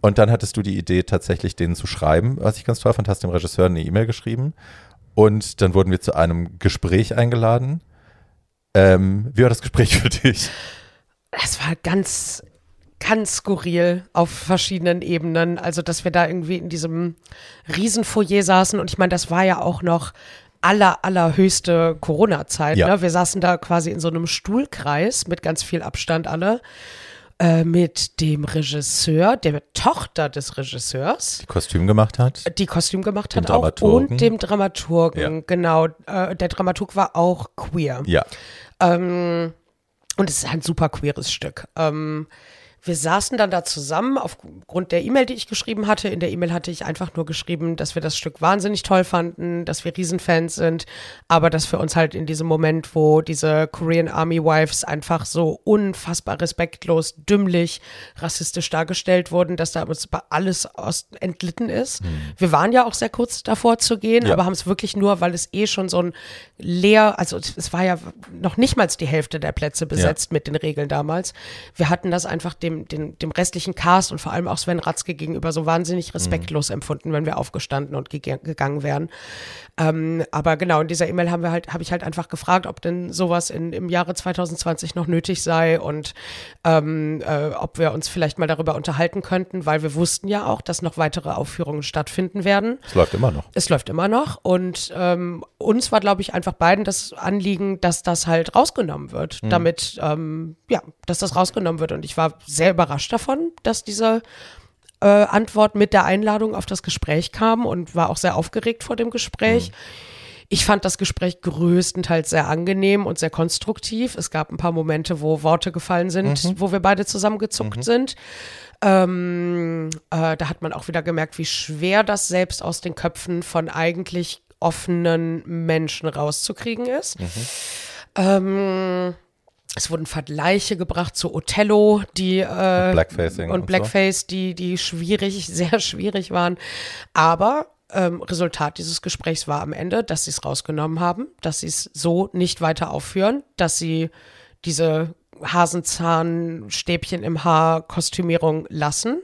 und dann hattest du die Idee, tatsächlich denen zu schreiben, was ich ganz toll fand, hast dem Regisseur eine E-Mail geschrieben. Und dann wurden wir zu einem Gespräch eingeladen. Ähm, wie war das Gespräch [laughs] für dich? Es war ganz, ganz skurril auf verschiedenen Ebenen. Also, dass wir da irgendwie in diesem Riesenfoyer saßen und ich meine, das war ja auch noch aller, allerhöchste Corona-Zeit. Ja. Ne? Wir saßen da quasi in so einem Stuhlkreis mit ganz viel Abstand alle. Äh, mit dem Regisseur, der Tochter des Regisseurs, Die Kostüm gemacht hat? die Kostüm gemacht Dem hat auch Dramaturgen. und dem Dramaturgen, Ja. genau. Äh, der Dramaturg war auch queer. Ja. Ähm, und es ist ein super queeres Stück. Ähm, wir saßen dann da zusammen aufgrund der E-Mail, die ich geschrieben hatte. In der E-Mail hatte ich einfach nur geschrieben, dass wir das Stück wahnsinnig toll fanden, dass wir Riesenfans sind, aber dass für uns halt in diesem Moment, wo diese Korean Army Wives einfach so unfassbar respektlos, dümmlich, rassistisch dargestellt wurden, dass da uns alles aus entlitten ist. Wir waren ja auch sehr kurz davor zu gehen, Ja. aber haben es wirklich nur, weil es eh schon so ein leer, also es es war ja noch nicht mal die Hälfte der Plätze besetzt mit den Regeln damals. Wir hatten das einfach dem, dem, dem restlichen Cast und vor allem auch Sven Ratzke gegenüber so wahnsinnig respektlos empfunden, wenn wir aufgestanden und gege- gegangen wären. Ähm, aber genau, in dieser E-Mail haben wir halt, habe ich halt einfach gefragt, ob denn sowas in, im Jahre 2020 noch nötig sei und ähm, äh, ob wir uns vielleicht mal darüber unterhalten könnten, weil wir wussten ja auch, dass noch weitere Aufführungen stattfinden werden. Es läuft immer noch. Es läuft immer noch und ähm, uns war, glaube ich, einfach beiden das Anliegen, dass das halt rausgenommen wird, damit, ähm, ja, dass das rausgenommen wird. Und ich war sehr überrascht davon, dass diese äh, Antwort mit der Einladung auf das Gespräch kam und war auch sehr aufgeregt vor dem Gespräch. Ich fand das Gespräch größtenteils sehr angenehm und sehr konstruktiv. Es gab ein paar Momente, wo Worte gefallen sind, wo wir beide zusammengezuckt sind. Ähm, äh, da hat man auch wieder gemerkt, wie schwer das selbst aus den Köpfen von eigentlich offenen Menschen rauszukriegen ist. Ähm, es wurden Vergleiche gebracht zu Othello, die äh, Blackfacing und und so. Blackface, die, die schwierig, [laughs] sehr schwierig waren. Aber ähm, Resultat dieses Gesprächs war am Ende, dass sie es rausgenommen haben, dass sie es so nicht weiter aufführen, dass sie diese Hasenzahnstäbchen im Haar Kostümierung lassen,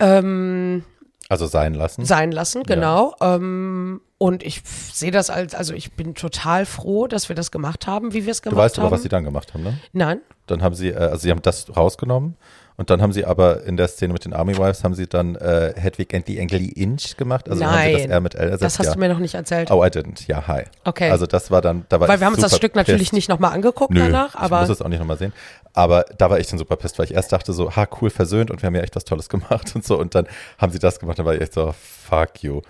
ähm, Also sein lassen. sein lassen, genau. Ähm, und ich sehe das als, also ich bin total froh, dass wir das gemacht haben, wie wir es Du gemacht weißt haben. aber, was sie dann gemacht haben, ne? Nein, Dann haben sie, äh, also sie haben das rausgenommen Und dann haben sie aber in der Szene mit den Army Wives haben sie dann äh, Hedwig and the Angry Inch gemacht. Also dann haben sie das Nein. R mit L ersetzt. Das hast ja. du mir noch nicht erzählt. Oh, I didn't. Ja, hi. Okay. Also das war dann, da war Weil ich wir haben uns das Stück natürlich pissed. nicht nochmal angeguckt Nö, danach, ich aber muss es auch nicht nochmal sehen. Aber da war ich dann super pisst, weil ich erst dachte so, ha, cool, versöhnt und wir haben ja echt was Tolles [laughs] gemacht und so. Und dann haben sie das gemacht, dann war ich echt so, fuck you.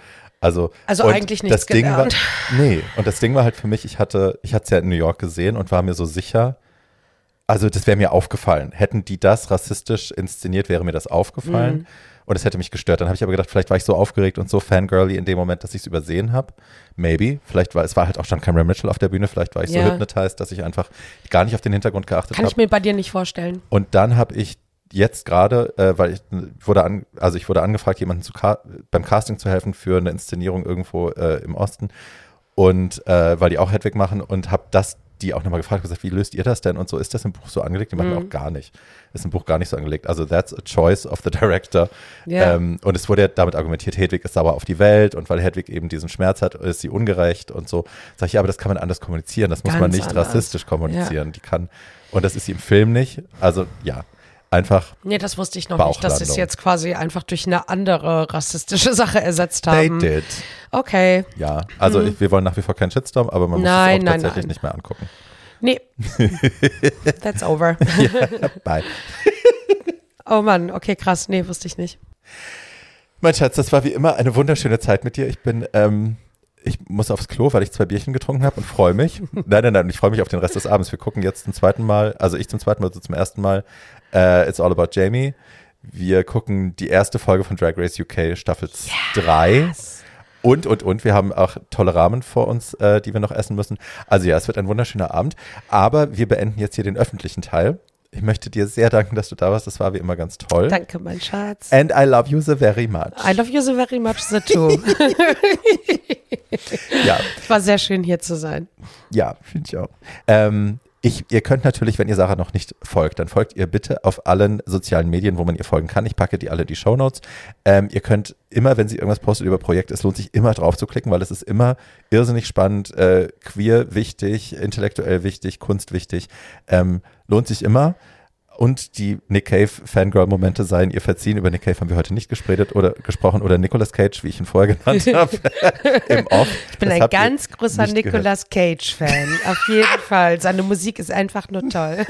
Also, Also eigentlich nichts das Ding war, gelernt. Nee, und das Ding war halt für mich, ich hatte, ich hatte es ja in New York gesehen und war mir so sicher, also das wäre mir aufgefallen. Hätten die das rassistisch inszeniert, wäre mir das aufgefallen. Mhm. Und es hätte mich gestört. Dann habe ich aber gedacht, vielleicht war ich so aufgeregt und so fangirly in dem Moment, dass ich es übersehen habe. Maybe. Vielleicht war es war halt auch schon Cameron Mitchell auf der Bühne. Vielleicht war ich so Ja. hypnotized, dass ich einfach gar nicht auf den Hintergrund geachtet kann ich habe. mir bei dir nicht vorstellen. Und dann habe ich jetzt gerade, äh, weil ich wurde an, also ich wurde angefragt, jemanden zu ca beim Casting zu helfen für eine Inszenierung irgendwo äh, im Osten. Und äh, weil die auch Hedwig machen und habe das die auch nochmal gefragt, gesagt, wie löst ihr das denn? Und so ist das im Buch so angelegt? Die machen Mhm. auch gar nicht. Ist im Buch gar nicht so angelegt. Also that's a choice of the director. Ja. Ähm, und es wurde ja damit argumentiert, Hedwig ist sauer auf die Welt und weil Hedwig eben diesen Schmerz hat, ist sie ungerecht und so. Sag ich, ja, aber das kann man anders kommunizieren. Das muss man Ganz nicht anders. rassistisch kommunizieren. Die kann, und das ist sie im Film nicht. Also ja, einfach Nee, das wusste ich noch nicht, dass sie es jetzt quasi einfach durch eine andere rassistische Sache ersetzt They haben. did. Okay. Ja, also ich, wir wollen nach wie vor keinen Shitstorm, aber man muss Nein, es auch nein, tatsächlich nein. nicht mehr angucken. Nee. [laughs] That's over. Bye. [laughs] Oh Mann, okay, krass. Nee, wusste ich nicht. Mein Schatz, das war wie immer eine wunderschöne Zeit mit dir. Ich bin, ähm, ich muss aufs Klo, weil ich zwei Bierchen getrunken habe und freue mich. [laughs] nein, nein, nein, ich freue mich auf den Rest des Abends. Wir gucken jetzt zum zweiten Mal, also ich zum zweiten Mal, du zum ersten Mal, äh, It's All About Jamie. Wir gucken die erste Folge von Drag Race UK Staffel 3. Und, und, und, wir haben auch tolle Rahmen vor uns, äh, die wir noch essen müssen. Also ja, es wird ein wunderschöner Abend. Aber wir beenden jetzt hier den öffentlichen Teil. Ich möchte dir sehr danken, dass du da warst. Das war wie immer ganz toll. Danke, mein Schatz. And I love you so very much. I love you so very much, the too. [laughs] Ja, War sehr schön hier zu sein. ja, finde ich auch. Ähm, ich, ihr könnt natürlich, wenn ihr Sarah noch nicht folgt, dann folgt ihr bitte auf allen sozialen Medien, wo man ihr folgen kann. Ich packe die alle in die Shownotes. Ähm, ihr könnt immer, wenn sie irgendwas postet über Projekte, es lohnt sich immer drauf zu klicken, weil es ist immer irrsinnig spannend, äh, queer wichtig, intellektuell wichtig, Kunst wichtig. Ähm, lohnt sich immer. Und die Nick Cave Fangirl-Momente seien ihr verziehen. Über Nick Cave haben wir heute nicht gesprochen oder gesprochen oder Nicolas Cage, wie ich ihn vorher genannt [laughs] habe, im Off. Ich bin Das ein ganz großer. Nicolas Cage-Fan. Auf jeden Fall. Seine Musik ist einfach nur toll.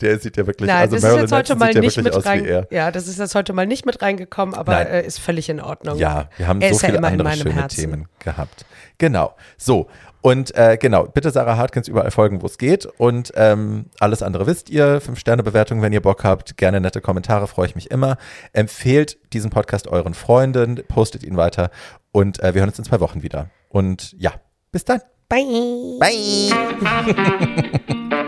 Der sieht ja wirklich, Nein, also das ist Marilyn jetzt heute mal ja nicht mit aus rein. Ja, das ist jetzt heute mal nicht mit reingekommen, aber äh, ist völlig in Ordnung. Ja, wir haben Er so ist ja viele immer in andere meinem schöne Herzen. Themen gehabt. Genau. So. Und äh, genau, bitte Sarah Hartkins überall folgen, wo es geht. Und ähm, alles andere wisst ihr. Fünf-Sterne-Bewertung, wenn ihr Bock habt. Gerne nette Kommentare, freue ich mich immer. Empfehlt diesen Podcast euren Freunden, postet ihn weiter. Und äh, wir hören uns in zwei Wochen wieder. Und ja, bis dann. Bye. Bye. [laughs]